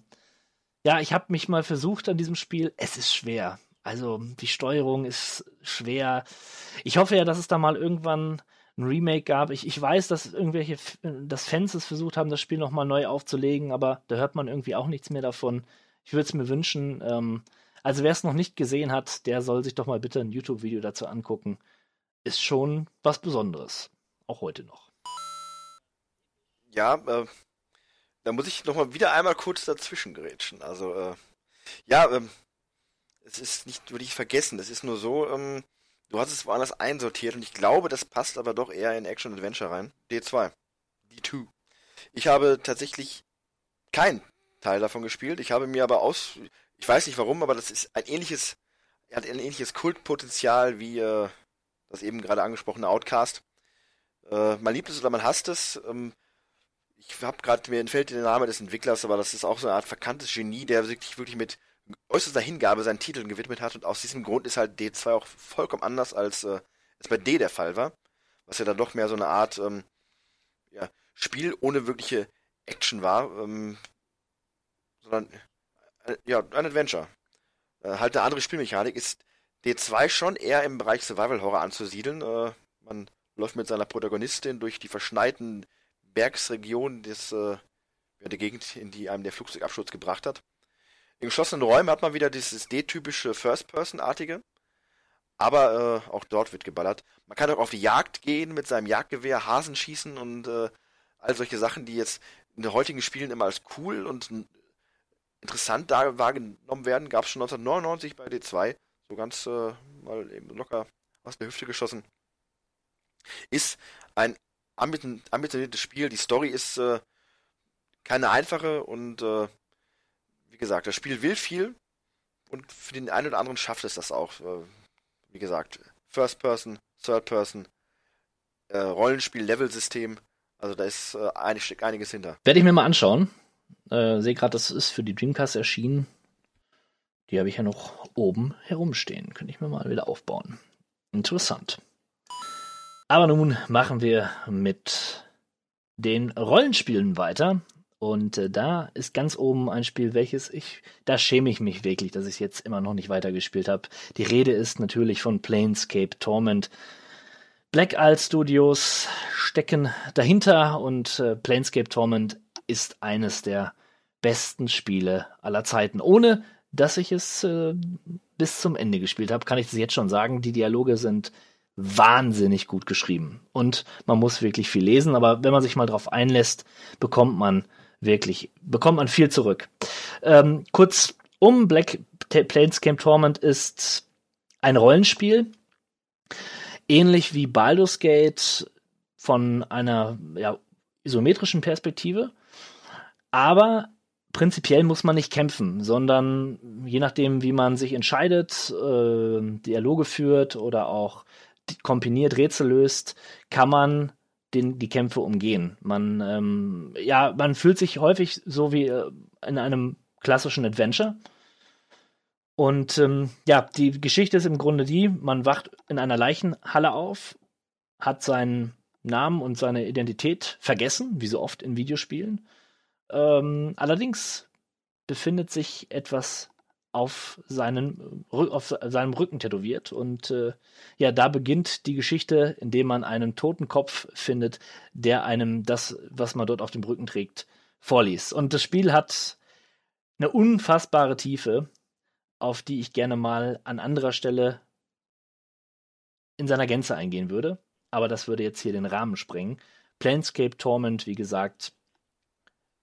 ja, ich habe mich mal versucht an diesem Spiel. Es ist schwer. Also die Steuerung ist schwer. Ich hoffe ja, dass es da mal irgendwann ein Remake gab. Ich, ich weiß, dass irgendwelche, dass Fans es versucht haben, das Spiel nochmal neu aufzulegen, aber da hört man irgendwie auch nichts mehr davon. Ich würde es mir wünschen. Ähm, also wer es noch nicht gesehen hat, der soll sich doch mal bitte ein YouTube-Video dazu angucken. Ist schon was Besonderes. Auch heute noch. Ja, äh, da muss ich nochmal wieder einmal kurz dazwischen gerätschen. Also, äh, ja, ähm, es ist nicht wirklich vergessen. Es ist nur so, ähm, du hast es woanders einsortiert und ich glaube, das passt aber doch eher in Action Adventure rein. D2. D2. Ich habe tatsächlich keinen Teil davon gespielt. Ich habe mir aber aus, ich weiß nicht warum, aber das ist ein ähnliches, er hat ein ähnliches Kultpotenzial wie äh, das eben gerade angesprochene Outcast. Äh, man liebt es oder man hasst es. Ähm, ich habe gerade, mir entfällt der Name des Entwicklers, aber das ist auch so eine Art verkanntes Genie, der wirklich, wirklich mit äußerster Hingabe seinen Titeln gewidmet hat und aus diesem Grund ist halt D2 auch vollkommen anders als äh, es bei D der Fall war, was ja dann doch mehr so eine Art ähm, ja, Spiel ohne wirkliche Action war, ähm, sondern äh, ja, ein Adventure. Äh, halt eine andere Spielmechanik ist D2 schon eher im Bereich Survival Horror anzusiedeln. Äh, man läuft mit seiner Protagonistin durch die verschneiten Bergsregion des, äh, der Gegend, in die einem der Flugzeugabsturz gebracht hat. In geschlossenen Räumen hat man wieder dieses D-typische First-Person-artige, aber äh, auch dort wird geballert. Man kann auch auf die Jagd gehen mit seinem Jagdgewehr, Hasen schießen und äh, all solche Sachen, die jetzt in den heutigen Spielen immer als cool und interessant da wahrgenommen werden, gab es schon 1999 bei D2, so ganz äh, mal eben locker aus der Hüfte geschossen. Ist ein ambitioniertes Spiel. Die Story ist äh, keine einfache und äh, wie gesagt, das Spiel will viel und für den einen oder anderen schafft es das auch. Äh, wie gesagt, First Person, Third Person, äh, Rollenspiel, Level-System. Also da ist äh, einig, einiges hinter. Werde ich mir mal anschauen. Äh, Sehe gerade, das ist für die Dreamcast erschienen. Die habe ich ja noch oben herumstehen. Könnte ich mir mal wieder aufbauen. Interessant. Aber nun machen wir mit den Rollenspielen weiter. Und äh, da ist ganz oben ein Spiel, welches ich, da schäme ich mich wirklich, dass ich es jetzt immer noch nicht weitergespielt habe. Die Rede ist natürlich von Planescape Torment. Black Isle Studios stecken dahinter und äh, Planescape Torment ist eines der besten Spiele aller Zeiten. Ohne dass ich es äh, bis zum Ende gespielt habe, kann ich das jetzt schon sagen. Die Dialoge sind wahnsinnig gut geschrieben und man muss wirklich viel lesen, aber wenn man sich mal drauf einlässt, bekommt man wirklich, bekommt man viel zurück. Ähm, kurz um, Black T- Planescape Torment ist ein Rollenspiel, ähnlich wie Baldur's Gate von einer ja, isometrischen Perspektive, aber prinzipiell muss man nicht kämpfen, sondern je nachdem, wie man sich entscheidet, äh, Dialoge führt oder auch kombiniert Rätsel löst, kann man den, die Kämpfe umgehen. Man, ähm, ja, man fühlt sich häufig so wie äh, in einem klassischen Adventure. Und ähm, ja, die Geschichte ist im Grunde die, man wacht in einer Leichenhalle auf, hat seinen Namen und seine Identität vergessen, wie so oft in Videospielen. Ähm, allerdings befindet sich etwas auf, seinen, Rü- auf seinem Rücken tätowiert. Und äh, ja, da beginnt die Geschichte, indem man einen toten Kopf findet, der einem das, was man dort auf dem Rücken trägt, vorliest. Und das Spiel hat eine unfassbare Tiefe, auf die ich gerne mal an anderer Stelle in seiner Gänze eingehen würde. Aber das würde jetzt hier den Rahmen sprengen. Planescape Torment, wie gesagt,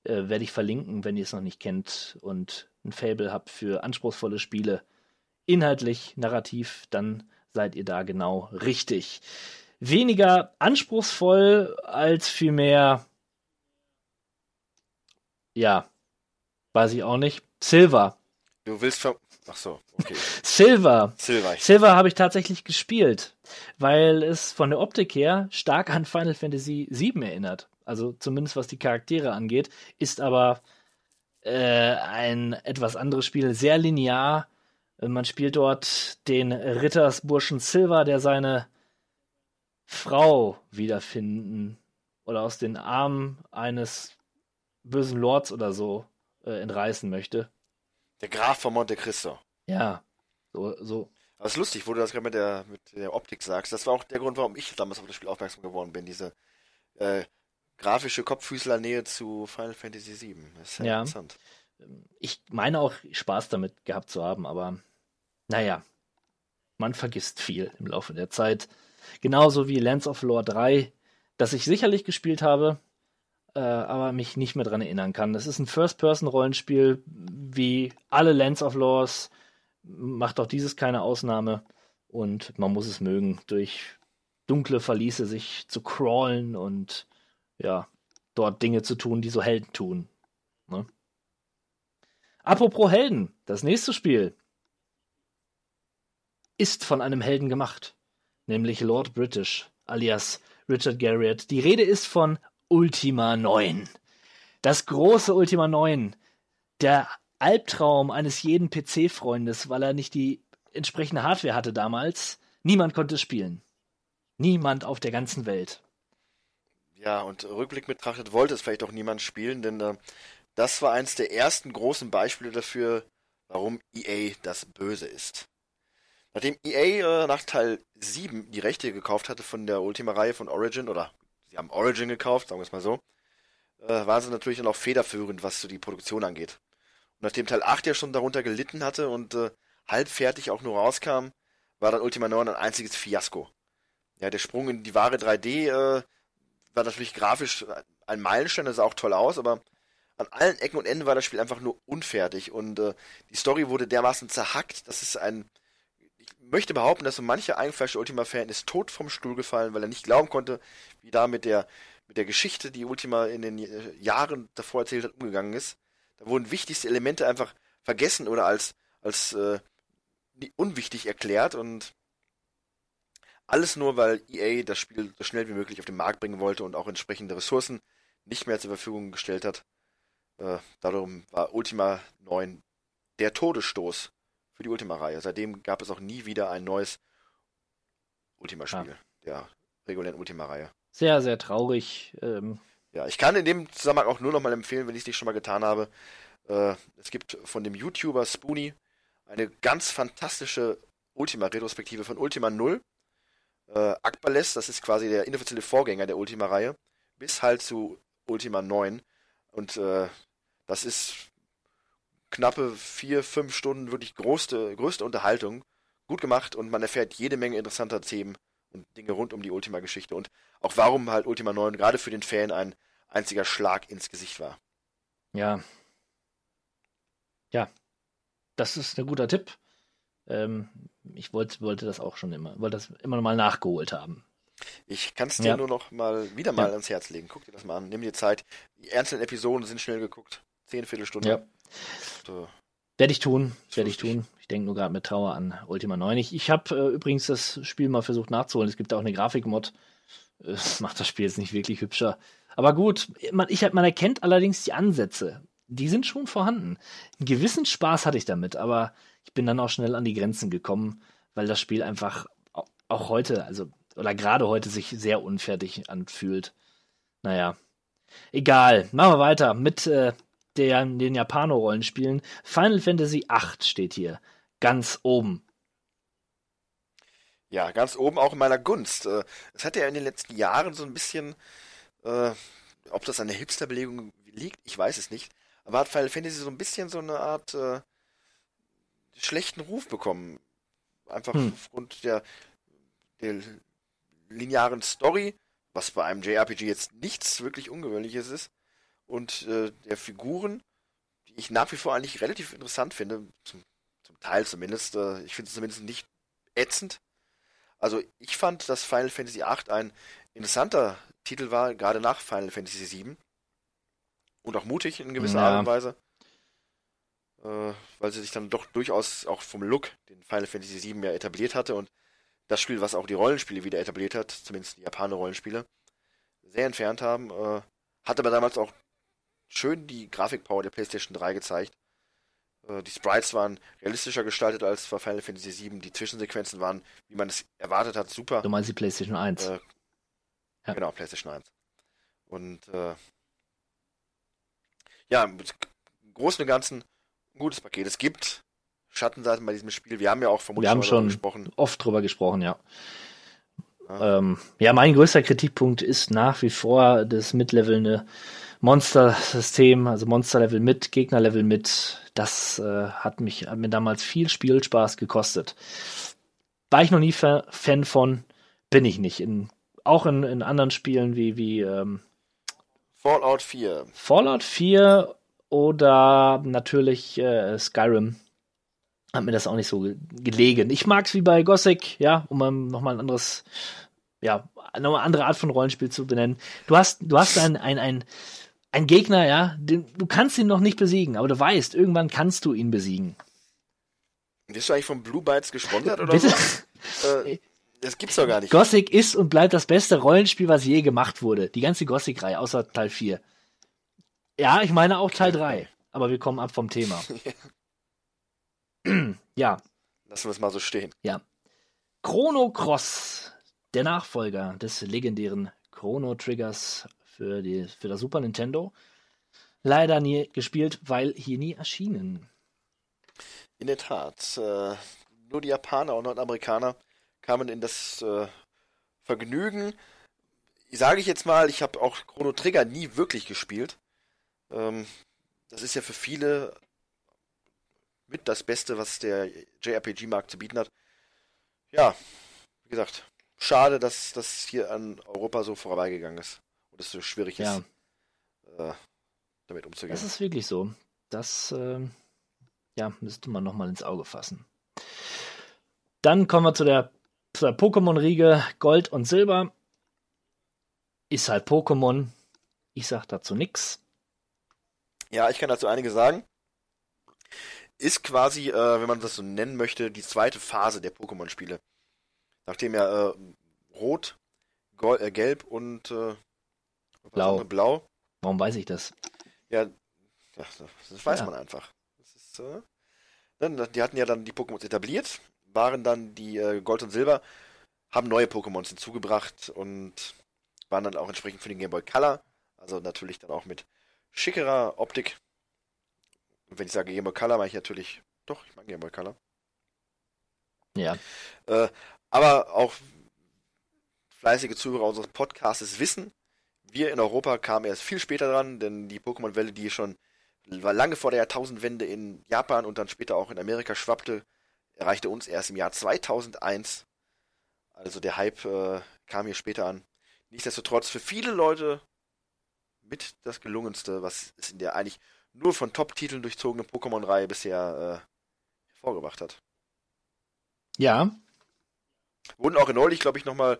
äh, werde ich verlinken, wenn ihr es noch nicht kennt und ein Fable habt für anspruchsvolle Spiele, inhaltlich, narrativ, dann seid ihr da genau richtig. Weniger anspruchsvoll als vielmehr, ja, weiß ich auch nicht. Silver. Du willst ver... Ach so, okay. Silver. Silver. Silver habe ich tatsächlich gespielt, weil es von der Optik her stark an Final Fantasy VII erinnert. Also zumindest was die Charaktere angeht, ist aber äh, ein etwas anderes Spiel, sehr linear. Äh, Man spielt dort den Rittersburschen Silver, der seine Frau wiederfinden oder aus den Armen eines bösen Lords oder so äh, entreißen möchte. Der Graf von Monte Cristo. Ja, so, so. Aber es ist lustig, wo du das gerade mit der, mit der Optik sagst. Das war auch der Grund, warum ich damals auf das Spiel aufmerksam geworden bin. Diese äh, grafische Kopffüßler-Nähe zu Final Fantasy VII. Das ist sehr Ja. interessant. Ich meine auch Spaß damit gehabt zu haben, aber naja, man vergisst viel im Laufe der Zeit. Genauso wie Lands of Lore 3, das ich sicherlich gespielt habe, äh, aber mich nicht mehr dran erinnern kann. Das ist ein First-Person-Rollenspiel, wie alle Lands of Lores, macht auch dieses keine Ausnahme und man muss es mögen, durch dunkle Verliese sich zu crawlen und ja, dort Dinge zu tun, die so Helden tun. Ne? Apropos Helden, das nächste Spiel ist von einem Helden gemacht, nämlich Lord British, alias Richard Garriott. Die Rede ist von Ultima 9. Das große Ultima 9. Der Albtraum eines jeden PC-Freundes, weil er nicht die entsprechende Hardware hatte damals. Niemand konnte es spielen. Niemand auf der ganzen Welt. Ja, und Rückblick betrachtet wollte es vielleicht auch niemand spielen, denn äh, das war eins der ersten großen Beispiele dafür, warum EA das Böse ist. Nachdem EA äh, nach Teil 7 die Rechte gekauft hatte von der Ultima-Reihe von Origin, oder sie haben Origin gekauft, sagen wir es mal so, äh, waren sie natürlich dann auch federführend, was so die Produktion angeht. Und nachdem Teil 8 ja schon darunter gelitten hatte und äh, halbfertig auch nur rauskam, war dann Ultima 9 ein einziges Fiasko. Ja, der Sprung in die wahre 3D äh, war natürlich grafisch ein Meilenstein, das sah auch toll aus, aber an allen Ecken und Enden war das Spiel einfach nur unfertig und äh, die Story wurde dermaßen zerhackt, dass es ein ich möchte behaupten, dass so mancher eingefleischte Ultima-Fan ist tot vom Stuhl gefallen, weil er nicht glauben konnte, wie da mit der mit der Geschichte, die Ultima in den äh, Jahren davor erzählt hat, umgegangen ist. Da wurden wichtigste Elemente einfach vergessen oder als als äh, unwichtig erklärt und alles nur, weil EA das Spiel so schnell wie möglich auf den Markt bringen wollte und auch entsprechende Ressourcen nicht mehr zur Verfügung gestellt hat. Äh, darum war Ultima 9 der Todesstoß für die Ultima-Reihe. Seitdem gab es auch nie wieder ein neues Ultima-Spiel der regulären Ultima-Reihe. Sehr, sehr traurig. Ähm, Ja, ich kann in dem Zusammenhang auch nur noch mal empfehlen, wenn ich es nicht schon mal getan habe. Äh, es gibt von dem YouTuber Spoonie eine ganz fantastische Ultima-Retrospektive von Ultima 0. Äh, Akbales, das ist quasi der inoffizielle Vorgänger der Ultima-Reihe, bis halt zu Ultima 9. Und äh, das ist knappe vier, fünf Stunden wirklich größte, größte Unterhaltung. Gut gemacht und man erfährt jede Menge interessanter Themen und Dinge rund um die Ultima-Geschichte und auch warum halt Ultima 9 gerade für den Fan ein einziger Schlag ins Gesicht war. Ja. Ja. Das ist ein guter Tipp. Ähm, ich wollte, wollte das auch schon immer, wollte das immer noch mal nachgeholt haben. Ich kann es dir Ja. nur noch mal wieder mal Ja. ans Herz legen. Guck dir das mal an. Nimm dir Zeit. Die einzelnen Episoden sind schnell geguckt. Zehn Viertelstunde. Ja. So. Werde ich tun, werde ich tun. Ich denke nur gerade mit Trauer an Ultima 9. Ich, ich habe äh, übrigens das Spiel mal versucht nachzuholen. Es gibt auch eine Grafikmod. Äh, macht das Spiel jetzt nicht wirklich hübscher. Aber gut, man, ich, man erkennt allerdings die Ansätze. Die sind schon vorhanden. Einen gewissen Spaß hatte ich damit, aber ich bin dann auch schnell an die Grenzen gekommen, weil das Spiel einfach au- auch heute, also oder gerade heute sich sehr unfertig anfühlt. Naja. Egal. Machen wir weiter mit äh, der, den Japano-Rollenspielen. Final Fantasy VIII steht hier. Ganz oben. Ja, ganz oben auch in meiner Gunst. Äh, Es hat ja in den letzten Jahren so ein bisschen, äh, ob das an der Hipster-Belegung liegt, ich weiß es nicht. Aber hat Final Fantasy so ein bisschen so eine Art äh, schlechten Ruf bekommen. Einfach Hm. aufgrund der, der linearen Story, was bei einem JRPG jetzt nichts wirklich Ungewöhnliches ist, und äh, der Figuren, die ich nach wie vor eigentlich relativ interessant finde, zum, zum Teil zumindest. Äh, ich finde es zumindest nicht ätzend. Also ich fand, dass Final Fantasy VIII ein interessanter Titel war, gerade nach Final Fantasy VII. Und auch mutig in gewisser Ja. Art und Weise. Äh, weil sie sich dann doch durchaus auch vom Look, den Final Fantasy VII ja etabliert hatte und das Spiel, was auch die Rollenspiele wieder etabliert hat, zumindest die Japaner Rollenspiele, sehr entfernt haben. Äh, Hat aber damals auch schön die Grafikpower der PlayStation 3 gezeigt. Äh, Die Sprites waren realistischer gestaltet als bei Final Fantasy VII. Die Zwischensequenzen waren, wie man es erwartet hat, super. Du meinst die PlayStation 1. Äh, Ja. Genau, PlayStation 1. Und äh, ja, im Großen und Ganzen ein gutes Paket. Es gibt Schattenseiten bei diesem Spiel. Wir haben ja auch vermutlich Wir haben schon gesprochen. oft drüber gesprochen, ja. Ja. Ähm, ja, mein größter Kritikpunkt ist nach wie vor das mitlevelnde Monster-System, also Monster-Level mit, Gegner-Level mit. Das äh, hat mich hat mir damals viel Spielspaß gekostet. War ich noch nie Fa Fan von, bin ich nicht. In, auch in, in anderen Spielen wie, wie ähm, Fallout 4. Fallout 4 oder natürlich äh, Skyrim hat mir das auch nicht so ge gelegen. Ich mag es wie bei Gothic, ja, um mal nochmal ein anderes, ja, eine andere Art von Rollenspiel zu benennen. Du hast, du hast ein, ein, ein, ein Gegner, ja, den, du kannst ihn noch nicht besiegen, aber du weißt, irgendwann kannst du ihn besiegen. Bist du eigentlich von Blue Bytes gesponsert oder Bitte? so? Äh, das gibt's doch gar nicht. Gothic ist und bleibt das beste Rollenspiel, was je gemacht wurde. Die ganze Gothic-Reihe, außer Teil 4. Ja, ich meine auch Teil 3. Aber wir kommen ab vom Thema. ja, Lassen wir es mal so stehen. ja. Chrono Cross, der Nachfolger des legendären Chrono Triggers für, die, für das Super Nintendo. Leider nie gespielt, weil hier nie erschienen. In der Tat. Äh, nur die Japaner und Nordamerikaner kamen in das äh, Vergnügen. Sage ich jetzt mal, ich habe auch Chrono Trigger nie wirklich gespielt. Ähm, das ist ja für viele mit das Beste, was der JRPG-Markt zu bieten hat. Ja, wie gesagt, schade, dass das hier an Europa so vorbeigegangen ist. Und es so schwierig Ja, ist, äh, damit umzugehen. das ist wirklich so. Das ähm, ja, müsste man nochmal ins Auge fassen. Dann kommen wir zu der, zu der Pokémon-Riege Gold und Silber. Ist halt Pokémon. Ich sag dazu nix. Ja, ich kann dazu einiges sagen. Ist quasi, äh, wenn man das so nennen möchte, die zweite Phase der Pokémon-Spiele. Nachdem ja äh, Rot, Gol äh, Gelb und äh, Blau. Blau. Warum weiß ich das? Ja, ja das weiß Ja. man einfach. Das ist, äh, dann, die hatten ja dann die Pokémon etabliert, waren dann die äh, Gold und Silber, haben neue Pokémons hinzugebracht und waren dann auch entsprechend für den Game Boy Color. Also natürlich dann auch mit schickerer Optik. Wenn ich sage Game Boy Color, meine ich natürlich, doch, ich meine Game Boy Color. Ja. Äh, aber auch fleißige Zuhörer unseres Podcasts wissen, wir in Europa kamen erst viel später dran, denn die Pokémon-Welle, die schon war lange vor der Jahrtausendwende in Japan und dann später auch in Amerika schwappte, erreichte uns erst im Jahr 2001. Also der Hype äh, kam hier später an. Nichtsdestotrotz für viele Leute mit das gelungenste, was es in der eigentlich nur von Top-Titeln durchzogenen Pokémon-Reihe bisher äh, hervorgebracht hat. Ja, Wurden auch neulich, glaube ich, nochmal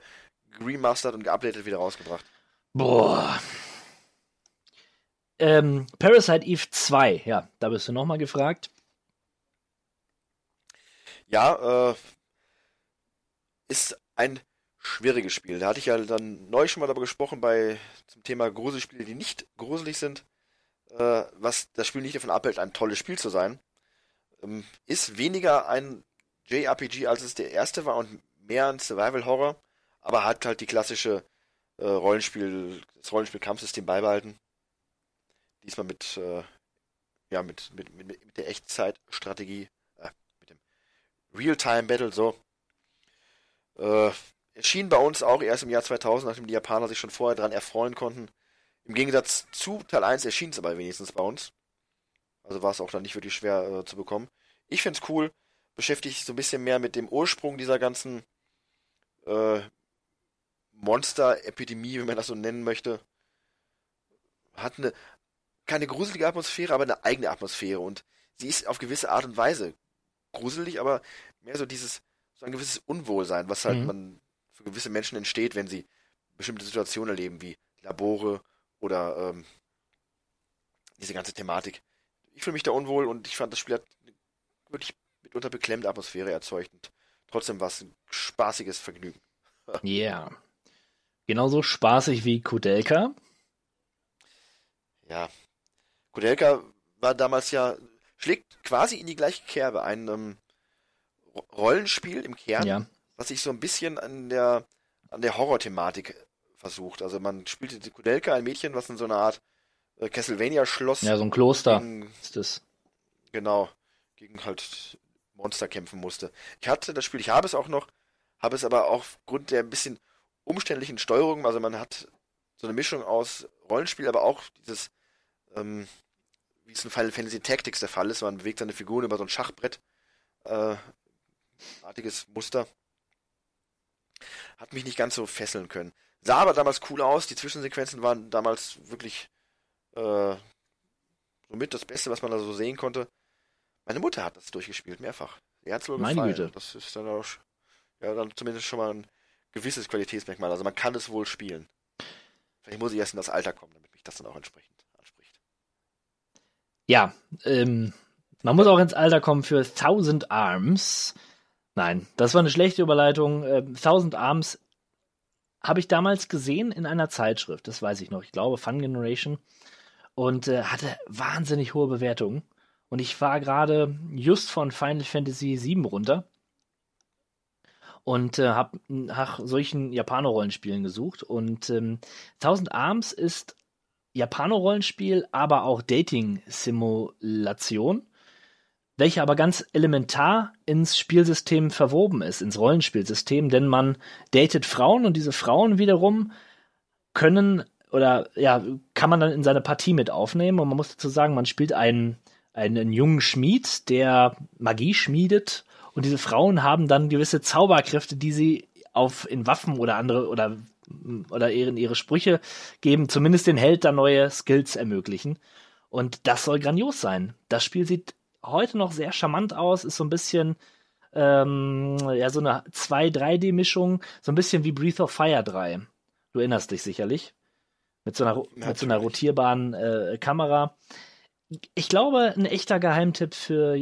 remastert und geupdatet wieder rausgebracht. Boah. Ähm, Parasite Eve 2, ja, da bist du nochmal gefragt. Ja, äh, ist ein schwieriges Spiel. Da hatte ich ja dann neu schon mal darüber gesprochen bei zum Thema Gruselspiele, die nicht gruselig sind, äh, was das Spiel nicht davon abhält, ein tolles Spiel zu sein. Ähm, ist weniger ein JRPG, als es der erste war und mehr ein Survival Horror, aber hat halt die klassische äh, Rollenspiel, das Rollenspiel-Kampfsystem beibehalten. Diesmal mit, äh, ja, mit, mit, mit, mit der Echtzeitstrategie, äh, mit dem Real-Time-Battle, so. Äh, erschien bei uns auch erst im Jahr 2000, nachdem die Japaner sich schon vorher dran erfreuen konnten. Im Gegensatz zu Teil 1 erschien es aber wenigstens bei uns. Also war es auch dann nicht wirklich schwer äh, zu bekommen. Ich find's cool, beschäftigt sich so ein bisschen mehr mit dem Ursprung dieser ganzen äh, Monster-Epidemie, wenn man das so nennen möchte. Hat eine, keine gruselige Atmosphäre, aber eine eigene Atmosphäre und sie ist auf gewisse Art und Weise gruselig, aber mehr so dieses, so ein gewisses Unwohlsein, was halt Mhm. man für gewisse Menschen entsteht, wenn sie bestimmte Situationen erleben, wie Labore oder ähm, diese ganze Thematik. Ich fühle mich da unwohl und ich fand, das Spiel hat wirklich mitunter beklemmende Atmosphäre erzeugt und trotzdem war es ein spaßiges Vergnügen. Ja. Yeah. Genauso spaßig wie Kudelka. ja, Kudelka war damals ja, schlägt quasi in die gleiche Kerbe. Ein ähm, Ro- Rollenspiel im Kern, Ja. Was sich so ein bisschen an der, an der Horror-Thematik versucht. Also man spielte die Kudelka, ein Mädchen, was in so einer Art äh, Castlevania-Schloss Ja, so ein Kloster gegen, ist das. genau, gegen halt Monster kämpfen musste. Ich hatte das Spiel, ich habe es auch noch, habe es aber aufgrund der ein bisschen umständlichen Steuerung, also man hat so eine Mischung aus Rollenspiel, aber auch dieses, ähm, wie es in Final Fantasy Tactics der Fall ist, man bewegt seine Figuren über so ein Schachbrett, äh, artiges Muster. Hat mich nicht ganz so fesseln können. Sah aber damals cool aus, die Zwischensequenzen waren damals wirklich äh, somit das Beste, was man da so sehen konnte. Meine Mutter hat das durchgespielt, mehrfach. Ihr hat's wohl Meine gefallen. Güte. Das ist dann auch, ja, dann zumindest schon mal ein gewisses Qualitätsmerkmal. Also man kann es wohl spielen. Vielleicht muss ich erst in das Alter kommen, damit mich das dann auch entsprechend anspricht. Ja, ähm, man muss auch ins Alter kommen für Thousand Arms. Nein, das war eine schlechte Überleitung. Ähm, Thousand Arms habe ich damals gesehen in einer Zeitschrift, das weiß ich noch. Ich glaube, Fun Generation. Und äh, hatte wahnsinnig hohe Bewertungen. Und ich war gerade just von Final Fantasy VII runter und äh, habe nach solchen Japano-Rollenspielen gesucht. Und ähm, Thousand Arms ist Japano-Rollenspiel, aber auch Dating-Simulation, welche aber ganz elementar ins Spielsystem verwoben ist, ins Rollenspielsystem, denn man datet Frauen und diese Frauen wiederum können oder ja, kann man dann in seine Partie mit aufnehmen und man muss dazu sagen, man spielt einen, einen jungen Schmied, der Magie schmiedet und diese Frauen haben dann gewisse Zauberkräfte, die sie auf in Waffen oder andere oder oder ihren ihre Sprüche geben, zumindest den Held da neue Skills ermöglichen. Und das soll grandios sein. Das Spiel sieht heute noch sehr charmant aus, ist so ein bisschen ähm, ja so eine 2-3D-Mischung, so ein bisschen wie Breath of Fire 3. Du erinnerst dich sicherlich. Mit so einer, mit so einer rotierbaren äh, Kamera. Ich glaube, ein echter Geheimtipp für,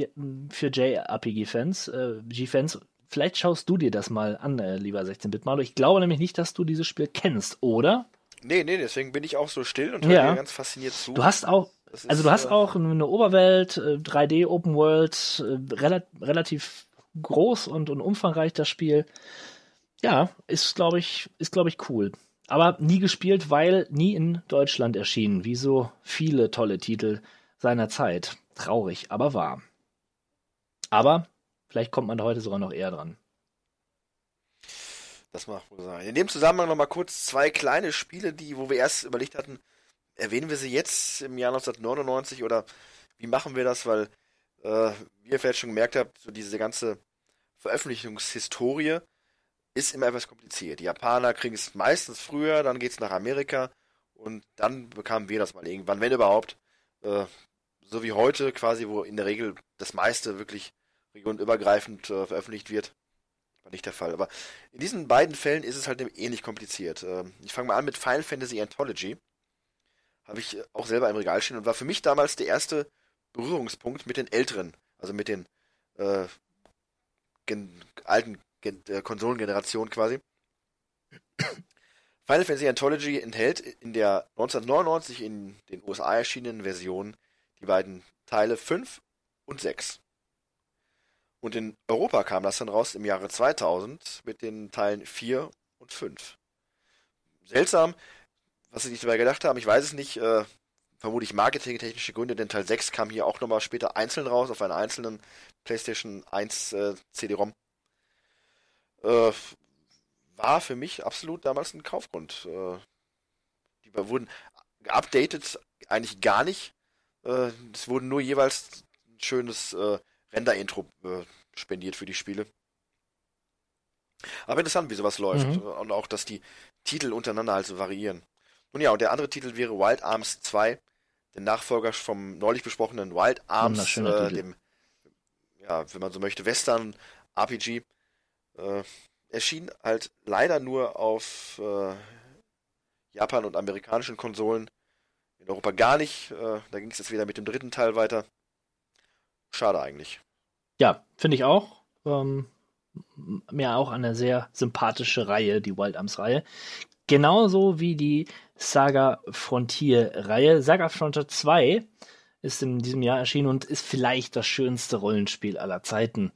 für JRPG-Fans, äh, G-Fans. Vielleicht schaust du dir das mal an, äh, lieber 16-Bit-Malo. Ich glaube nämlich nicht, dass du dieses Spiel kennst, oder? Nee, nee, deswegen bin ich auch so still und Ja. höre dir ganz fasziniert zu. Du hast auch, Also ist, du hast äh, auch eine Oberwelt, äh, 3D Open World, äh, rela relativ groß und, und umfangreich das Spiel. Ja, ist glaube ich, ist glaube ich cool. Aber nie gespielt, weil nie in Deutschland erschienen, wie so viele tolle Titel seiner Zeit. Traurig, aber wahr. Aber vielleicht kommt man da heute sogar noch eher dran. Das mag wohl sein. In dem Zusammenhang noch mal kurz zwei kleine Spiele, die, wo wir erst überlegt hatten, erwähnen wir sie jetzt im Jahr 1999 oder wie machen wir das? Weil, äh, wie ihr vielleicht schon gemerkt habt, so diese ganze Veröffentlichungshistorie ist immer etwas kompliziert. Die Japaner kriegen es meistens früher, dann geht's nach Amerika und dann bekamen wir das mal irgendwann, wenn überhaupt. Äh, so wie heute quasi, wo in der Regel das meiste wirklich regionübergreifend äh, veröffentlicht wird. War nicht der Fall. Aber in diesen beiden Fällen ist es halt ähnlich kompliziert. Ähm, Ich fange mal an mit Final Fantasy Anthology. Habe ich äh, auch selber im Regal stehen und war für mich damals der erste Berührungspunkt mit den älteren, also mit den äh, gen alten gen äh, Konsolengenerationen quasi. Final Fantasy Anthology enthält in der 1999 in den USA erschienenen Version die beiden Teile 5 und 6. Und in Europa kam das dann raus im Jahre 2000 mit den Teilen 4 und 5. Seltsam, was sie sich dabei gedacht haben, ich weiß es nicht, äh, vermutlich marketingtechnische Gründe, denn Teil 6 kam hier auch nochmal später einzeln raus, auf einer einzelnen PlayStation 1 äh, CD-ROM. Äh, war für mich absolut damals ein Kaufgrund. Äh, die wurden geupdatet, eigentlich gar nicht. Äh, es wurden nur jeweils ein schönes äh, Render-Intro äh, spendiert für die Spiele. Aber interessant, wie sowas läuft. Mhm. Und auch, dass die Titel untereinander halt so variieren. Nun ja, und der andere Titel wäre Wild Arms 2, der Nachfolger vom neulich besprochenen Wild Arms, Wunderschöner äh, dem, ja, wenn man so möchte, Western RPG. Äh, erschien halt leider nur auf äh, Japan und amerikanischen Konsolen. In Europa gar nicht. Äh, da ging es jetzt wieder mit dem dritten Teil weiter. Schade eigentlich. Ja, finde ich auch. Ähm, mir auch eine sehr sympathische Reihe, die Wild Arms Reihe. Genauso wie die Saga Frontier-Reihe. Saga Frontier 2 ist in diesem Jahr erschienen und ist vielleicht das schönste Rollenspiel aller Zeiten.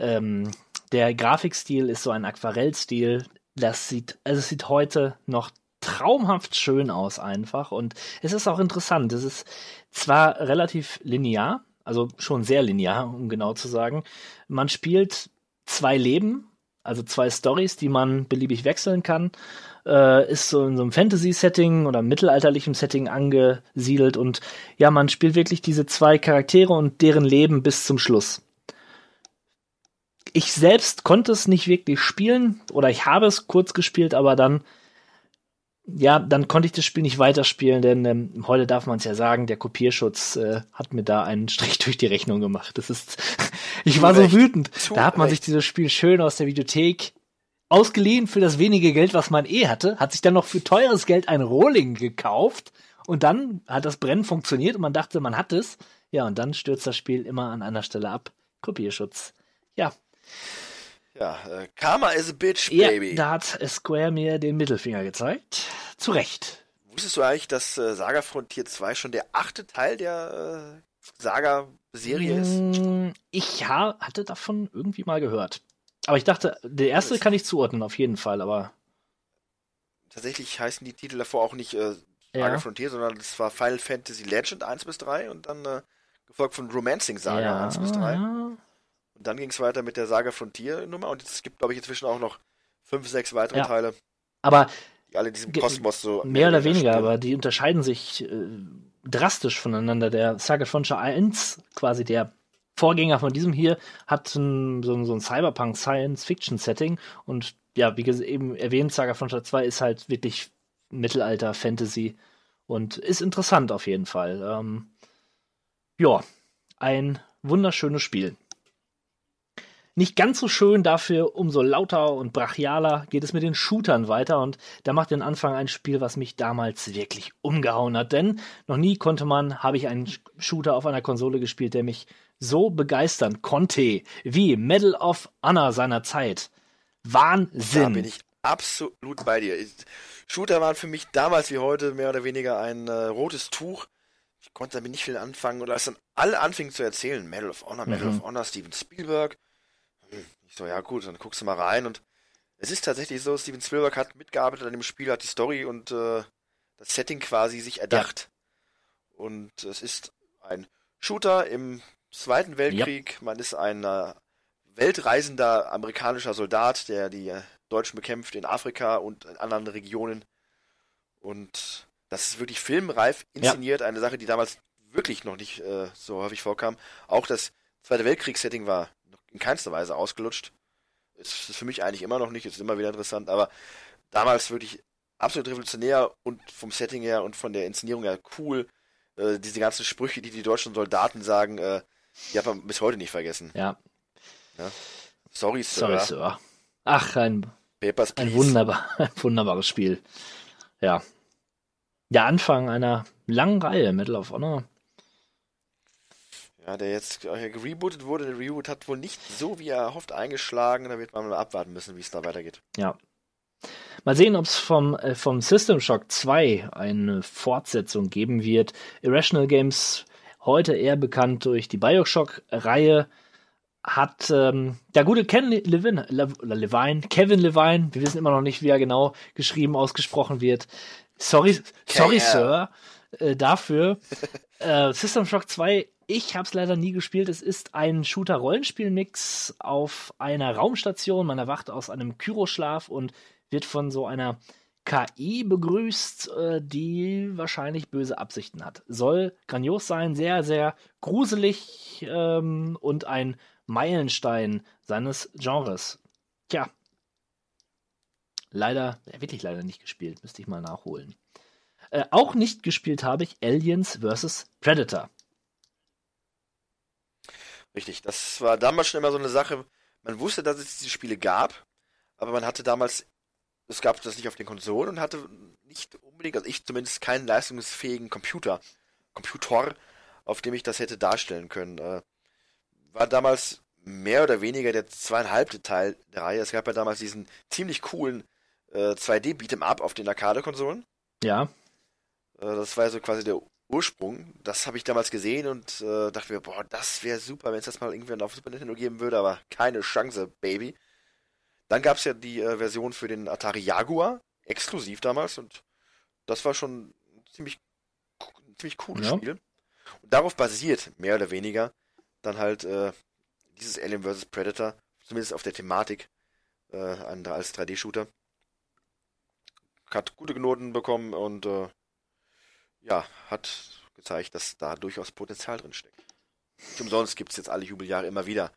Ähm, der Grafikstil ist so ein Aquarellstil. Das sieht, also es sieht heute noch traumhaft schön aus einfach und es ist auch interessant. Es ist zwar relativ linear, also schon sehr linear, um genau zu sagen. Man spielt zwei Leben, also zwei Stories, die man beliebig wechseln kann. Äh, ist so in so einem Fantasy-Setting oder mittelalterlichem Setting angesiedelt und ja, man spielt wirklich diese zwei Charaktere und deren Leben bis zum Schluss. Ich selbst konnte es nicht wirklich spielen oder ich habe es kurz gespielt, aber dann ja, dann konnte ich das Spiel nicht weiterspielen, denn ähm, heute darf man es ja sagen, der Kopierschutz äh, hat mir da einen Strich durch die Rechnung gemacht. Das ist, ich war so wütend. Da hat man sich dieses Spiel schön aus der Videothek ausgeliehen für das wenige Geld, was man eh hatte, hat sich dann noch für teures Geld ein Rohling gekauft und dann hat das Brennen funktioniert und man dachte, man hat es. Ja, und dann stürzt das Spiel immer an einer Stelle ab. Kopierschutz. Ja. Ja, äh, Karma is a bitch, Ja, baby. da hat Square mir den Mittelfinger gezeigt. Zu Recht. Wusstest du eigentlich, dass äh, Saga Frontier 2 schon der achte Teil der äh, Saga-Serie ist? Mm, Ich ha hatte davon irgendwie mal gehört. Aber ich dachte, der erste kann ich zuordnen, auf jeden Fall, aber Tatsächlich heißen die Titel davor auch nicht äh, Saga Ja. Frontier, sondern es war Final Fantasy Legend 1 bis 3 und dann äh, gefolgt von Romancing Saga ja, 1 bis 3. ja. Und dann ging es weiter mit der Saga Frontier Nummer und es gibt, glaube ich, inzwischen auch noch fünf, sechs weitere Ja. Teile, Aber die alle in diesem Kosmos so mehr oder spielen. weniger, aber die unterscheiden sich äh, drastisch voneinander. Der Saga Frontier 1, quasi der Vorgänger von diesem hier, hat ein, so, ein- so ein Cyberpunk-Science-Fiction-Setting und ja, wie eben erwähnt, Saga Frontier 2 ist halt wirklich Mittelalter, Fantasy und ist interessant auf jeden Fall. Ähm, ja, ein wunderschönes Spiel. Nicht ganz so schön, dafür umso lauter und brachialer geht es mit den Shootern weiter und da macht den Anfang ein Spiel, was mich damals wirklich umgehauen hat, denn noch nie konnte man, habe ich einen Shooter auf einer Konsole gespielt, der mich so begeistern konnte, wie Medal of Honor seiner Zeit. Da Wahnsinn! bin ich absolut bei dir. Ich- Shooter waren für mich damals wie heute mehr oder weniger ein äh, rotes Tuch. Ich konnte damit nicht viel anfangen. Und als dann alle anfingen zu erzählen, Medal of Honor, Medal Mhm. of Honor, Steven Spielberg. Hm, Ich so, ja gut, dann guckst du mal rein. Und es ist tatsächlich so, Steven Spielberg hat mitgearbeitet an dem Spiel, hat die Story und äh, das Setting quasi sich erdacht. Und es ist ein Shooter im Zweiten Weltkrieg. Man ist ein äh, weltreisender amerikanischer Soldat, der die Deutschen bekämpft in Afrika und in anderen Regionen. Und das ist wirklich filmreif inszeniert, eine Sache, die damals wirklich noch nicht äh, so häufig vorkam. Auch das Zweite Weltkriegssetting war noch in keinster Weise ausgelutscht. Ist, ist für mich eigentlich immer noch nicht, ist immer wieder interessant, aber damals wirklich absolut revolutionär und vom Setting her und von der Inszenierung her cool. Äh, diese ganzen Sprüche, die die deutschen Soldaten sagen, äh, die hat man bis heute nicht vergessen. Ja, Sorry, Sir. sorry, Sir. Ach, ein Papers, Ein wunderbar, ein wunderbares Spiel. Ja. Der Anfang einer langen Reihe, Medal of Honor. Ja, der jetzt gerebootet wurde. Der Reboot hat wohl nicht so, wie er erhofft, eingeschlagen. Da wird man mal abwarten müssen, wie es da weitergeht. Ja. Mal sehen, ob es vom, äh, vom System Shock 2 eine Fortsetzung geben wird. Irrational Games, heute eher bekannt durch die Bioshock-Reihe, hat ähm, der gute Ken Le- Levine, Le Levine, Kevin Levine, wir wissen immer noch nicht, wie er genau geschrieben, ausgesprochen wird. Sorry, sorry. Sir, äh, dafür. äh, System Shock 2, ich habe es leider nie gespielt. Es ist ein Shooter-Rollenspiel-Mix auf einer Raumstation. Man erwacht aus einem Kyroschlaf und wird von so einer KI begrüßt, äh, die wahrscheinlich böse Absichten hat. Soll grandios sein, sehr, sehr gruselig ähm, und ein Meilenstein seines Genres. Tja. Leider, äh, wirklich leider nicht gespielt, müsste ich mal nachholen. Äh, auch nicht gespielt habe ich Aliens vs. Predator. Richtig, das war damals schon immer so eine Sache. Man wusste, dass es diese Spiele gab, aber man hatte damals, es gab das nicht auf den Konsolen und hatte nicht unbedingt, also ich zumindest, keinen leistungsfähigen Computer, Computer, auf dem ich das hätte darstellen können. Äh, war damals mehr oder weniger der zweieinhalbte Teil der Reihe. Es gab ja damals diesen ziemlich coolen äh, 2D Beat'em Up auf den Arcade-Konsolen. Ja. Äh, das war ja so quasi der Ursprung. Das habe ich damals gesehen und äh, dachte mir, boah, das wäre super, wenn es das mal irgendwann auf Super Nintendo geben würde, aber keine Chance, Baby. Dann gab es ja die äh, Version für den Atari Jaguar, exklusiv damals, und das war schon ein ziemlich, ein ziemlich cooles Ja. Spiel. Und darauf basiert, mehr oder weniger, dann halt äh, dieses Alien vs. Predator, zumindest auf der Thematik, äh, als 3D-Shooter. Hat gute Noten bekommen und äh, ja, hat gezeigt, dass da durchaus Potenzial drin steckt. Nicht umsonst gibt es jetzt alle Jubeljahre immer wieder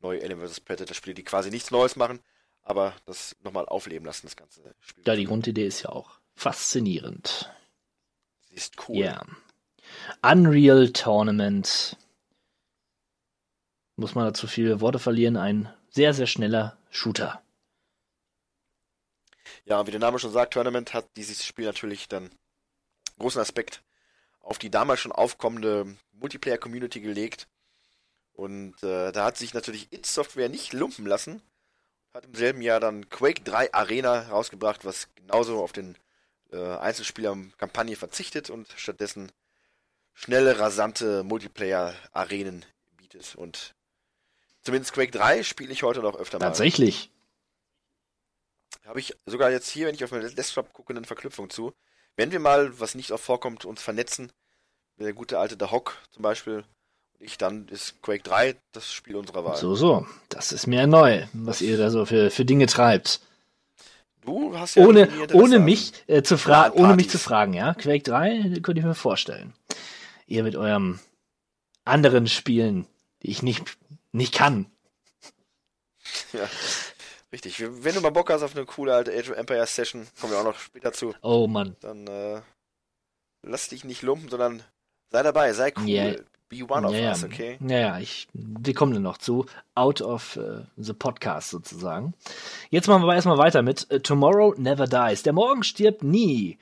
neue Alien vs. Predator-Spiele, die quasi nichts Neues machen, aber das nochmal aufleben lassen, das ganze Spiel. Ja, die Grundidee ist ja auch faszinierend. Sie ist cool. Ja. Unreal Tournament. Muss man dazu viele Worte verlieren. Ein sehr, sehr schneller Shooter. Ja, wie der Name schon sagt, Tournament hat dieses Spiel natürlich dann großen Aspekt auf die damals schon aufkommende Multiplayer-Community gelegt. Und äh, da hat sich natürlich It Software nicht lumpen lassen. Hat im selben Jahr dann Quake 3 Arena rausgebracht, was genauso auf den äh, Einzelspieler-Kampagne verzichtet und stattdessen schnelle, rasante Multiplayer-Arenen bietet. Und zumindest Quake 3 spiele ich heute noch öfter mal. Tatsächlich. Habe ich sogar jetzt hier, wenn ich auf meinen Desktop gucke, eine Verknüpfung zu. Wenn wir mal, was nicht oft vorkommt, uns vernetzen, der gute alte Hock zum Beispiel und ich, dann ist Quake 3 das Spiel unserer Wahl. So, so. Das ist mir neu, was ihr da so für, für Dinge treibt. Du hast ja Ohne, ohne mich äh, zu fragen, ohne mich zu fragen, ja. Quake 3 könnte ich mir vorstellen. Ihr mit eurem anderen Spielen, die ich nicht, nicht kann. Ja, richtig. Wenn du mal Bock hast auf eine coole alte Age of Empires Session, kommen wir auch noch später zu, Oh Mann. dann äh, lass dich nicht lumpen, sondern sei dabei, sei cool. Ja. Be one of ja, us, okay? Ja, ja, ich, wir kommen dann noch zu. Out of äh, the Podcast sozusagen. Jetzt machen wir aber erstmal weiter mit äh, Tomorrow Never Dies. Der Morgen stirbt nie.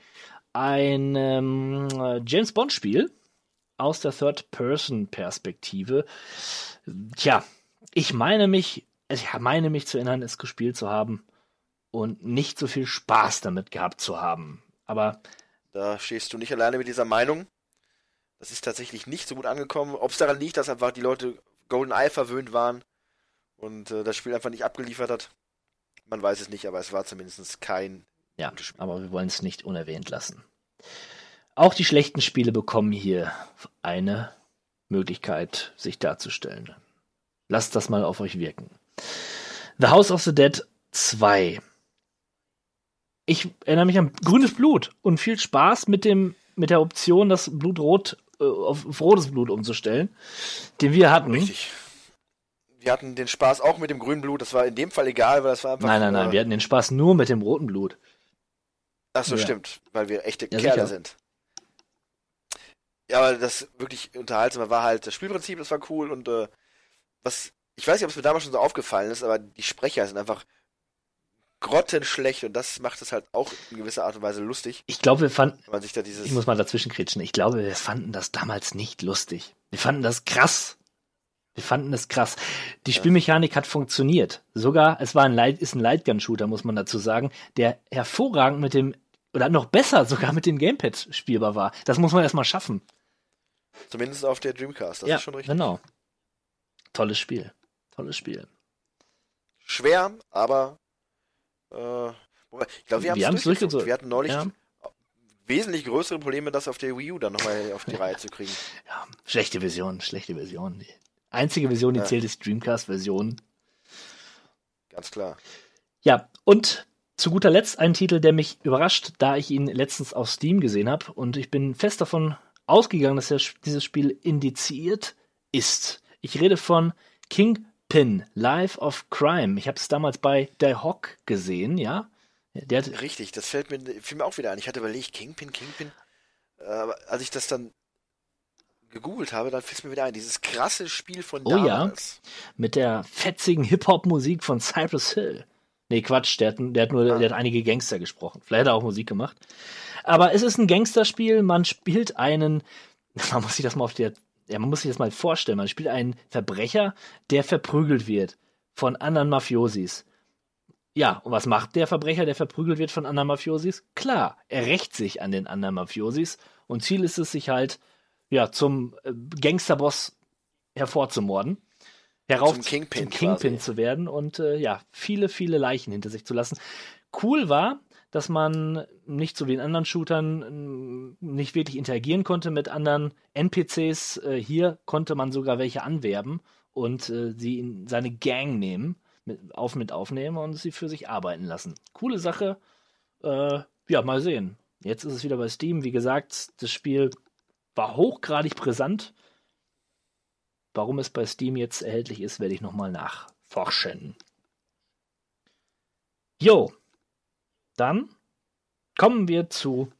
Ein ähm, äh, James Bond Spiel aus der Third-Person-Perspektive. Tja, ich meine mich, ich meine mich zu erinnern, es gespielt zu haben und nicht so viel Spaß damit gehabt zu haben. Aber Da stehst du nicht alleine mit dieser Meinung. Das ist tatsächlich nicht so gut angekommen. Ob es daran liegt, dass einfach die Leute GoldenEye verwöhnt waren und äh, das Spiel einfach nicht abgeliefert hat, man weiß es nicht, aber es war zumindest kein Ja, gutes Spiel. aber wir wollen es nicht unerwähnt lassen. Auch die schlechten Spiele bekommen hier eine Möglichkeit, sich darzustellen. Lasst das mal auf euch wirken. The House of the Dead 2. Ich erinnere mich an grünes Blut und viel Spaß mit dem mit der Option, das Blut rot auf, auf rotes Blut umzustellen, den wir hatten. Richtig. Wir hatten den Spaß auch mit dem grünen Blut. Das war in dem Fall egal, weil das war einfach. Nein, nein, nein, äh, wir hatten den Spaß nur mit dem roten Blut. Ach so, Ja. stimmt, weil wir echte Ja, Kerle sicher. sind. Ja, aber das wirklich unterhaltsame war halt das Spielprinzip, das war cool und äh, was, ich weiß nicht, ob es mir damals schon so aufgefallen ist, aber die Sprecher sind einfach grottenschlecht und das macht es halt auch in gewisser Art und Weise lustig, Ich glaube, wir fanden, man sich da dieses Ich muss mal dazwischen kretschen. Ich glaube, wir fanden das damals nicht lustig. Wir fanden das krass. Wir fanden das krass. Die Spielmechanik hat funktioniert. Sogar, es war ein Light, ist ein Lightgun-Shooter, muss man dazu sagen, der hervorragend mit dem, oder noch besser sogar mit dem Gamepad spielbar war. Das muss man erstmal schaffen. zumindest auf der Dreamcast, das ja, ist schon richtig. genau. Tolles Spiel. Tolles Spiel. Schwer, aber äh, ich glaube, wir haben es durchgezogen. Wir hatten neulich Ja. wesentlich größere Probleme, das auf der Wii U dann nochmal auf die Reihe zu kriegen. Ja, schlechte Version, schlechte Version. Die einzige Version, die Ja. zählt, ist Dreamcast-Version. Ganz klar. Ja, und zu guter Letzt ein Titel, der mich überrascht, da ich ihn letztens auf Steam gesehen habe und ich bin fest davon ausgegangen, dass dieses Spiel indiziert ist. Ich rede von Kingpin, Life of Crime. Ich habe es damals bei The Hawk gesehen, ja. Hat, Richtig, das fällt mir, fiel mir auch wieder ein. Ich hatte überlegt, Kingpin, Kingpin. Aber als ich das dann gegoogelt habe, dann fiel es mir wieder ein. Dieses krasse Spiel von Oh ja. damals. mit der fetzigen Hip-Hop-Musik von Cypress Hill. Nee, Quatsch, der hat, der hat nur, Ah. der hat einige Gangster gesprochen. Vielleicht hat er auch Musik gemacht. Aber es ist ein Gangsterspiel, man spielt einen, man muss sich das mal auf der, ja, man muss sich das mal vorstellen, man spielt einen Verbrecher, der verprügelt wird von anderen Mafiosis. Ja, und was macht der Verbrecher, der verprügelt wird von anderen Mafiosis? Klar, er rächt sich an den anderen Mafiosis und Ziel ist es, sich halt ja zum äh, Gangsterboss hervorzumorden, herauf Zum Kingpin zum Kingpin zu werden und äh, ja, viele, viele Leichen hinter sich zu lassen. Cool war, dass man nicht so wie in anderen Shootern m, nicht wirklich interagieren konnte mit anderen NPCs. Äh, hier konnte man sogar welche anwerben und äh, sie in seine Gang nehmen, mit, auf mit aufnehmen und sie für sich arbeiten lassen. Coole Sache. Äh, ja, mal sehen. Jetzt ist es wieder bei Steam. Wie gesagt, das Spiel war hochgradig brisant. Warum es bei Steam jetzt erhältlich ist, werde ich nochmal nachforschen. Jo, dann kommen wir zu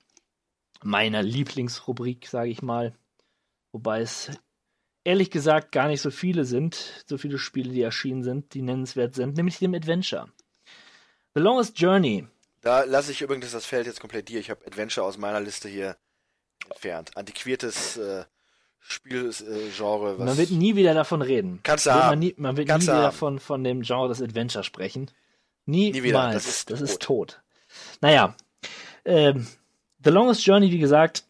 meiner Lieblingsrubrik, sage ich mal. Wobei es ehrlich gesagt gar nicht so viele sind, so viele Spiele, die erschienen sind, die nennenswert sind, nämlich dem Adventure. The Longest Journey. Da lasse ich übrigens das Feld jetzt komplett dir. Ich habe Adventure aus meiner Liste hier entfernt. Antiquiertes äh, Spielgenre. Man wird nie wieder davon reden. Kannst du Wird haben. Man, nie, man wird Kannst nie wieder haben. von, von dem Genre des Adventure sprechen. Nie, Nie wieder. Das Das ist, das ist tot. Naja, ähm, The Longest Journey, wie gesagt,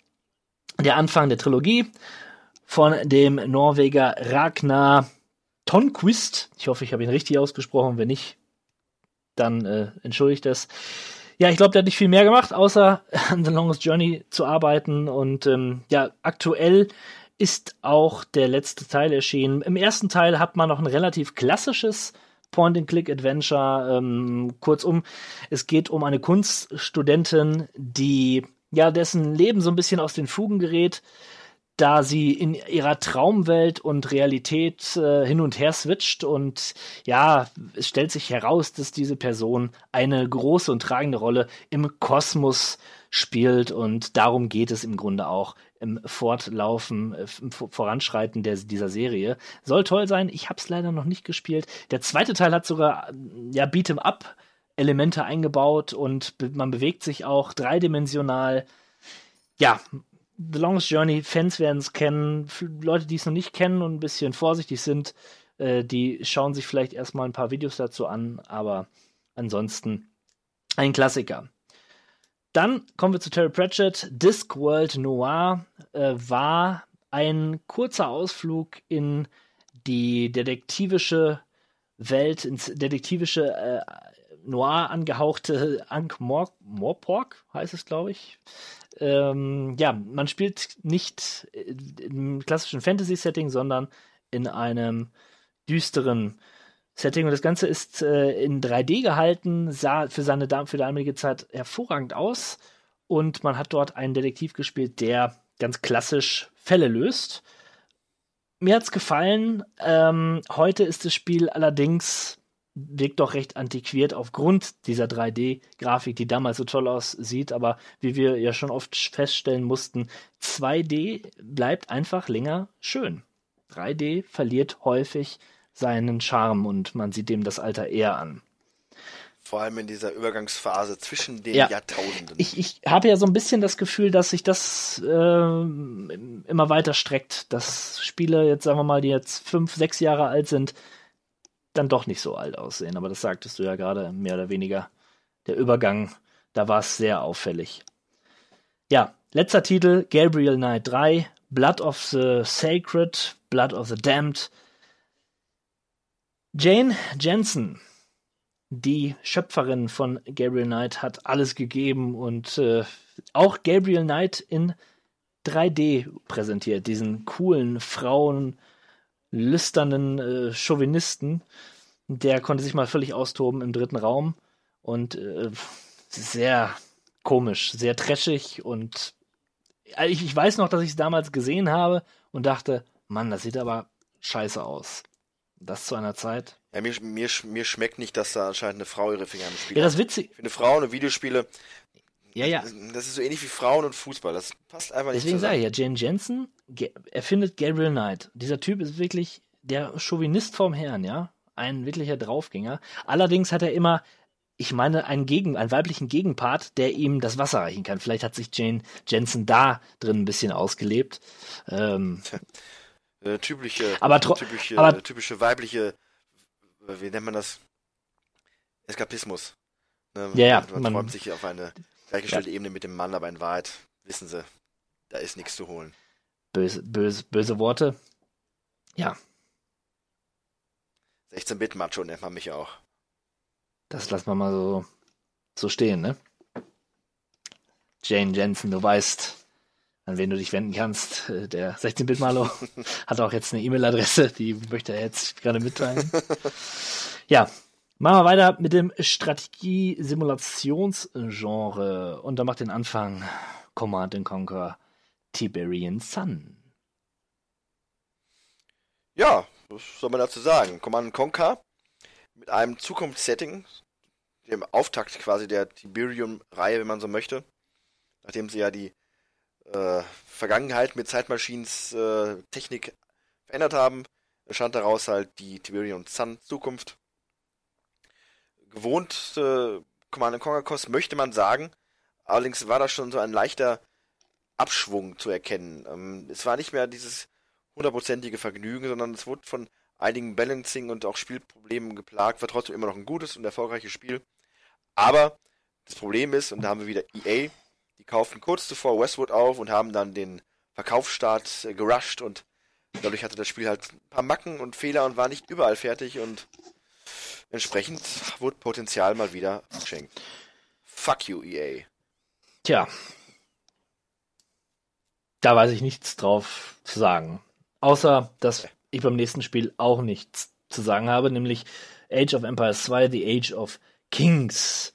der Anfang der Trilogie von dem Norweger Ragnar Tonquist. Ich hoffe, ich habe ihn richtig ausgesprochen. Wenn nicht, dann äh, entschuldigt das. Ja, ich glaube, der hat nicht viel mehr gemacht, außer an The Longest Journey zu arbeiten. Und ähm, ja, aktuell ist auch der letzte Teil erschienen. Im ersten Teil hat man noch ein relativ klassisches Point-and-Click-Adventure. Ähm, kurzum, es geht um eine Kunststudentin, die ja dessen Leben so ein bisschen aus den Fugen gerät, da sie in ihrer Traumwelt und Realität äh, hin und her switcht und ja, es stellt sich heraus, dass diese Person eine große und tragende Rolle im Kosmos spielt und darum geht es im Grunde auch im Fortlaufen, äh, im Vor- Voranschreiten der, dieser Serie. Soll toll sein, ich habe es leider noch nicht gespielt. Der zweite Teil hat sogar ja Beat'em Up Elemente eingebaut und be man bewegt sich auch dreidimensional. Ja, The Longest Journey, Fans werden es kennen. F- Leute, die es noch nicht kennen und ein bisschen vorsichtig sind, äh, die schauen sich vielleicht erstmal ein paar Videos dazu an, aber ansonsten ein Klassiker. Dann kommen wir zu Terry Pratchett. Discworld Noir äh, war ein kurzer Ausflug in die detektivische Welt, ins detektivische äh, Noir angehauchte Ankh Mor Morpork, heißt es, glaube ich. Ähm, ja, man spielt nicht äh, im klassischen Fantasy-Setting, sondern in einem düsteren Setting. Und das Ganze ist äh, in 3D gehalten, sah für seine für damalige Zeit hervorragend aus. Und man hat dort einen Detektiv gespielt, der ganz klassisch Fälle löst. Mir hat's gefallen. Ähm, heute ist das Spiel allerdings wirkt doch recht antiquiert aufgrund dieser 3D-Grafik, die damals so toll aussieht. Aber wie wir ja schon oft feststellen mussten, 2D bleibt einfach länger schön. 3D verliert häufig seinen Charme und man sieht dem das Alter eher an. Vor allem in dieser Übergangsphase zwischen den Ja. Jahrtausenden. Ich, ich habe ja so ein bisschen das Gefühl, dass sich das ähm, immer weiter streckt, dass Spiele jetzt, sagen wir mal, die jetzt fünf, sechs Jahre alt sind, dann doch nicht so alt aussehen. Aber das sagtest du ja gerade mehr oder weniger. Der Übergang, da war es sehr auffällig. Ja, letzter Titel, Gabriel Knight 3, Blood of the Sacred, Blood of the Damned. Jane Jensen, die Schöpferin von Gabriel Knight, hat alles gegeben und äh, auch Gabriel Knight in 3D präsentiert, diesen coolen Frauen lüsternen äh, Chauvinisten. Der konnte sich mal völlig austoben im dritten Raum und äh, sehr komisch, sehr trashig und äh, ich, ich weiß noch, dass ich es damals gesehen habe und dachte, Mann, das sieht aber scheiße aus. Das zu einer Zeit. Ja, mir, mir, mir schmeckt nicht, dass da anscheinend eine Frau ihre Finger im Spiel Ja, das hat. witzig. Ich finde Frauen und Videospiele, Ja, ja. das ist so ähnlich wie Frauen und Fußball. Das passt einfach nicht Deswegen sage zusammen. ich ja, Jane Jensen erfindet Gabriel Knight. Dieser Typ ist wirklich der Chauvinist vom Herrn, ja. Ein wirklicher Draufgänger. Allerdings hat er immer, ich meine, einen, Gegen, einen weiblichen Gegenpart, der ihm das Wasser reichen kann. Vielleicht hat sich Jane Jensen da drin ein bisschen ausgelebt. Ähm, Äh, typische, Aber typische, aber- typische weibliche, äh, wie nennt man das? Eskapismus. Ne? Ja, ja, Man, man- träumt sich auf eine gleichgestellte Ebene mit dem Mann, aber in Wahrheit wissen sie, da ist nichts zu holen. Böse, böse, böse Worte. Ja, 16-Bit-Macho nennt man mich auch. das lassen wir mal so, so stehen, ne? Jane Jensen, du weißt, an wen du dich wenden kannst. Äh, Der 16-Bit-Malo hat auch jetzt eine E-Mail-Adresse, die möchte er jetzt gerade mitteilen. Ja, machen wir weiter mit dem Strategie-Simulationsgenre. Und da macht den Anfang Command Conquer Tiberian Sun. Ja, was soll man dazu sagen? Command Conquer mit einem Zukunftssetting, dem Auftakt quasi der Tiberium-Reihe, wenn man so möchte, nachdem sie ja die äh, Vergangenheit mit Zeitmaschines äh, Technik verändert haben, entstand daraus halt die Tiberium Sun Zukunft. Gewohnt äh, Command Conquer Kost möchte man sagen, allerdings war da schon so ein leichter Abschwung zu erkennen. Ähm, es war nicht mehr dieses hundertprozentige Vergnügen, sondern es wurde von einigen Balancing und auch Spielproblemen geplagt, war trotzdem immer noch ein gutes und erfolgreiches Spiel. Aber das Problem ist, und da haben wir wieder EA, die kauften kurz zuvor Westwood auf und haben dann den Verkaufsstart äh, gerusht und dadurch hatte das Spiel halt ein paar Macken und Fehler und war nicht überall fertig und entsprechend wurde Potenzial mal wieder geschenkt. Fuck you, EA. Tja, da weiß ich nichts drauf zu sagen. Außer, dass ich beim nächsten Spiel auch nichts zu sagen habe, nämlich Age of Empires 2, The Age of Kings.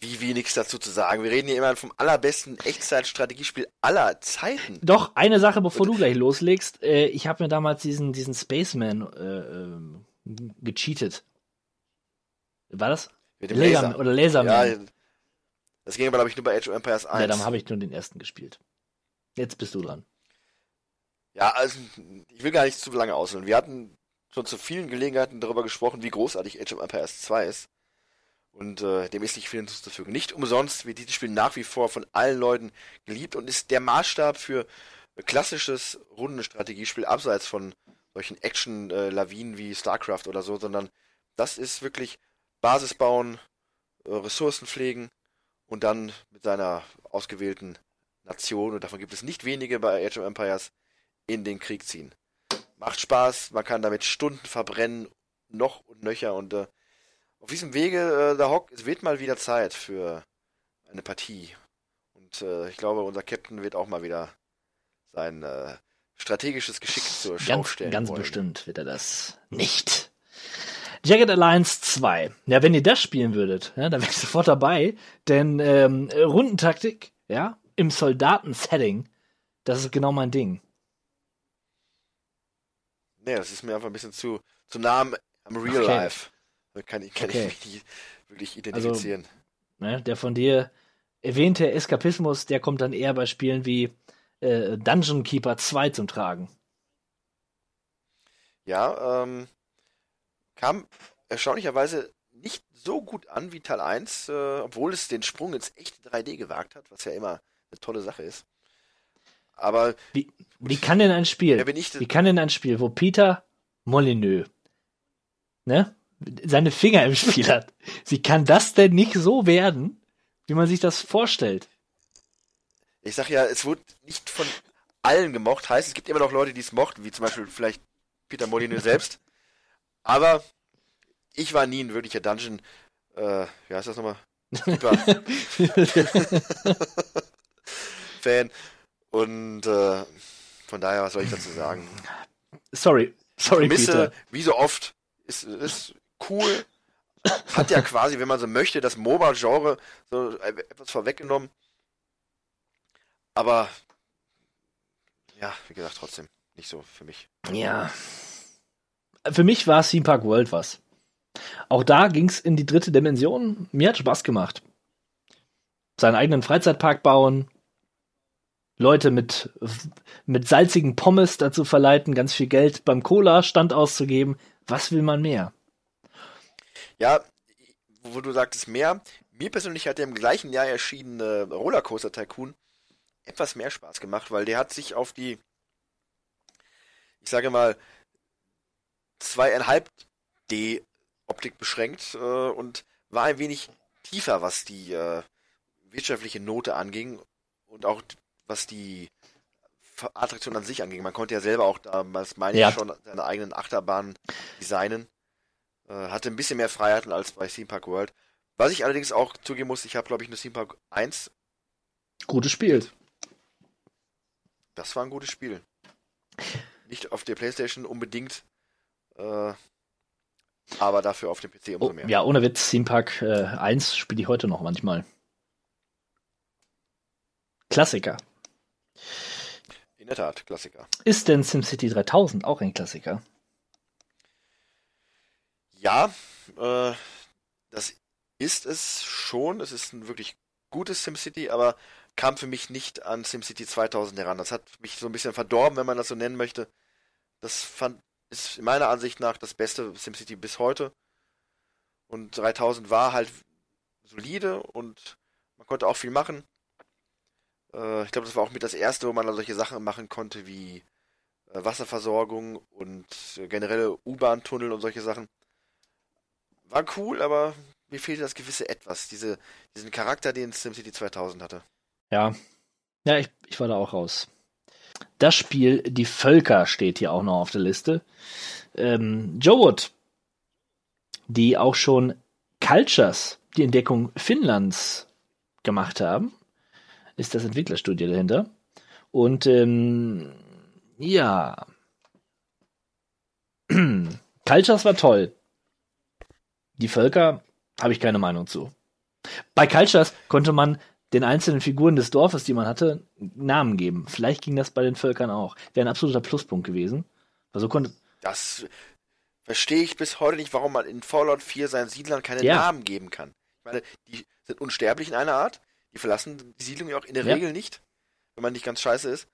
Wie nichts dazu zu sagen. Wir reden hier immer vom allerbesten Echtzeit-Strategiespiel aller Zeiten. Doch, eine Sache, bevor du gleich loslegst. Äh, ich habe mir damals diesen, diesen Spaceman äh, ähm, gecheatet. War das? Mit dem Laser- Laser. oder Laserman. Ja, das ging aber, glaube ich, nur bei Age of Empires 1. Ja, dann habe ich nur den ersten gespielt. Jetzt bist du dran. Ja, also ich will gar nicht zu lange ausholen. Wir hatten schon zu vielen Gelegenheiten darüber gesprochen, wie großartig Age of Empires 2 ist. Und äh, dem ist nicht viel hinzuzufügen. Nicht umsonst wird dieses Spiel nach wie vor von allen Leuten geliebt und ist der Maßstab für klassisches Rundenstrategiespiel abseits von solchen Action-Lawinen wie StarCraft oder so, sondern das ist wirklich Basis bauen, äh, Ressourcen pflegen und dann mit seiner ausgewählten Nation, und davon gibt es nicht wenige bei Age of Empires, in den Krieg ziehen. Macht Spaß, man kann damit Stunden verbrennen, noch und nöcher und äh, auf diesem Wege, äh, da hockt, es wird mal wieder Zeit für eine Partie. Und äh, ich glaube, unser Captain wird auch mal wieder sein äh, strategisches Geschick zur Schau Ganz, stellen ganz wollen. bestimmt wird er das nicht. Jagged Alliance 2. Ja, wenn ihr das spielen würdet, ja, dann wäre ich sofort dabei. Denn ähm, Rundentaktik, ja, im Soldaten-Setting, das ist genau mein Ding. Nee, das ist mir einfach ein bisschen zu, zu nah am, am Real Okay. Life. Kann, ich- kann Okay. ich mich nicht wirklich identifizieren. Ne? Der von dir erwähnte Eskapismus, der kommt dann eher bei Spielen wie äh, Dungeon Keeper 2 zum Tragen. Ja, ähm, kam erstaunlicherweise nicht so gut an wie Teil 1, äh, obwohl es den Sprung ins echte 3D gewagt hat, was ja immer eine tolle Sache ist. Aber Wie, wie kann denn ein Spiel, denn? wie kann denn ein Spiel, wo Peter Molyneux ne, seine Finger im Spiel hat, wie kann das denn nicht so werden, wie man sich das vorstellt? Ich sag ja, es wurde nicht von allen gemocht. Heißt, es gibt immer noch Leute, die es mochten, wie zum Beispiel vielleicht Peter Molyneux selbst. Aber ich war nie ein wirklicher Dungeon, äh, wie heißt das nochmal? Fan. Und äh, von daher, was soll ich dazu sagen? Sorry, sorry, Prämisse, Peter. wie so oft, ist, ist cool. Hat ja quasi, wenn man so möchte, das MOBA-Genre so etwas vorweggenommen. Aber ja, wie gesagt, trotzdem nicht so für mich. Ja. Für mich war Theme Park World was. Auch da ging's in die dritte Dimension. Mir hat Spaß gemacht. Seinen eigenen Freizeitpark bauen, Leute mit, mit salzigen Pommes dazu verleiten, ganz viel Geld beim Cola-Stand auszugeben. Was will man mehr? Ja, wo du sagtest mehr, mir persönlich hat der im gleichen Jahr erschienene Rollercoaster Tycoon etwas mehr Spaß gemacht, weil der hat sich auf die, ich sage mal, zweieinhalb D Optik beschränkt äh, und war ein wenig tiefer, was die äh, wirtschaftliche Note anging und auch was die Attraktion an sich anging. Man konnte ja selber auch damals, meine Ja. ich, schon seine eigenen Achterbahnen designen. Äh, hatte ein bisschen mehr Freiheiten als bei Theme Park World. Was ich allerdings auch zugeben muss, ich habe, glaube ich, nur Theme Park 1. Gutes Spiel. Das war ein gutes Spiel. Nicht auf der Playstation unbedingt, äh, aber dafür auf dem PC umso Oh, mehr. ja, ohne Witz, Theme Park äh, 1 spiele ich heute noch manchmal. Klassiker. In der Tat, Klassiker. Ist denn SimCity 3000 auch ein Klassiker? Ja, äh, das ist es schon. Es ist ein wirklich gutes SimCity, aber kam für mich nicht an SimCity 2000 heran. Das hat mich so ein bisschen verdorben, wenn man das so nennen möchte. Das fand, ist meiner Ansicht nach das beste SimCity bis heute. Und 3000 war halt solide und man konnte auch viel machen. Äh, ich glaube, das war auch mit das erste, wo man solche Sachen machen konnte wie äh, Wasserversorgung und äh, generelle U-Bahn-Tunnel und solche Sachen. War cool, aber mir fehlte das gewisse Etwas, diese, diesen Charakter, den SimCity 2000 hatte. Ja. Ja, ich, ich war da auch raus. Das Spiel Die Völker steht hier auch noch auf der Liste. Ähm, Joe Wood, die auch schon Cultures, die Entdeckung Finnlands, gemacht haben, ist das Entwicklerstudio dahinter. Und ähm, ja. Cultures war toll. Die Völker habe ich keine Meinung zu. Bei Cultures konnte man den einzelnen Figuren des Dorfes, die man hatte, Namen geben. Vielleicht ging das bei den Völkern auch. Wäre ein absoluter Pluspunkt gewesen. Also konnte, Das verstehe ich bis heute nicht, warum man in Fallout 4 seinen Siedlern keine Ja. Namen geben kann. Ich meine, die sind unsterblich in einer Art. Die verlassen die Siedlung ja auch in der Ja. Regel nicht, wenn man nicht ganz scheiße ist.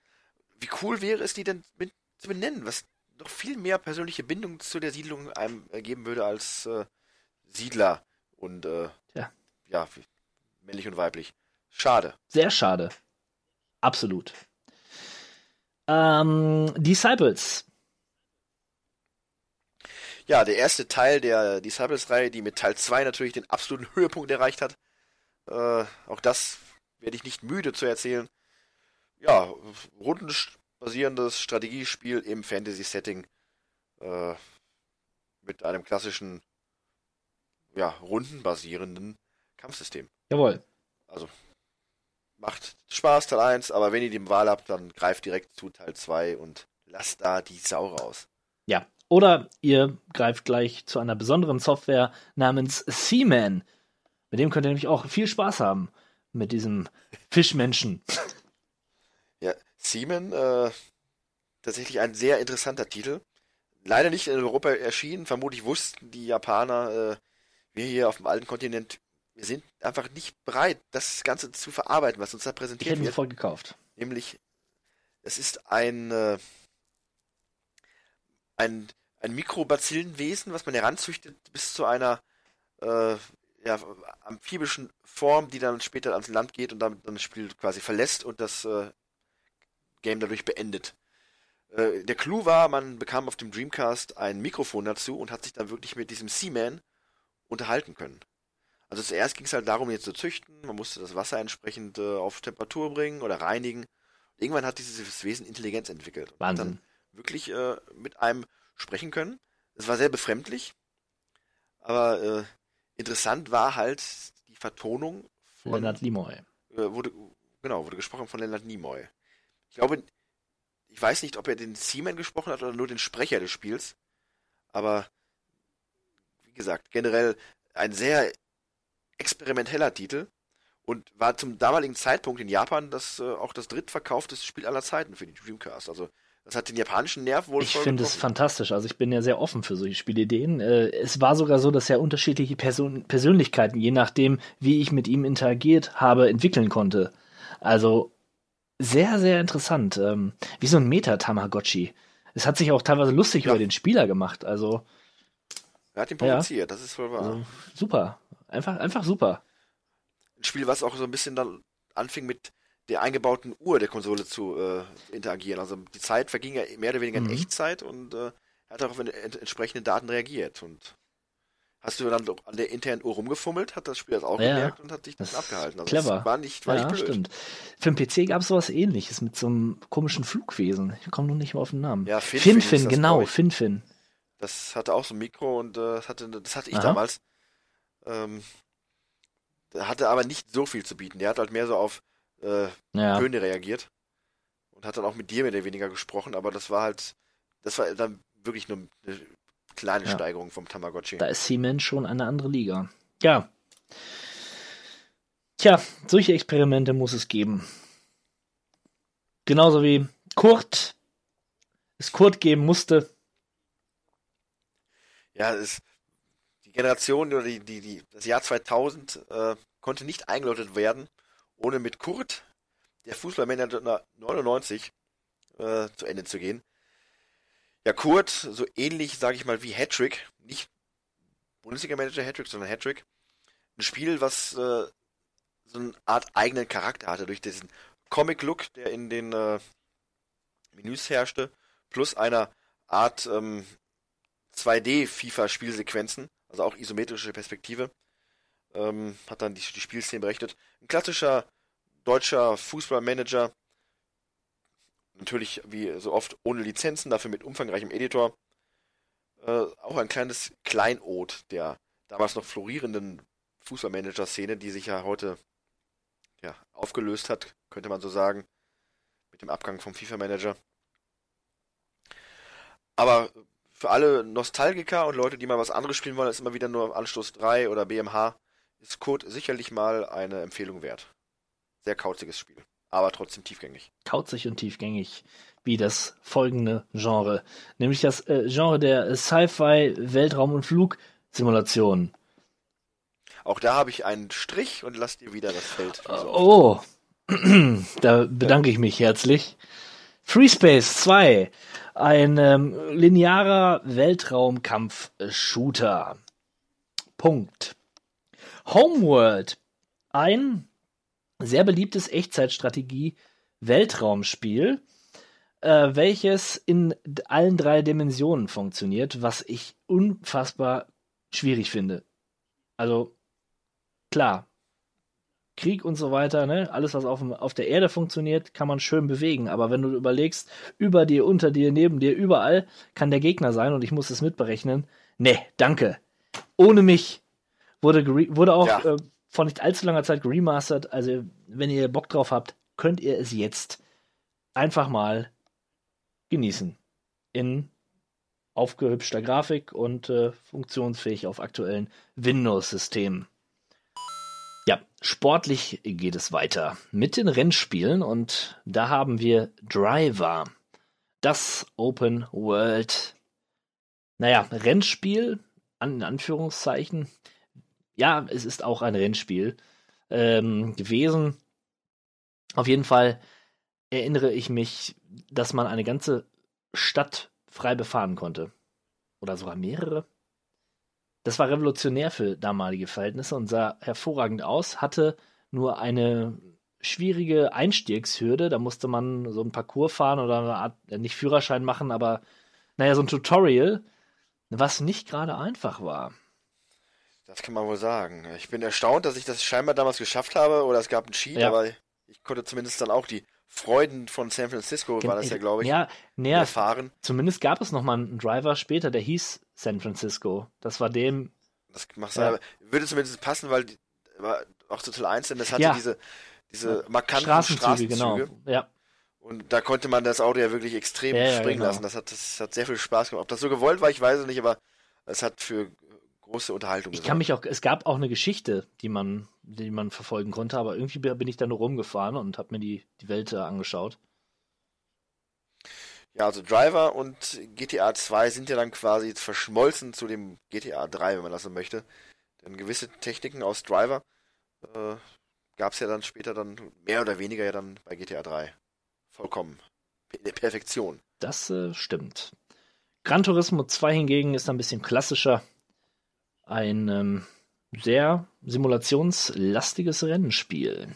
Wie cool wäre es, die denn zu benennen, was noch viel mehr persönliche Bindung zu der Siedlung einem äh, geben würde als äh, Siedler und äh, Ja. ja, männlich und weiblich. Schade. sehr schade. Absolut. Ähm, Disciples. Ja, der erste Teil der Disciples-Reihe, die mit Teil 2 natürlich den absoluten Höhepunkt erreicht hat. Äh, auch das werde ich nicht müde zu erzählen. Ja, rundenbasierendes Strategiespiel im Fantasy-Setting äh, mit einem klassischen, ja, rundenbasierenden Kampfsystem. Jawohl. Also, macht Spaß, Teil 1, aber wenn ihr die Wahl habt, dann greift direkt zu Teil 2 und lasst da die Sau raus. Ja. Oder ihr greift gleich zu einer besonderen Software namens Seaman. Mit dem könnt ihr nämlich auch viel Spaß haben. Mit diesem Fischmenschen. Ja, Seaman, äh, tatsächlich ein sehr interessanter Titel. Leider nicht in Europa erschienen. Vermutlich wussten die Japaner, äh, wir hier auf dem alten Kontinent, wir sind einfach nicht bereit, das Ganze zu verarbeiten, was uns da Ich präsentiert hätte ihn wird. sofort gekauft. Nämlich, es ist ein, äh, ein, ein Mikrobazillenwesen, was man heranzüchtet bis zu einer äh, ja, amphibischen Form, die dann später ans Land geht und damit dann das Spiel quasi verlässt und das äh, Game dadurch beendet. Äh, der Clou war, man bekam auf dem Dreamcast ein Mikrofon dazu und hat sich dann wirklich mit diesem Seaman unterhalten können. Also zuerst ging es halt darum, jetzt zu züchten, man musste das Wasser entsprechend äh, auf Temperatur bringen oder reinigen. Irgendwann hat dieses Wesen Intelligenz entwickelt und Wahnsinn. dann wirklich äh, mit einem sprechen können. Es war sehr befremdlich, aber äh, interessant war halt die Vertonung von Leonard Nimoy. äh, wurde, genau, wurde gesprochen von Leonard Nimoy. Ich glaube, ich weiß nicht, ob er den Seaman gesprochen hat oder nur den Sprecher des Spiels, aber wie gesagt, generell ein sehr experimenteller Titel und war zum damaligen Zeitpunkt in Japan das äh, auch das drittverkaufteste Spiel aller Zeiten für die Dreamcast. Also das hat den japanischen Nerv wohl Ich finde es fantastisch. Also ich bin ja sehr offen für solche Spielideen. Äh, es war sogar so, dass er unterschiedliche Person Persönlichkeiten, je nachdem, wie ich mit ihm interagiert habe, entwickeln konnte. Also sehr, sehr interessant. Ähm, wie so ein Meta-Tamagotchi. Es hat sich auch teilweise lustig Ja. über den Spieler gemacht. Also, Er hat ihn Ja. provoziert, das ist wohl wahr. also super. Einfach, einfach super. ein Spiel, was auch so ein bisschen dann anfing mit der eingebauten Uhr der Konsole zu äh, interagieren. Also die Zeit verging ja mehr oder weniger in Mhm. Echtzeit und äh, er hat auch auf ent entsprechende Daten reagiert. Und hast du dann an der internen Uhr rumgefummelt, hat das Spiel das auch Ja. gemerkt und hat dich dann abgehalten. Also clever. Das war nicht, war ja, nicht blöd. stimmt. Für den PC gab es sowas ähnliches mit so einem komischen Flugwesen. Ich komme noch nicht mal auf den Namen. Ja, Finfin Finfin, genau. Finfin. Das hatte auch so ein Mikro und äh, das, hatte, das hatte ich Aha. damals. Ähm, hatte aber nicht so viel zu bieten. Der hat halt mehr so auf äh, Ja. Töne reagiert und hat dann auch mit dir mehr oder weniger gesprochen, aber das war halt, das war dann wirklich nur eine kleine Ja. Steigerung vom Tamagotchi. Da ist Siemens schon eine andere Liga. Ja. Tja, solche Experimente muss es geben. Genauso wie Kurt es Kurt geben musste. Ja, es, die Generation oder die, die, die, das Jahr 2000 äh, konnte nicht eingeläutet werden, ohne mit Kurt, der Fußballmanager 99, äh, zu Ende zu gehen. Ja, Kurt, so ähnlich, sage ich mal, wie Hattrick, nicht Bundesliga-Manager Hattrick, sondern Hattrick. Ein Spiel, was äh, so eine Art eigenen Charakter hatte, durch diesen Comic-Look, der in den äh, Menüs herrschte, plus einer Art ähm, 2D-FIFA-Spielsequenzen, also auch isometrische Perspektive, ähm, hat dann die, die Spielszene berechnet. Ein klassischer deutscher Fußballmanager, natürlich wie so oft ohne Lizenzen, dafür mit umfangreichem Editor. Äh, auch ein kleines Kleinod der damals noch florierenden Fußballmanager-Szene, die sich ja heute ja, aufgelöst hat, könnte man so sagen, mit dem Abgang vom FIFA-Manager. Aber für alle Nostalgiker und Leute, die mal was anderes spielen wollen, ist immer wieder nur Anstoß 3 oder BMH, ist Code sicherlich mal eine Empfehlung wert. Sehr kauziges Spiel, aber trotzdem tiefgängig. kauzig und tiefgängig wie das folgende Genre, nämlich das äh, Genre der Sci-Fi Weltraum- und Flugsimulation. Auch da habe ich einen Strich und lass dir wieder das Feld. oft. Oh, da bedanke ich mich herzlich. Free Space 2, ein ähm, linearer Weltraumkampf-Shooter. Punkt. Homeworld, ein sehr beliebtes Echtzeitstrategie-Weltraumspiel, äh, welches in allen drei Dimensionen funktioniert, was ich unfassbar schwierig finde. Also, klar, Krieg und so weiter, ne? Alles, was auf, dem, auf der Erde funktioniert, kann man schön bewegen. Aber wenn du überlegst, über dir, unter dir, neben dir, überall kann der Gegner sein und ich muss es mitberechnen. Ne, danke. Ohne mich wurde, wurde auch Ja. äh, vor nicht allzu langer Zeit geremastert. Also, wenn ihr Bock drauf habt, könnt ihr es jetzt einfach mal genießen. In aufgehübschter Grafik und äh, funktionsfähig auf aktuellen Windows-Systemen. Ja, sportlich geht es weiter mit den Rennspielen und da haben wir Driver, das Open World, naja, Rennspiel, in Anführungszeichen. Ja, es ist auch ein Rennspiel ähm, gewesen. Auf jeden Fall erinnere ich mich, dass man eine ganze Stadt frei befahren konnte. Oder sogar mehrere. Das war revolutionär für damalige Verhältnisse und sah hervorragend aus, hatte nur eine schwierige Einstiegshürde. Da musste man so ein Parcours fahren oder eine Art, äh, nicht Führerschein machen, aber naja, so ein Tutorial, was nicht gerade einfach war. Das kann man wohl sagen. Ich bin erstaunt, dass ich das scheinbar damals geschafft habe, oder es gab einen Cheat, Ja. aber ich konnte zumindest dann auch die Freuden von San Francisco, war das ja, glaube ich, Ja, naja, erfahren. zumindest gab es noch mal einen Driver später, der hieß San Francisco. Das war dem, Das macht Ja. aber würde zumindest passen, weil die, war auch total einzeln, das hatte Ja. diese, diese markanten Straßenzüge, Straßenzüge. genau. Ja, Und da konnte man das Auto ja wirklich extrem ja, springen genau. lassen. Das hat, das hat sehr viel Spaß gemacht. Ob das so gewollt war, ich weiß es nicht, aber es hat für große Unterhaltung Ich kann mich auch, es gab auch eine Geschichte, die man, die man verfolgen konnte, aber irgendwie bin ich da nur rumgefahren und habe mir die, die Welt äh, angeschaut. Ja, also Driver und GTA 2 sind ja dann quasi jetzt verschmolzen zu dem GTA 3, wenn man das so möchte. Denn gewisse Techniken aus Driver äh, gab es ja dann später dann mehr oder weniger ja dann bei GTA 3. Vollkommen. In der Perfektion. Das äh, stimmt. Gran Turismo 2 hingegen ist ein bisschen klassischer. Ein ähm, sehr simulationslastiges Rennspiel.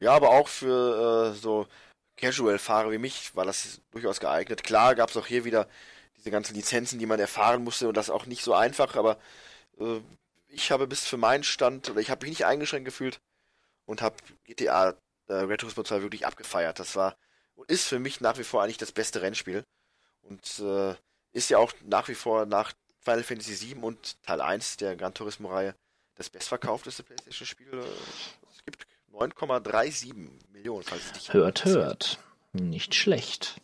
Ja, aber auch für äh, so Casual-Fahrer wie mich war das durchaus geeignet. Klar gab es auch hier wieder diese ganzen Lizenzen, die man erfahren musste und das auch nicht so einfach, aber äh, ich habe bis für meinen Stand, oder ich habe mich nicht eingeschränkt gefühlt und habe GTA äh, Red Turismo 2 wirklich abgefeiert. Das war und ist für mich nach wie vor eigentlich das beste Rennspiel. Und äh, ist ja auch nach wie vor nach Final Fantasy VII und Teil 1 der Gran Turismo-Reihe das bestverkaufteste PlayStation-Spiel. Es gibt 9,37 Millionen, falls es dich Hört, hört. Nicht schlecht.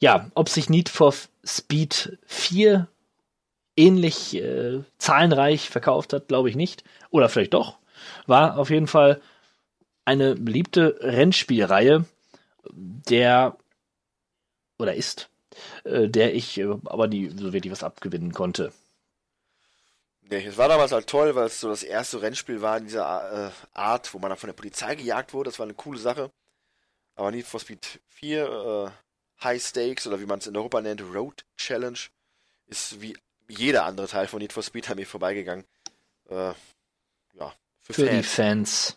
Ja, ob sich Need for Speed 4 ähnlich äh, zahlenreich verkauft hat, glaube ich nicht. Oder vielleicht doch. War auf jeden Fall eine beliebte Rennspielreihe, der oder ist, der ich äh, aber nie so wirklich was abgewinnen konnte. Nee, es war damals halt toll, weil es so das erste Rennspiel war in dieser äh, Art, wo man dann von der Polizei gejagt wurde. Das war eine coole Sache. Aber Need for Speed 4, äh, High Stakes oder wie man es in Europa nennt, Road Challenge, ist wie jeder andere Teil von Need for Speed an mir vorbeigegangen. Äh, ja, für, Für die Fans.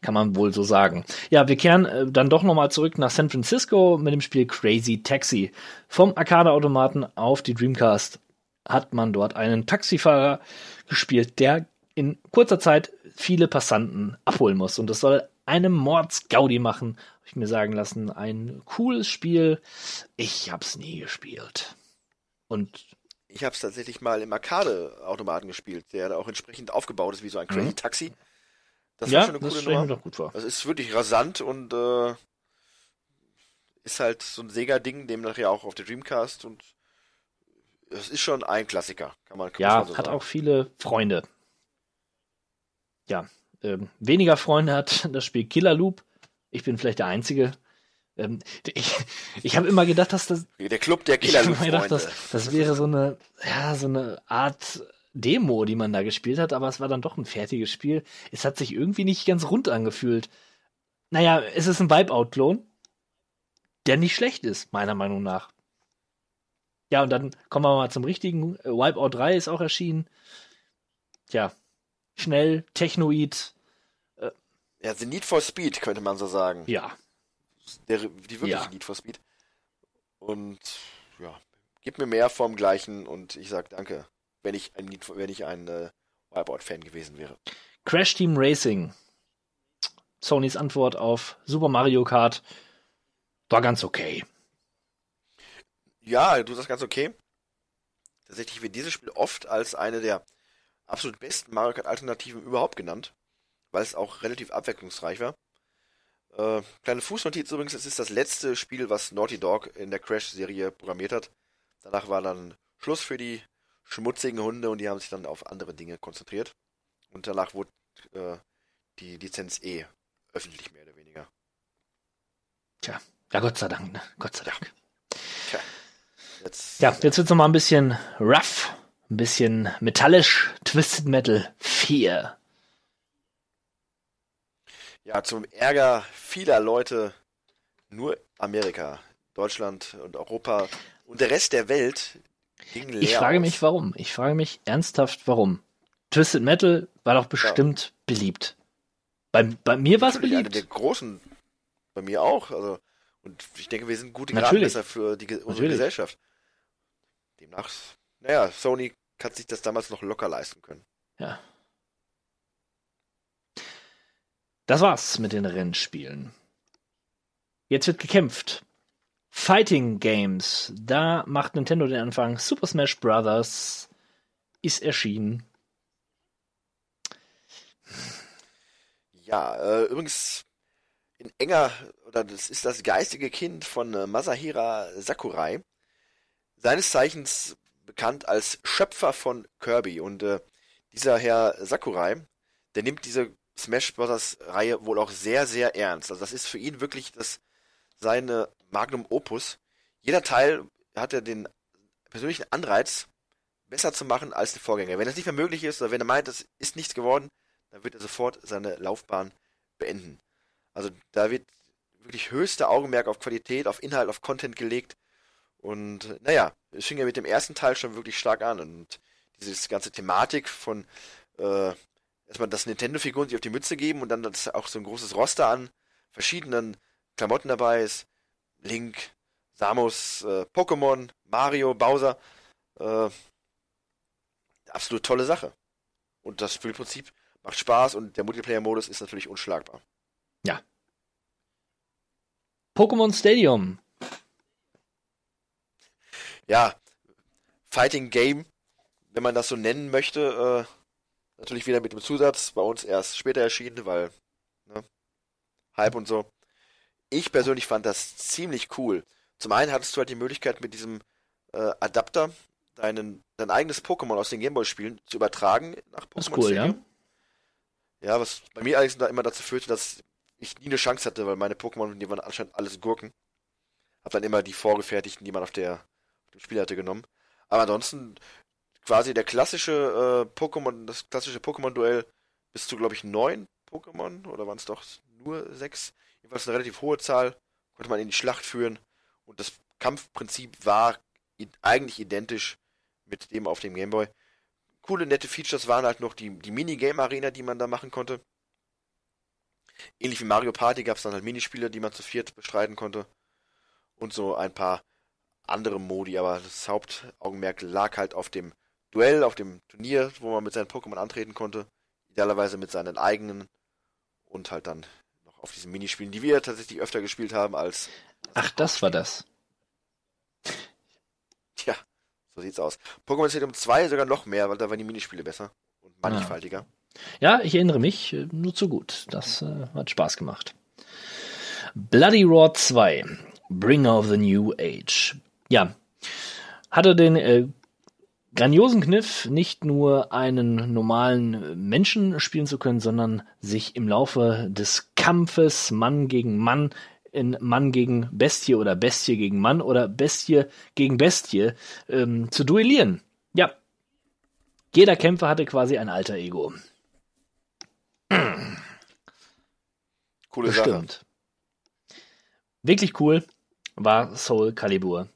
Kann man wohl so sagen. Ja, wir kehren äh, dann doch nochmal zurück nach San Francisco mit dem Spiel Crazy Taxi. Vom Arcade-Automaten auf die Dreamcast hat man dort einen Taxifahrer gespielt, der in kurzer Zeit viele Passanten abholen muss. Und das soll eine Mordsgaudi machen, habe ich mir sagen lassen. Ein cooles Spiel. Ich hab's nie gespielt. Und Ich habe es tatsächlich mal im Arcade-Automaten gespielt, der da auch entsprechend aufgebaut ist wie so ein Crazy Taxi. Das ja, war schon eine das coole Nummer. doch gut vor. Das ist wirklich rasant und äh, ist halt so ein Sega-Ding, dem nachher auch auf der Dreamcast und es ist schon ein Klassiker, kann man, kann Ja, man so hat sagen. auch viele Freunde. Ja, ähm, weniger Freunde hat das Spiel Killer Loop. Ich bin vielleicht der Einzige. Ähm, ich ich habe immer gedacht, dass das, Der Club der ich habe immer Killer gedacht, das, das wäre so eine, ja, so eine Art Demo, die man da gespielt hat, aber es war dann doch ein fertiges Spiel. Es hat sich irgendwie nicht ganz rund angefühlt. Naja, es ist ein Wipeout-Klon, der nicht schlecht ist, meiner Meinung nach. Ja, und dann kommen wir mal zum richtigen. Äh, Wipeout 3 ist auch erschienen. Tja, schnell, Technoid, Ja, The Need for Speed, könnte man so sagen. ja. Der, die wirkliche Ja. Need for Speed. Und ja, gib mir mehr vom gleichen und ich sag danke, wenn ich ein, wenn ich ein äh, Wipeout-Fan gewesen wäre. Crash Team Racing. Sonys Antwort auf Super Mario Kart war ganz okay. Ja, du sagst ganz okay. Tatsächlich wird dieses Spiel oft als eine der absolut besten Mario Kart Alternativen überhaupt genannt, weil es auch relativ abwechslungsreich war. Äh, kleine Fußnotiz übrigens, es ist das letzte Spiel, was Naughty Dog in der Crash-Serie programmiert hat. Danach war dann Schluss für die schmutzigen Hunde und die haben sich dann auf andere Dinge konzentriert. Und danach wurde äh, die Lizenz eh öffentlich mehr oder weniger. Tja, ja, Gott sei Dank, ne? Gott sei Dank. Tja, jetzt, Ja, jetzt wird's noch mal ein bisschen rough, ein bisschen metallisch. Twisted Metal 4. Ja, zum Ärger vieler Leute nur Amerika, Deutschland und Europa und der Rest der Welt Ich frage aus. mich, warum. Ich frage mich ernsthaft, warum. Twisted Metal war doch bestimmt beliebt. Bei, bei mir war es Natürlich eine beliebt. der großen, bei mir auch. Also, und ich denke, wir sind gute Natürlich. Gradmesser für die, unsere Natürlich. Gesellschaft. Demnach, naja, Sony hat sich das damals noch locker leisten können. Ja. Das war's mit den Rennspielen. Jetzt wird gekämpft. Fighting Games. Da macht Nintendo den Anfang. Super Smash Bros. ist erschienen. Ja, äh, übrigens in enger, oder das ist das geistige Kind von äh, Masahira Sakurai, seines Zeichens bekannt als Schöpfer von Kirby. Und äh, dieser Herr Sakurai, der nimmt diese Smash Bros. Reihe wohl auch sehr, sehr ernst. Also das ist für ihn wirklich das seine Magnum Opus. Jeder Teil hat er den persönlichen Anreiz, besser zu machen als die Vorgänger. Wenn das nicht mehr möglich ist, oder wenn er meint, es ist nichts geworden, dann wird er sofort seine Laufbahn beenden. Also da wird wirklich höchste Augenmerk auf Qualität, auf Inhalt, auf Content gelegt. Und naja, es fing ja mit dem ersten Teil schon wirklich stark an. Und diese ganze Thematik von äh, erstmal das Nintendo-Figuren sich auf die Mütze geben und dann das auch so ein großes Roster an verschiedenen Klamotten dabei ist. Link, Samus, äh, Pokémon, Mario, Bowser. Äh, absolut tolle Sache. Und das Spielprinzip macht Spaß und der Multiplayer-Modus ist natürlich unschlagbar. Pokémon Stadium. Ja, Fighting Game, wenn man das so nennen möchte, äh, natürlich wieder mit dem Zusatz, bei uns erst später erschienen, weil ne, Hype und so. Ich persönlich fand das ziemlich cool. Zum einen hattest du halt die Möglichkeit mit diesem äh, Adapter deinen, dein eigenes Pokémon aus den Gameboy-Spielen zu übertragen nach Pokémon Das ist cool, ja. Ja, was bei mir allerdings immer dazu führte, dass ich nie eine Chance hatte, weil meine Pokémon, die waren anscheinend alles Gurken. Hab dann immer die vorgefertigten, die man auf der auf dem Spiel hatte, genommen. Aber ansonsten quasi der klassische äh, Pokémon, das klassische Pokémon-Duell bis zu, glaube ich, neun Pokémon oder waren es doch nur sechs? Jedenfalls eine relativ hohe Zahl, konnte man in die Schlacht führen und das Kampfprinzip war eigentlich identisch mit dem auf dem Gameboy. Coole, nette Features waren halt noch die, die Minigame-Arena, die man da machen konnte. Ähnlich wie Mario Party gab es dann halt Minispiele, die man zu viert bestreiten konnte. Und so ein paar andere Modi, aber das Hauptaugenmerk lag halt auf dem Duell, auf dem Turnier, wo man mit seinen Pokémon antreten konnte. Idealerweise mit seinen eigenen. Und halt dann auf diesen Minispielen, die wir tatsächlich öfter gespielt haben als. Ach, das war das. Tja, so sieht's aus. Pokémon Stadium 2 sogar noch mehr, weil da waren die Minispiele besser und mannigfaltiger. Ja, ich erinnere mich, äh, nur zu gut. Das äh, hat Spaß gemacht. Bloody Roar 2, Bringer of the New Age. Ja, hatte den äh, grandiosen Kniff, nicht nur einen normalen Menschen spielen zu können, sondern sich im Laufe des Kampfes Mann gegen Mann in Mann gegen Bestie oder Bestie gegen Mann oder Bestie gegen Bestie ähm, zu duellieren. Ja, jeder Kämpfer hatte quasi ein alter Ego. Coole Sache. Bestimmt. Wirklich cool war Soul Calibur.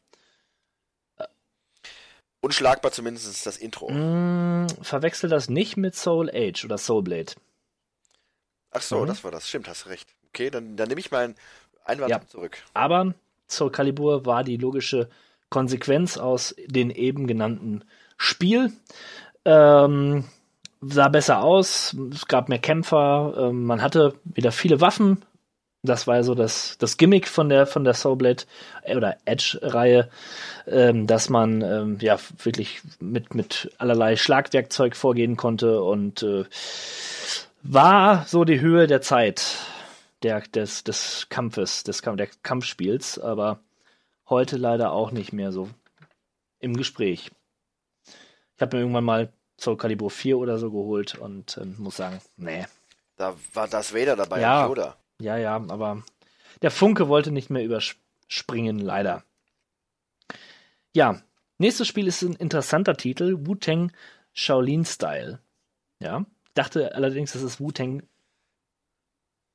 Unschlagbar zumindest das Intro. Mm, verwechsel das nicht mit Soul Age oder Soul Blade. Ach so, Mhm. das war das. Stimmt, hast recht. Okay, dann, dann nehme ich meinen Einwand Ja. zurück. Aber Soul Calibur war die logische Konsequenz aus den eben genannten Spiel. Ähm, sah besser aus, es gab mehr Kämpfer, ähm, man hatte wieder viele Waffen. Das war ja so das, das Gimmick von der, von der Soulblade äh, oder Edge-Reihe, ähm, dass man ähm, ja wirklich mit, mit allerlei Schlagwerkzeug vorgehen konnte und äh, war so die Höhe der Zeit der, des, des Kampfes, des Kamp- der Kampfspiels, aber heute leider auch nicht mehr so im Gespräch. Ich habe mir irgendwann mal Soul Calibur 4 oder so geholt und ähm, muss sagen, nee. Da war das Vader dabei Ja. Yoda. Ja, ja, aber der Funke wollte nicht mehr überspringen, leider. Ja, nächstes Spiel ist ein interessanter Titel, Wu-Tang Shaolin Style. Ja, dachte allerdings, dass es Wu-Tang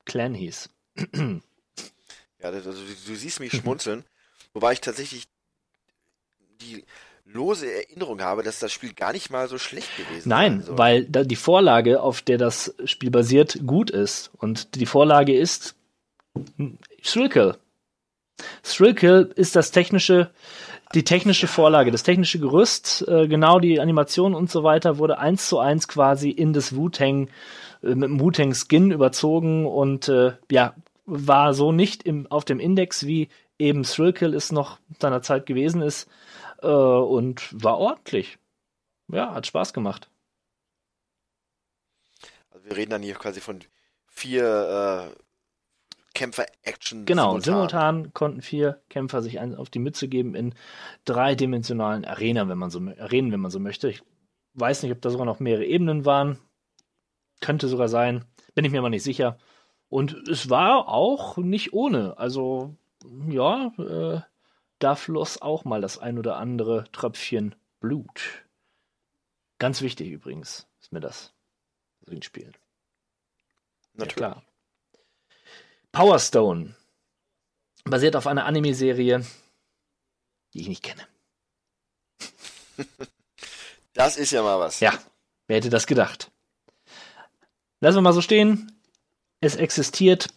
Clan hieß. Ja, also, du, du siehst mich schmunzeln, wobei ich tatsächlich die lose Erinnerung habe, dass das Spiel gar nicht mal so schlecht gewesen Nein, sein soll. weil da die Vorlage, auf der das Spiel basiert, gut ist. Und die Vorlage ist Thrillkill. Thrillkill ist das technische, die technische Vorlage, das technische Gerüst, äh, genau die Animation und so weiter wurde eins zu eins quasi in das Wu-Tang, äh, mit dem Wu-Tang-Skin überzogen und äh, ja, war so nicht im, auf dem Index, wie eben Thrillkill es noch seiner Zeit gewesen ist äh, und war ordentlich. Ja, hat Spaß gemacht. Also wir reden dann hier quasi von vier äh, Kämpfer-Action. Genau, simultan. konnten vier Kämpfer sich ein, auf die Mütze geben in dreidimensionalen Arena, wenn man so Arenen, wenn man so möchte. Ich weiß nicht, ob da sogar noch mehrere Ebenen waren. Könnte sogar sein. Bin ich mir aber nicht sicher. Und es war auch nicht ohne. Also, ja, äh, da floss auch mal das ein oder andere Tröpfchen Blut. Ganz wichtig übrigens ist mir das. den Spielen. Ja, Natürlich. klar. Power Stone. Basiert auf einer Anime-Serie, die ich nicht kenne. Das ist ja mal was. Ja, wer hätte das gedacht? Lassen wir mal so stehen. Es existiert.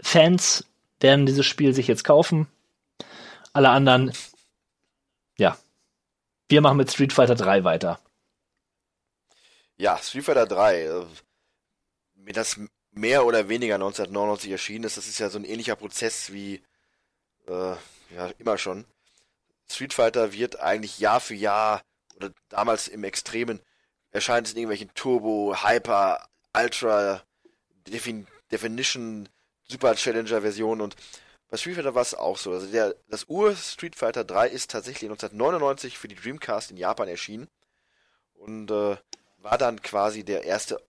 Fans werden dieses Spiel sich jetzt kaufen. Alle anderen, ja. Wir machen mit Street Fighter 3 weiter. Ja, Street Fighter 3. Äh, mir das mehr oder weniger 1999 erschienen ist, das ist ja so ein ähnlicher Prozess wie äh, ja immer schon. Street Fighter wird eigentlich Jahr für Jahr oder damals im Extremen erscheint es in irgendwelchen Turbo, Hyper, Ultra, Defin Definition, Super Challenger Versionen und bei Street Fighter war es auch so. Also der, das Ur Street Fighter 3 ist tatsächlich 1999 für die Dreamcast in Japan erschienen und äh, war dann quasi der erste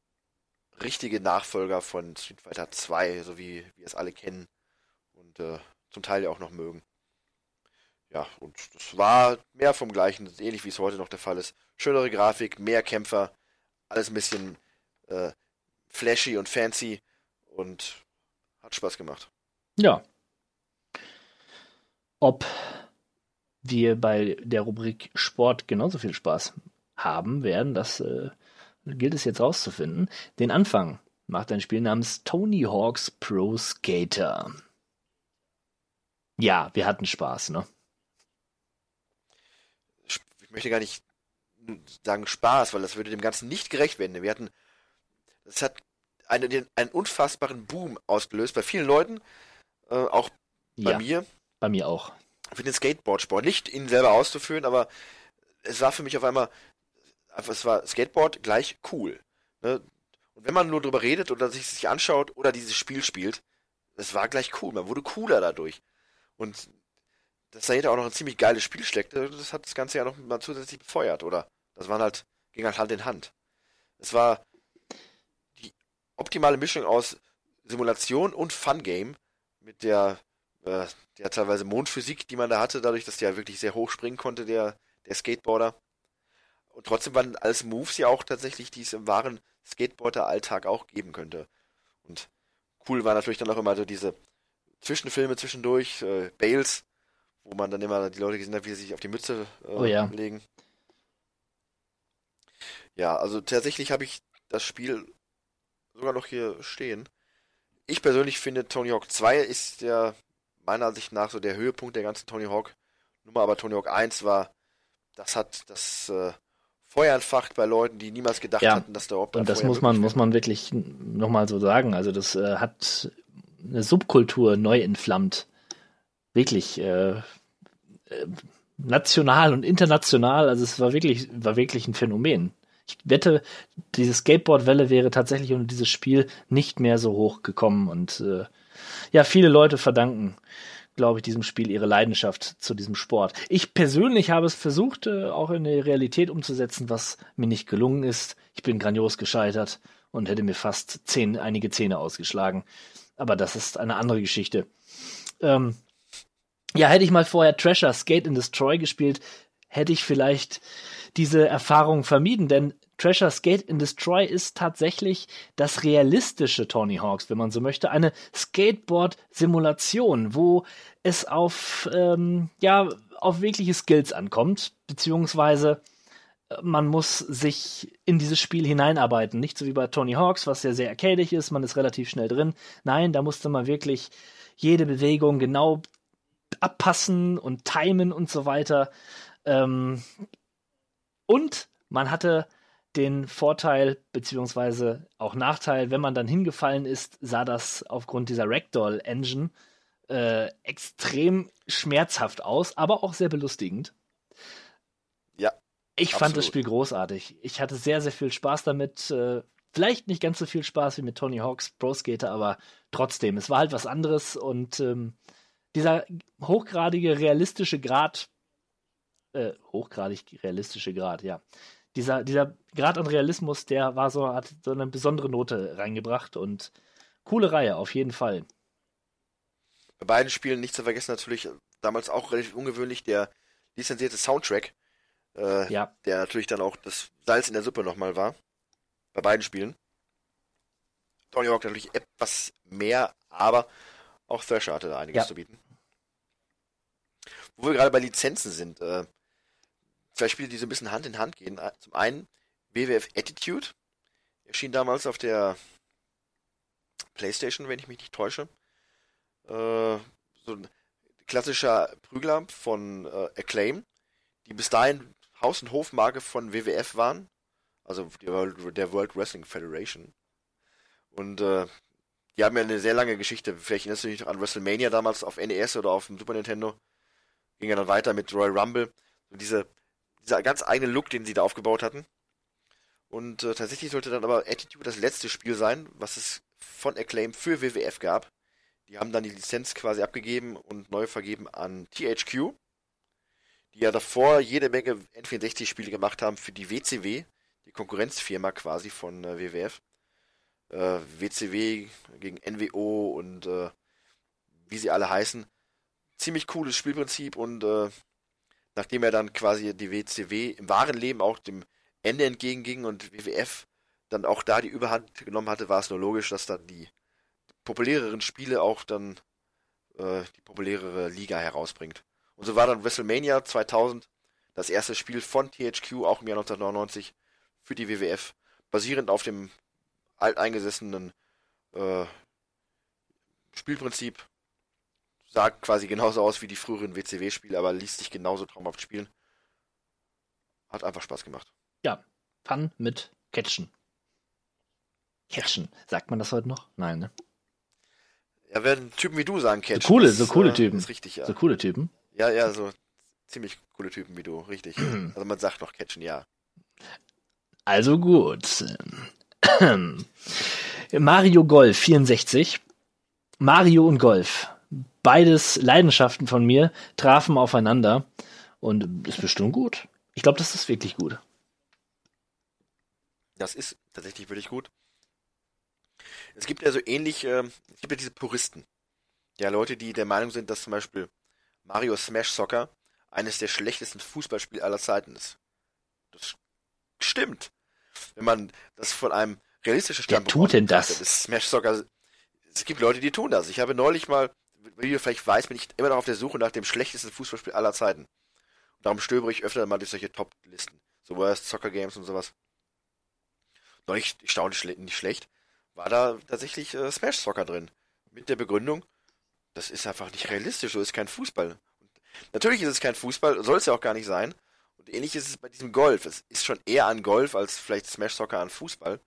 richtige Nachfolger von Street Fighter 2, so wie wir es alle kennen und äh, zum Teil ja auch noch mögen. Ja, und das war mehr vom Gleichen, ähnlich wie es heute noch der Fall ist. Schönere Grafik, mehr Kämpfer, alles ein bisschen äh, flashy und fancy und hat Spaß gemacht. Ja. Ob wir bei der Rubrik Sport genauso viel Spaß haben werden, das äh, gilt es jetzt rauszufinden. Den Anfang macht ein Spiel namens Tony Hawk's Pro Skater. Ja, wir hatten Spaß, ne? Ich möchte gar nicht sagen Spaß, weil das würde dem Ganzen nicht gerecht werden. Wir hatten, das hat eine, den, einen unfassbaren Boom ausgelöst bei vielen Leuten, äh, auch bei Ja. mir, Bei mir auch. für den Skateboardsport. Nicht ihn selber auszuführen, aber es war für mich auf einmal, es war Skateboard gleich cool. Ne? Und wenn man nur drüber redet oder sich sich anschaut oder dieses Spiel spielt, es war gleich cool. Man wurde cooler dadurch. Und dass dahinter auch noch ein ziemlich geiles Spiel steckte, das hat das Ganze ja noch mal zusätzlich befeuert, oder? Das waren halt, ging halt Hand in Hand. Es war die optimale Mischung aus Simulation und Fun-Game mit der, äh, der teilweise Mondphysik, die man da hatte, dadurch, dass der wirklich sehr hoch springen konnte, der, der Skateboarder. Und trotzdem waren alles Moves ja auch tatsächlich, die es im wahren Skateboarder-Alltag auch geben könnte. Und cool war natürlich dann auch immer so diese Zwischenfilme zwischendurch, äh, Bales, wo man dann immer die Leute gesehen hat, wie sie sich auf die Mütze äh, Oh ja. legen. Ja, also tatsächlich habe ich das Spiel sogar noch hier stehen. Ich persönlich finde, Tony Hawk 2 ist der meiner Ansicht nach so der Höhepunkt der ganzen Tony Hawk Nummer, aber Tony Hawk 1 war, das hat das äh, Feuer entfacht bei Leuten, die niemals gedacht Ja, hatten, dass da überhaupt Und das Feuer muss man, muss man wirklich nochmal so sagen. Also das äh, hat eine Subkultur neu entflammt. Wirklich äh, äh, national und international. Also es war wirklich, war wirklich ein Phänomen. Ich wette, diese Skateboard-Welle wäre tatsächlich ohne dieses Spiel nicht mehr so hoch gekommen. Und äh, ja, viele Leute verdanken, glaube ich, diesem Spiel ihre Leidenschaft zu diesem Sport. Ich persönlich habe es versucht, äh, auch in die Realität umzusetzen, was mir nicht gelungen ist. Ich bin grandios gescheitert und hätte mir fast zehn, einige Zähne ausgeschlagen. Aber das ist eine andere Geschichte. Ähm, ja, hätte ich mal vorher Treasure Skate and Destroy gespielt, hätte ich vielleicht diese Erfahrung vermieden, denn Treasure Skate and Destroy ist tatsächlich das realistische Tony Hawks, wenn man so möchte, eine Skateboard-Simulation, wo es auf ähm, ja auf wirkliche Skills ankommt, beziehungsweise äh, man muss sich in dieses Spiel hineinarbeiten, nicht so wie bei Tony Hawks, was ja sehr arcadig ist, man ist relativ schnell drin. Nein, da musste man wirklich jede Bewegung genau abpassen und timen und so weiter. Ähm, und man hatte den Vorteil beziehungsweise auch Nachteil, wenn man dann hingefallen ist, sah das aufgrund dieser Ragdoll Engine äh, extrem schmerzhaft aus, aber auch sehr belustigend. Ja, Ich fand das absolut. Spiel großartig. Ich hatte sehr, sehr viel Spaß damit. Äh, vielleicht nicht ganz so viel Spaß wie mit Tony Hawk's Pro Skater, aber trotzdem, es war halt was anderes und ähm, dieser hochgradige realistische Grad, äh, hochgradig realistische Grad, ja. Dieser, dieser Grad an Realismus, der war so, hat so eine besondere Note reingebracht und coole Reihe, auf jeden Fall. Bei beiden Spielen nicht zu vergessen natürlich, damals auch relativ ungewöhnlich, der lizenzierte Soundtrack, äh, Ja. der natürlich dann auch das Salz in der Suppe nochmal war. Bei beiden Spielen. Tony Hawk natürlich etwas mehr, aber auch Thrasher hatte da einiges Ja. zu bieten. Wo wir gerade bei Lizenzen sind, äh, zwei Spiele, die so ein bisschen Hand in Hand gehen. Äh, Zum einen WWF Attitude, erschien damals auf der PlayStation, wenn ich mich nicht täusche. Äh, so ein klassischer Prügler von äh, Acclaim, die bis dahin Haus- und Hofmarke von WWF waren. Also der World, Wrestling Federation. Und äh, die haben ja eine sehr lange Geschichte. Vielleicht erinnerst du dich noch an WrestleMania damals auf NES oder auf dem Super Nintendo. Ging ja dann weiter mit Royal Rumble. Und diese, dieser ganz eigene Look, den sie da aufgebaut hatten. Und äh, tatsächlich sollte dann aber Attitude das letzte Spiel sein, was es von Acclaim für WWF gab. Die haben dann die Lizenz quasi abgegeben und neu vergeben an THQ, die ja davor jede Menge N64-Spiele gemacht haben für die WCW, die Konkurrenzfirma quasi von äh, WWF. Äh, WCW gegen NWO und äh, wie sie alle heißen. Ziemlich cooles Spielprinzip und äh, nachdem er dann quasi die WCW im wahren Leben auch dem Ende entgegenging und WWF dann auch da die Überhand genommen hatte, war es nur logisch, dass dann die populäreren Spiele auch dann äh, die populärere Liga herausbringt. Und so war dann WrestleMania 2000 das erste Spiel von THQ, auch im Jahr 1999, für die WWF, basierend auf dem alteingesessenen äh, Spielprinzip. Sah quasi genauso aus wie die früheren WCW-Spiele, aber ließ sich genauso traumhaft spielen. Hat einfach Spaß gemacht. Ja, Fun mit Catchen. Catchen. Sagt man das heute noch? Nein, ne? Ja, werden Typen wie du sagen, Catch. So coole, so coole äh, Typen. Ist richtig, ja. So coole Typen. Ja, ja, so ziemlich coole Typen wie du, richtig. also man sagt noch Catchen, ja. Also gut. Mario Golf 64. Mario und Golf. Beides Leidenschaften von mir trafen aufeinander und ist bestimmt gut. Ich glaube, das ist wirklich gut. Das ist tatsächlich wirklich gut. Es gibt ja so ähnlich, äh, es gibt ja diese Puristen. Ja, Leute, die der Meinung sind, dass zum Beispiel Mario Smash Soccer eines der schlechtesten Fußballspiele aller Zeiten ist. Das stimmt. Wenn man das von einem realistischen Wer Standpunkt tut denn das? ist Smash Soccer. Es gibt Leute, die tun das. Ich habe neulich mal, wie du vielleicht weißt, bin ich immer noch auf der Suche nach dem schlechtesten Fußballspiel aller Zeiten. Und darum stöbere ich öfter mal durch solche Top-Listen. So Worst Soccer Games und sowas. Neulich, erstaunlich schle nicht schlecht, war da tatsächlich äh, Smash Soccer drin. Mit der Begründung, das ist einfach nicht realistisch, so ist kein Fußball. Und natürlich ist es kein Fußball, soll es ja auch gar nicht sein. Und ähnlich ist es bei diesem Golf. Es ist schon eher an Golf als vielleicht Smash Soccer an Fußball.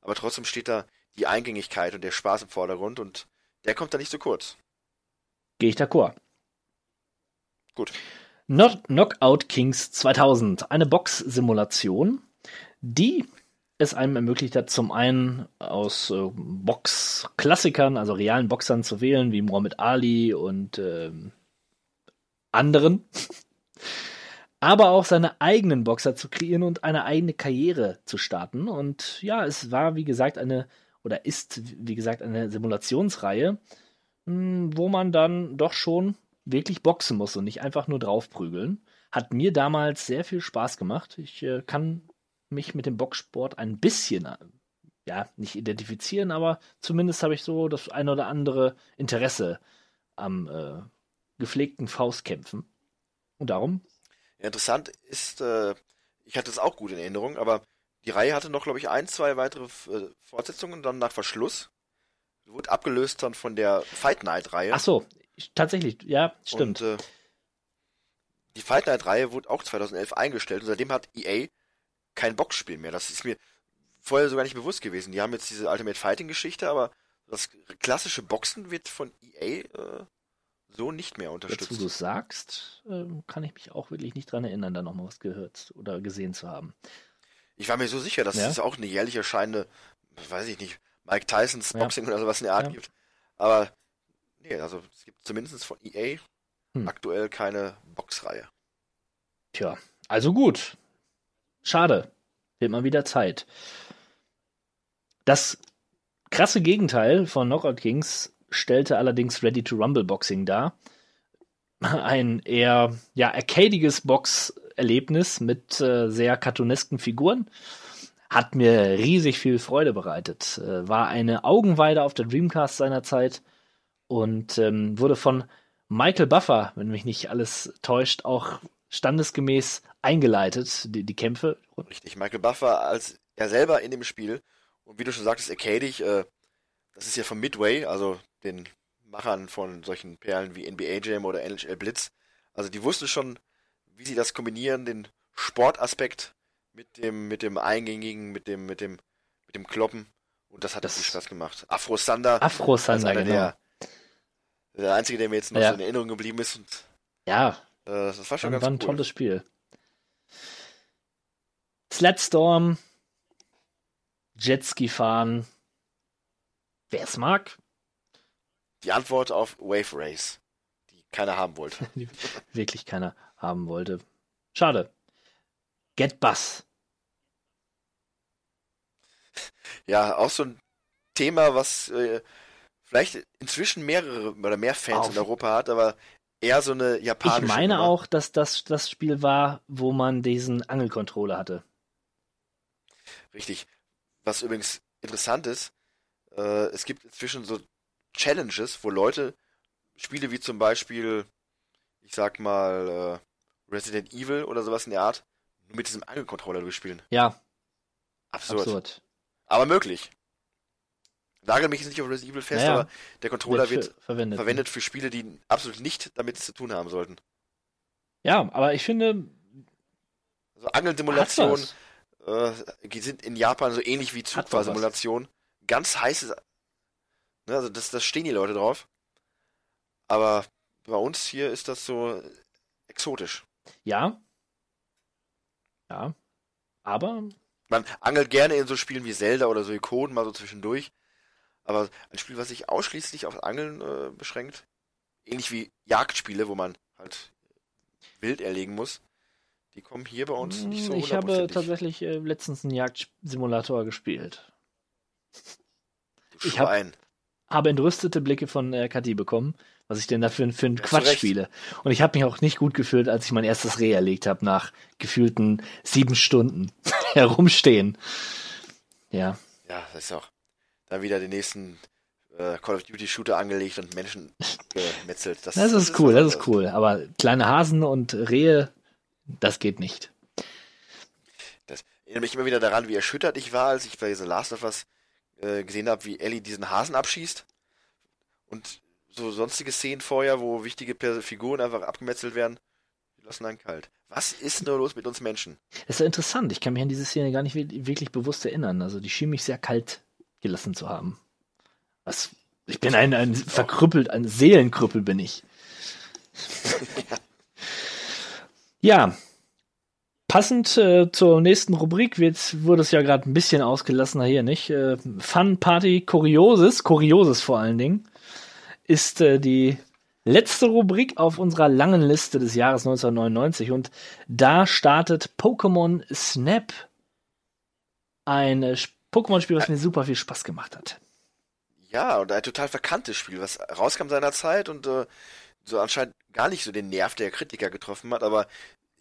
Aber trotzdem steht da die Eingängigkeit und der Spaß im Vordergrund und der kommt da nicht so kurz. Gehe ich d'accord. Gut. Not Knockout Kings 2000. Eine Box-Simulation, die es einem ermöglicht hat, zum einen aus äh, Box-Klassikern, also realen Boxern zu wählen, wie Muhammad Ali und ähm, anderen, aber auch seine eigenen Boxer zu kreieren und eine eigene Karriere zu starten. Und ja, es war, wie gesagt, eine, oder ist, wie gesagt, eine Simulationsreihe, wo man dann doch schon wirklich boxen muss und nicht einfach nur draufprügeln. Hat mir damals sehr viel Spaß gemacht. Ich äh, kann mich mit dem Boxsport ein bisschen, äh, ja, nicht identifizieren, aber zumindest habe ich so das ein oder andere Interesse am äh, gepflegten Faustkämpfen. Und darum, interessant ist, äh, ich hatte es auch gut in Erinnerung, aber die Reihe hatte noch, glaube ich, ein, zwei weitere äh, Fortsetzungen, dann nach Verschluss. Wurde abgelöst dann von der Fight Night-Reihe. ach so, ich, tatsächlich, ja, stimmt. Und, äh, die Fight Night-Reihe wurde auch 2011 eingestellt und seitdem hat EA kein Boxspiel mehr. Das ist mir vorher sogar nicht bewusst gewesen. Die haben jetzt diese Ultimate Fighting-Geschichte, aber das klassische Boxen wird von EA äh, so nicht mehr unterstützt. du es sagst, ähm, kann ich mich auch wirklich nicht dran erinnern, da nochmal was gehört oder gesehen zu haben. Ich war mir so sicher, dass Ja. es auch eine jährlich erscheinende, weiß ich nicht, Mike Tysons Ja. Boxing oder sowas in der Art Ja. gibt. Aber nee, also es gibt zumindest von EA Hm. aktuell keine Boxreihe. Tja, also gut. Schade. Wird mal wieder Zeit. Das krasse Gegenteil von Knockout Kings stellte allerdings Ready to Rumble Boxing dar. Ein eher ja, arcadiges Box-Erlebnis mit äh, sehr cartoonesken Figuren. Hat mir riesig viel Freude bereitet. Äh, war eine Augenweide auf der Dreamcast seinerzeit und ähm, wurde von Michael Buffer, wenn mich nicht alles täuscht, auch standesgemäß eingeleitet, die, die Kämpfe. Richtig, Michael Buffer als er selber in dem Spiel und wie du schon sagtest, arcadig, äh, das ist ja von Midway, also den Machern von solchen Perlen wie NBA Jam oder NHL Blitz. Also die wussten schon, wie sie das kombinieren, den Sportaspekt mit dem, mit dem Eingängigen, mit dem, mit dem, mit dem Kloppen. Und das hat Das- viel Spaß gemacht. Afro Sander. Afro Sander, genau. der, der einzige, der mir jetzt noch Ja. so in Erinnerung geblieben ist. Und Ja, äh, das war schon ganz war ein cool. tolles Spiel. Slatstorm, Jetski fahren. Wer es mag, Die Antwort auf Wave Race, die keiner haben wollte. die wirklich keiner haben wollte. Schade. Get Bus. Ja, auch so ein Thema, was äh, vielleicht inzwischen mehrere oder mehr Fans Auf- in Europa hat, aber eher so eine japanische. Ich meine Nummer. auch, dass das das Spiel war, wo man diesen Angelcontroller hatte. Richtig. Was übrigens interessant ist, äh, es gibt inzwischen so Challenges, wo Leute Spiele wie zum Beispiel, ich sag mal, äh, Resident Evil oder sowas in der Art, nur mit diesem Angelcontroller durchspielen. Ja, Absurd. absurd. Aber möglich. Nagel mich jetzt nicht auf Resident Evil fest, Ja, ja. aber der Controller wird, für- verwendet. verwendet für Spiele, die absolut nicht damit zu tun haben sollten. Ja, aber ich finde, Also hat Angelsimulation was. äh, sind in Japan so ähnlich wie Hat doch was. Zugfahrsimulation. Ganz heißes. Ne, also das, das stehen die Leute drauf. Aber bei uns hier ist das so exotisch. Ja. Ja. Aber Man angelt gerne in so Spielen wie Zelda oder so Ikonen mal so zwischendurch. Aber ein Spiel, was sich ausschließlich auf Angeln äh, beschränkt, ähnlich wie Jagdspiele, wo man halt wild erlegen muss, die kommen hier bei uns nicht so Hm, ich habe tatsächlich äh, letztens einen Jagdsimulator gespielt. Ich hab-. Habe entrüstete Blicke von äh, Kathi bekommen, was ich denn da für, für einen Quatsch Recht. spiele. Und ich habe mich auch nicht gut gefühlt, als ich mein erstes Reh erlegt habe, nach gefühlten sieben Stunden herumstehen. Ja, Ja, das ist auch. Dann wieder den nächsten äh, Call of Duty Shooter angelegt und Menschen gemetzelt. Das, das ist cool, das ist cool. Aber kleine Hasen und Rehe, das geht nicht. Das erinnert mich immer wieder daran, wie erschüttert ich war, als ich bei The Last of Us äh, gesehen habe, wie Ellie diesen Hasen abschießt. Und so sonstige Szenen vorher, wo wichtige Figuren einfach abgemetzelt werden, lassen einen kalt. Was ist nur los mit uns Menschen? Das ist ja interessant. Ich kann mich an diese Szene gar nicht wi- wirklich bewusst erinnern. Also die schien mich sehr kalt gelassen zu haben. Was, ich bin ein, ein verkrüppelt, ein Seelenkrüppel bin ich. ja. Passend äh, zur nächsten Rubrik wird, wurde es ja gerade ein bisschen ausgelassener hier, nicht? Äh, Fun Party Kurioses, Kurioses vor allen Dingen, ist äh, die letzte Rubrik auf unserer langen Liste des Jahres 1999 und da startet Pokémon Snap. Ein äh, Pokémon-Spiel, was mir super viel Spaß gemacht hat. Ja, und ein total verkanntes Spiel, was rauskam seiner Zeit und äh, so anscheinend gar nicht so den Nerv der Kritiker getroffen hat, aber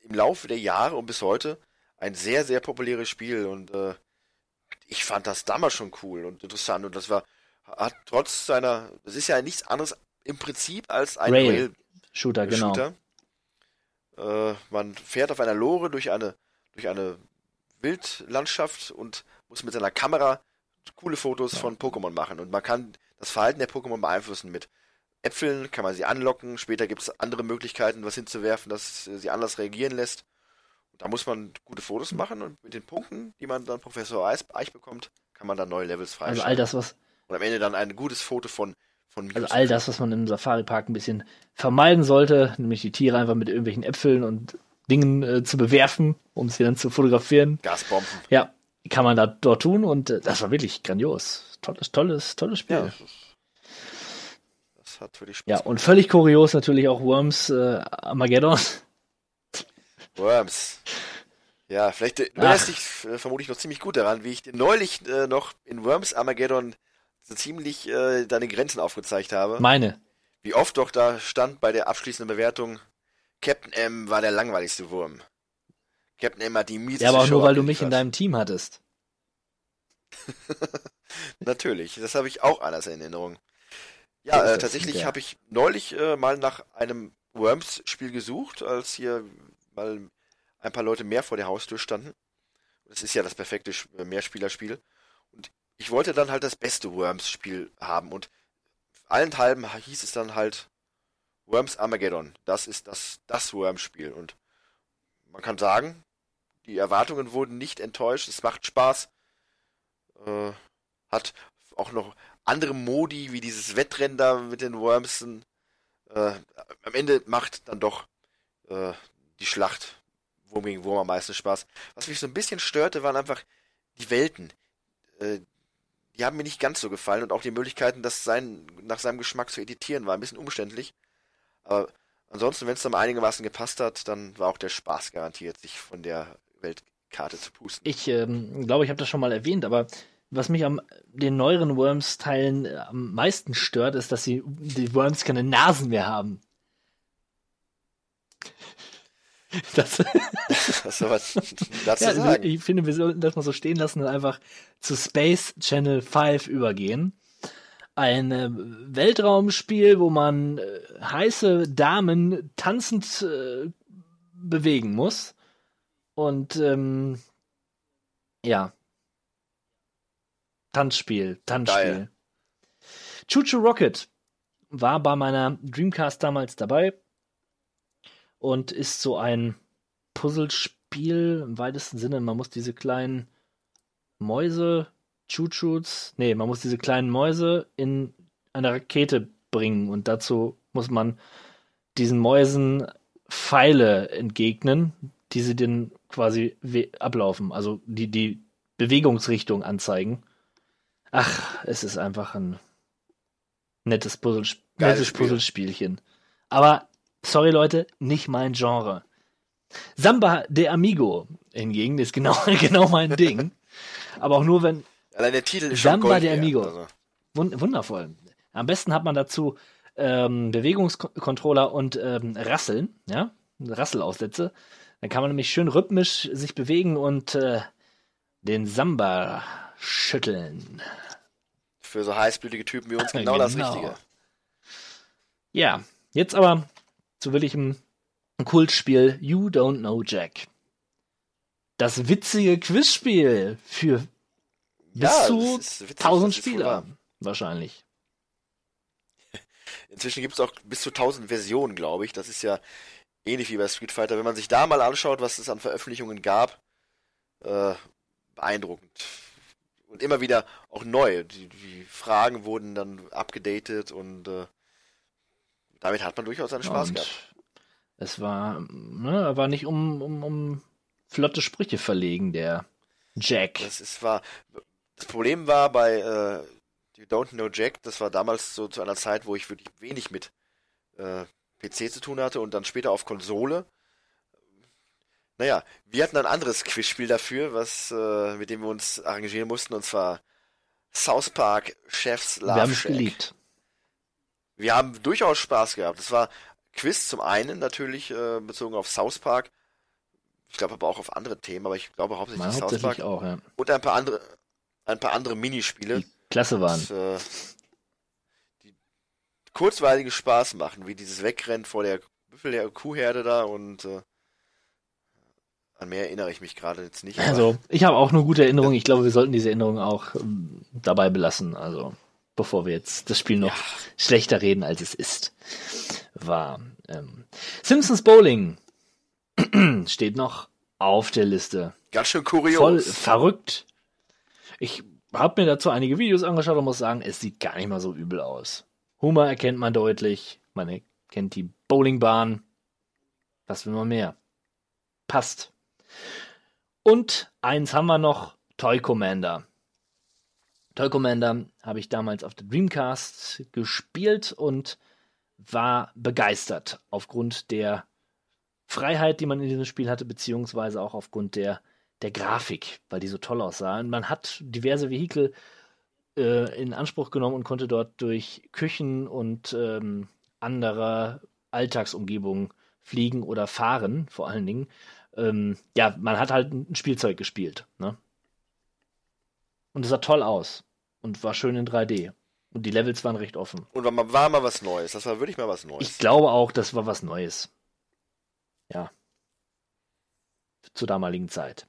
im Laufe der Jahre und bis heute ein sehr, sehr populäres Spiel und äh, ich fand das damals schon cool und interessant und das war, hat trotz seiner, das ist ja nichts anderes im Prinzip als ein Rail. Shooter, genau. Shooter. Äh, man fährt auf einer Lore durch eine, durch eine Wildlandschaft und muss mit seiner Kamera coole Fotos von Pokémon machen. Und man kann das Verhalten der Pokémon beeinflussen mit Äpfeln, kann man sie anlocken. Später gibt es andere Möglichkeiten, was hinzuwerfen, dass sie anders reagieren lässt. Und da muss man gute Fotos machen und mit den Punkten, die man dann Professor Eich bekommt, kann man dann neue Levels Also freischalten. all das, was, Und am Ende dann ein gutes Foto von also all das, was man im Safari-Park ein bisschen vermeiden sollte, nämlich die Tiere einfach mit irgendwelchen Äpfeln und Dingen äh, zu bewerfen, um sie dann zu fotografieren. Gasbomben. Ja, kann man da dort tun und äh, das war wirklich grandios. Tolles, tolles, tolles Spiel. Ja, das, ist, das hat wirklich Spaß Ja, und völlig kurios natürlich auch Worms äh, Armageddon. Worms. Ja, vielleicht äh, erinnerst dich äh, vermutlich noch ziemlich gut daran, wie ich dir neulich äh, noch in Worms Armageddon so ziemlich äh, deine Grenzen aufgezeigt habe. Meine. Wie oft doch da stand bei der abschließenden Bewertung, Captain M war der langweiligste Wurm. Captain M hat die mieseste Ja, aber auch Show nur, weil du mich in deinem Team hattest. Natürlich, das habe ich auch anders in Erinnerung. Ja, äh, tatsächlich habe ich neulich äh, mal nach einem Worms-Spiel gesucht, als hier mal ein paar Leute mehr vor der Haustür standen. Das ist ja das perfekte äh, Mehrspielerspiel. Und ich wollte dann halt das beste Worms-Spiel haben. Und allenthalben hieß es dann halt Worms Armageddon. Das ist das, das Worms-Spiel. Und man kann sagen, die Erwartungen wurden nicht enttäuscht. Es macht Spaß. Äh, hat auch noch andere Modi, wie dieses Wettrennen da mit den Wormsen. Äh, am Ende macht dann doch äh, die Schlacht Wurm gegen Wurm am meisten Spaß. Was mich so ein bisschen störte, waren einfach die Welten. Äh, die haben mir nicht ganz so gefallen und auch die Möglichkeiten, das sein, nach seinem Geschmack zu editieren, war ein bisschen umständlich. Aber ansonsten, wenn es dann einigermaßen gepasst hat, dann war auch der Spaß garantiert, sich von der Weltkarte zu pusten. Ich ähm, glaube, ich habe das schon mal erwähnt, aber was mich am den neueren Worms-Teilen äh, am meisten stört, ist, dass sie die Worms keine Nasen mehr haben. Das, Was soll man dazu ja, sagen? ich finde, wir sollten das mal so stehen lassen und einfach zu Space Channel 5 übergehen. Ein äh, Weltraumspiel, wo man äh, heiße Damen tanzend äh, bewegen muss. Und ähm, ja. Tanzspiel, Tanzspiel. Geil. Choo Choo Rocket war bei meiner Dreamcast damals dabei und ist so ein Puzzlespiel im weitesten Sinne. Man muss diese kleinen Mäuse, Chuchuts, nee, man muss diese kleinen Mäuse in eine Rakete bringen und dazu muss man diesen Mäusen Pfeile entgegnen, die sie dann quasi ablaufen, also die die Bewegungsrichtung anzeigen. Ach, es ist einfach ein nettes, Puzzle, Geiles nettes Spiel. Puzzlespielchen. Aber, sorry Leute, nicht mein Genre. Samba de Amigo hingegen ist genau, genau mein Ding. Aber auch nur, wenn, Allein der Titel ist schon Samba Gold de Amigo. Also. Wun wundervoll. Am besten hat man dazu ähm, Bewegungscontroller und ähm, Rasseln, ja, Rasselaussätze. Dann kann man nämlich schön rhythmisch sich bewegen und äh, den Samba schütteln. Für so heißblütige Typen wie uns genau, das Genau. Richtige. Ja, jetzt aber zu wirklichem Kultspiel You Don't Know Jack. Das witzige Quizspiel für bis Ja, zu witzig, 1000 das ist wohl Spieler. wahr. Wahrscheinlich. Inzwischen gibt es auch bis zu 1000 Versionen, glaube ich. Das ist ja ähnlich wie bei Street Fighter. Wenn man sich da mal anschaut, was es an Veröffentlichungen gab, äh, beeindruckend. Und immer wieder auch neu. Die, die Fragen wurden dann abgedatet und äh, damit hat man durchaus seinen Spaß Und gehabt. es war, ne, er war nicht um, um, um flotte Sprüche verlegen, der Jack. Das ist wahr. Das Problem war bei äh, You Don't Know Jack, das war damals so zu einer Zeit, wo ich wirklich wenig mit äh, PC zu tun hatte und dann später auf Konsole. Naja, wir hatten ein anderes Quizspiel dafür, was äh, mit dem wir uns arrangieren mussten, und zwar South Park Chef's Love Wir haben es geliebt. Wir haben durchaus Spaß gehabt. Es war Quiz zum einen natürlich äh, bezogen auf South Park. Ich glaube aber auch auf andere Themen, aber ich glaube hauptsächlich Mal South hauptsächlich Park. auch, ja. Und ein paar andere, ein paar andere Minispiele, Die klasse waren. die, äh, die kurzweiligen Spaß machen, wie dieses Wegrennen vor der Büffel der Kuhherde da und äh, an mehr erinnere ich mich gerade jetzt nicht. Also, ich habe auch nur gute Erinnerungen. Ich glaube, wir sollten diese Erinnerungen auch ähm, dabei belassen. Also, bevor wir jetzt das Spiel noch schlechter reden, als es ist. War. Ähm, Simpsons Bowling steht noch auf der Liste. ganz schön Voll kurios. verrückt. Ich habe mir dazu einige Videos angeschaut und muss sagen, es sieht gar nicht mal so übel aus. Humor erkennt man deutlich. Man erkennt die Bowlingbahn. Was will man mehr? Passt. Und eins haben wir noch, Toy Commander. Toy Commander habe ich damals auf der Dreamcast gespielt und war begeistert aufgrund der Freiheit, die man in diesem Spiel hatte, beziehungsweise auch aufgrund der, der Grafik, weil die so toll aussah. Und man hat diverse Vehikel äh, in Anspruch genommen und konnte dort durch Küchen und ähm, andere Alltagsumgebungen fliegen oder fahren, vor allen Dingen. Ähm, ja, man hat halt ein Spielzeug gespielt. Ne? Und es sah toll aus und war schön in 3D. Und die Levels waren recht offen. Und war mal, war mal was Neues. Das war wirklich mal was Neues. Ich glaube auch, das war was Neues. Ja. Zur damaligen Zeit.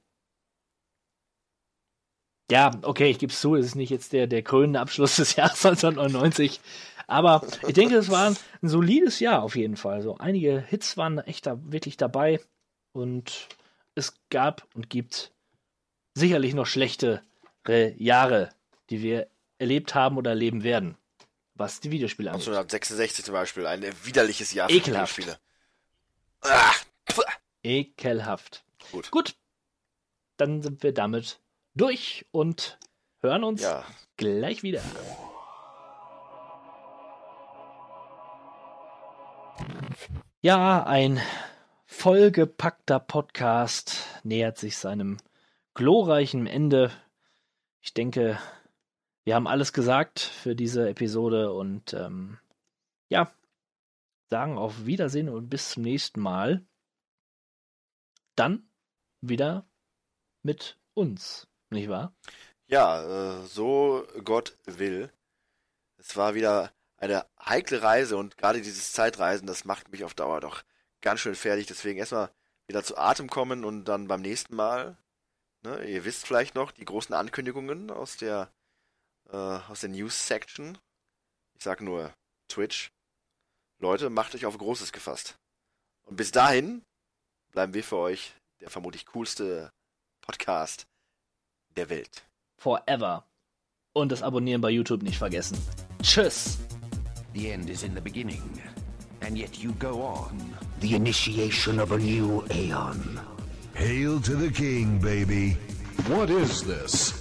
Ja, okay, ich gebe es zu, es ist nicht jetzt der, der krönende Abschluss des Jahres 1999. Aber ich denke, es war ein, ein solides Jahr auf jeden Fall. So einige Hits waren echt da wirklich dabei und es gab und gibt sicherlich noch schlechtere Jahre, die wir erlebt haben oder erleben werden, was die Videospiele angeht. 1966 zum Beispiel, ein widerliches Jahr Ekelhaft. Videospiele. Ah. Ekelhaft. Gut. Gut, dann sind wir damit durch und hören uns Ja, gleich wieder. Ja, ein vollgepackter Podcast nähert sich seinem glorreichen Ende. Ich denke, wir haben alles gesagt für diese Episode und ähm, ja, sagen auf Wiedersehen und bis zum nächsten Mal. Dann wieder mit uns, nicht wahr? ja äh, so Gott will. Es war wieder eine heikle Reise und gerade dieses Zeitreisen, das macht mich auf Dauer doch ganz schön fertig. Deswegen erstmal wieder zu Atem kommen und dann beim nächsten Mal, ne, ihr wisst vielleicht noch, die großen Ankündigungen aus der, äh, aus der News-Section. Ich sag nur Twitch. Leute, macht euch auf Großes gefasst. Und bis dahin bleiben wir für euch der vermutlich coolste Podcast der Welt. Forever. Und das Abonnieren bei YouTube nicht vergessen. Tschüss. The end is in the beginning, and yet you go on. The initiation of a new aeon. Hail to the king, baby. What is this?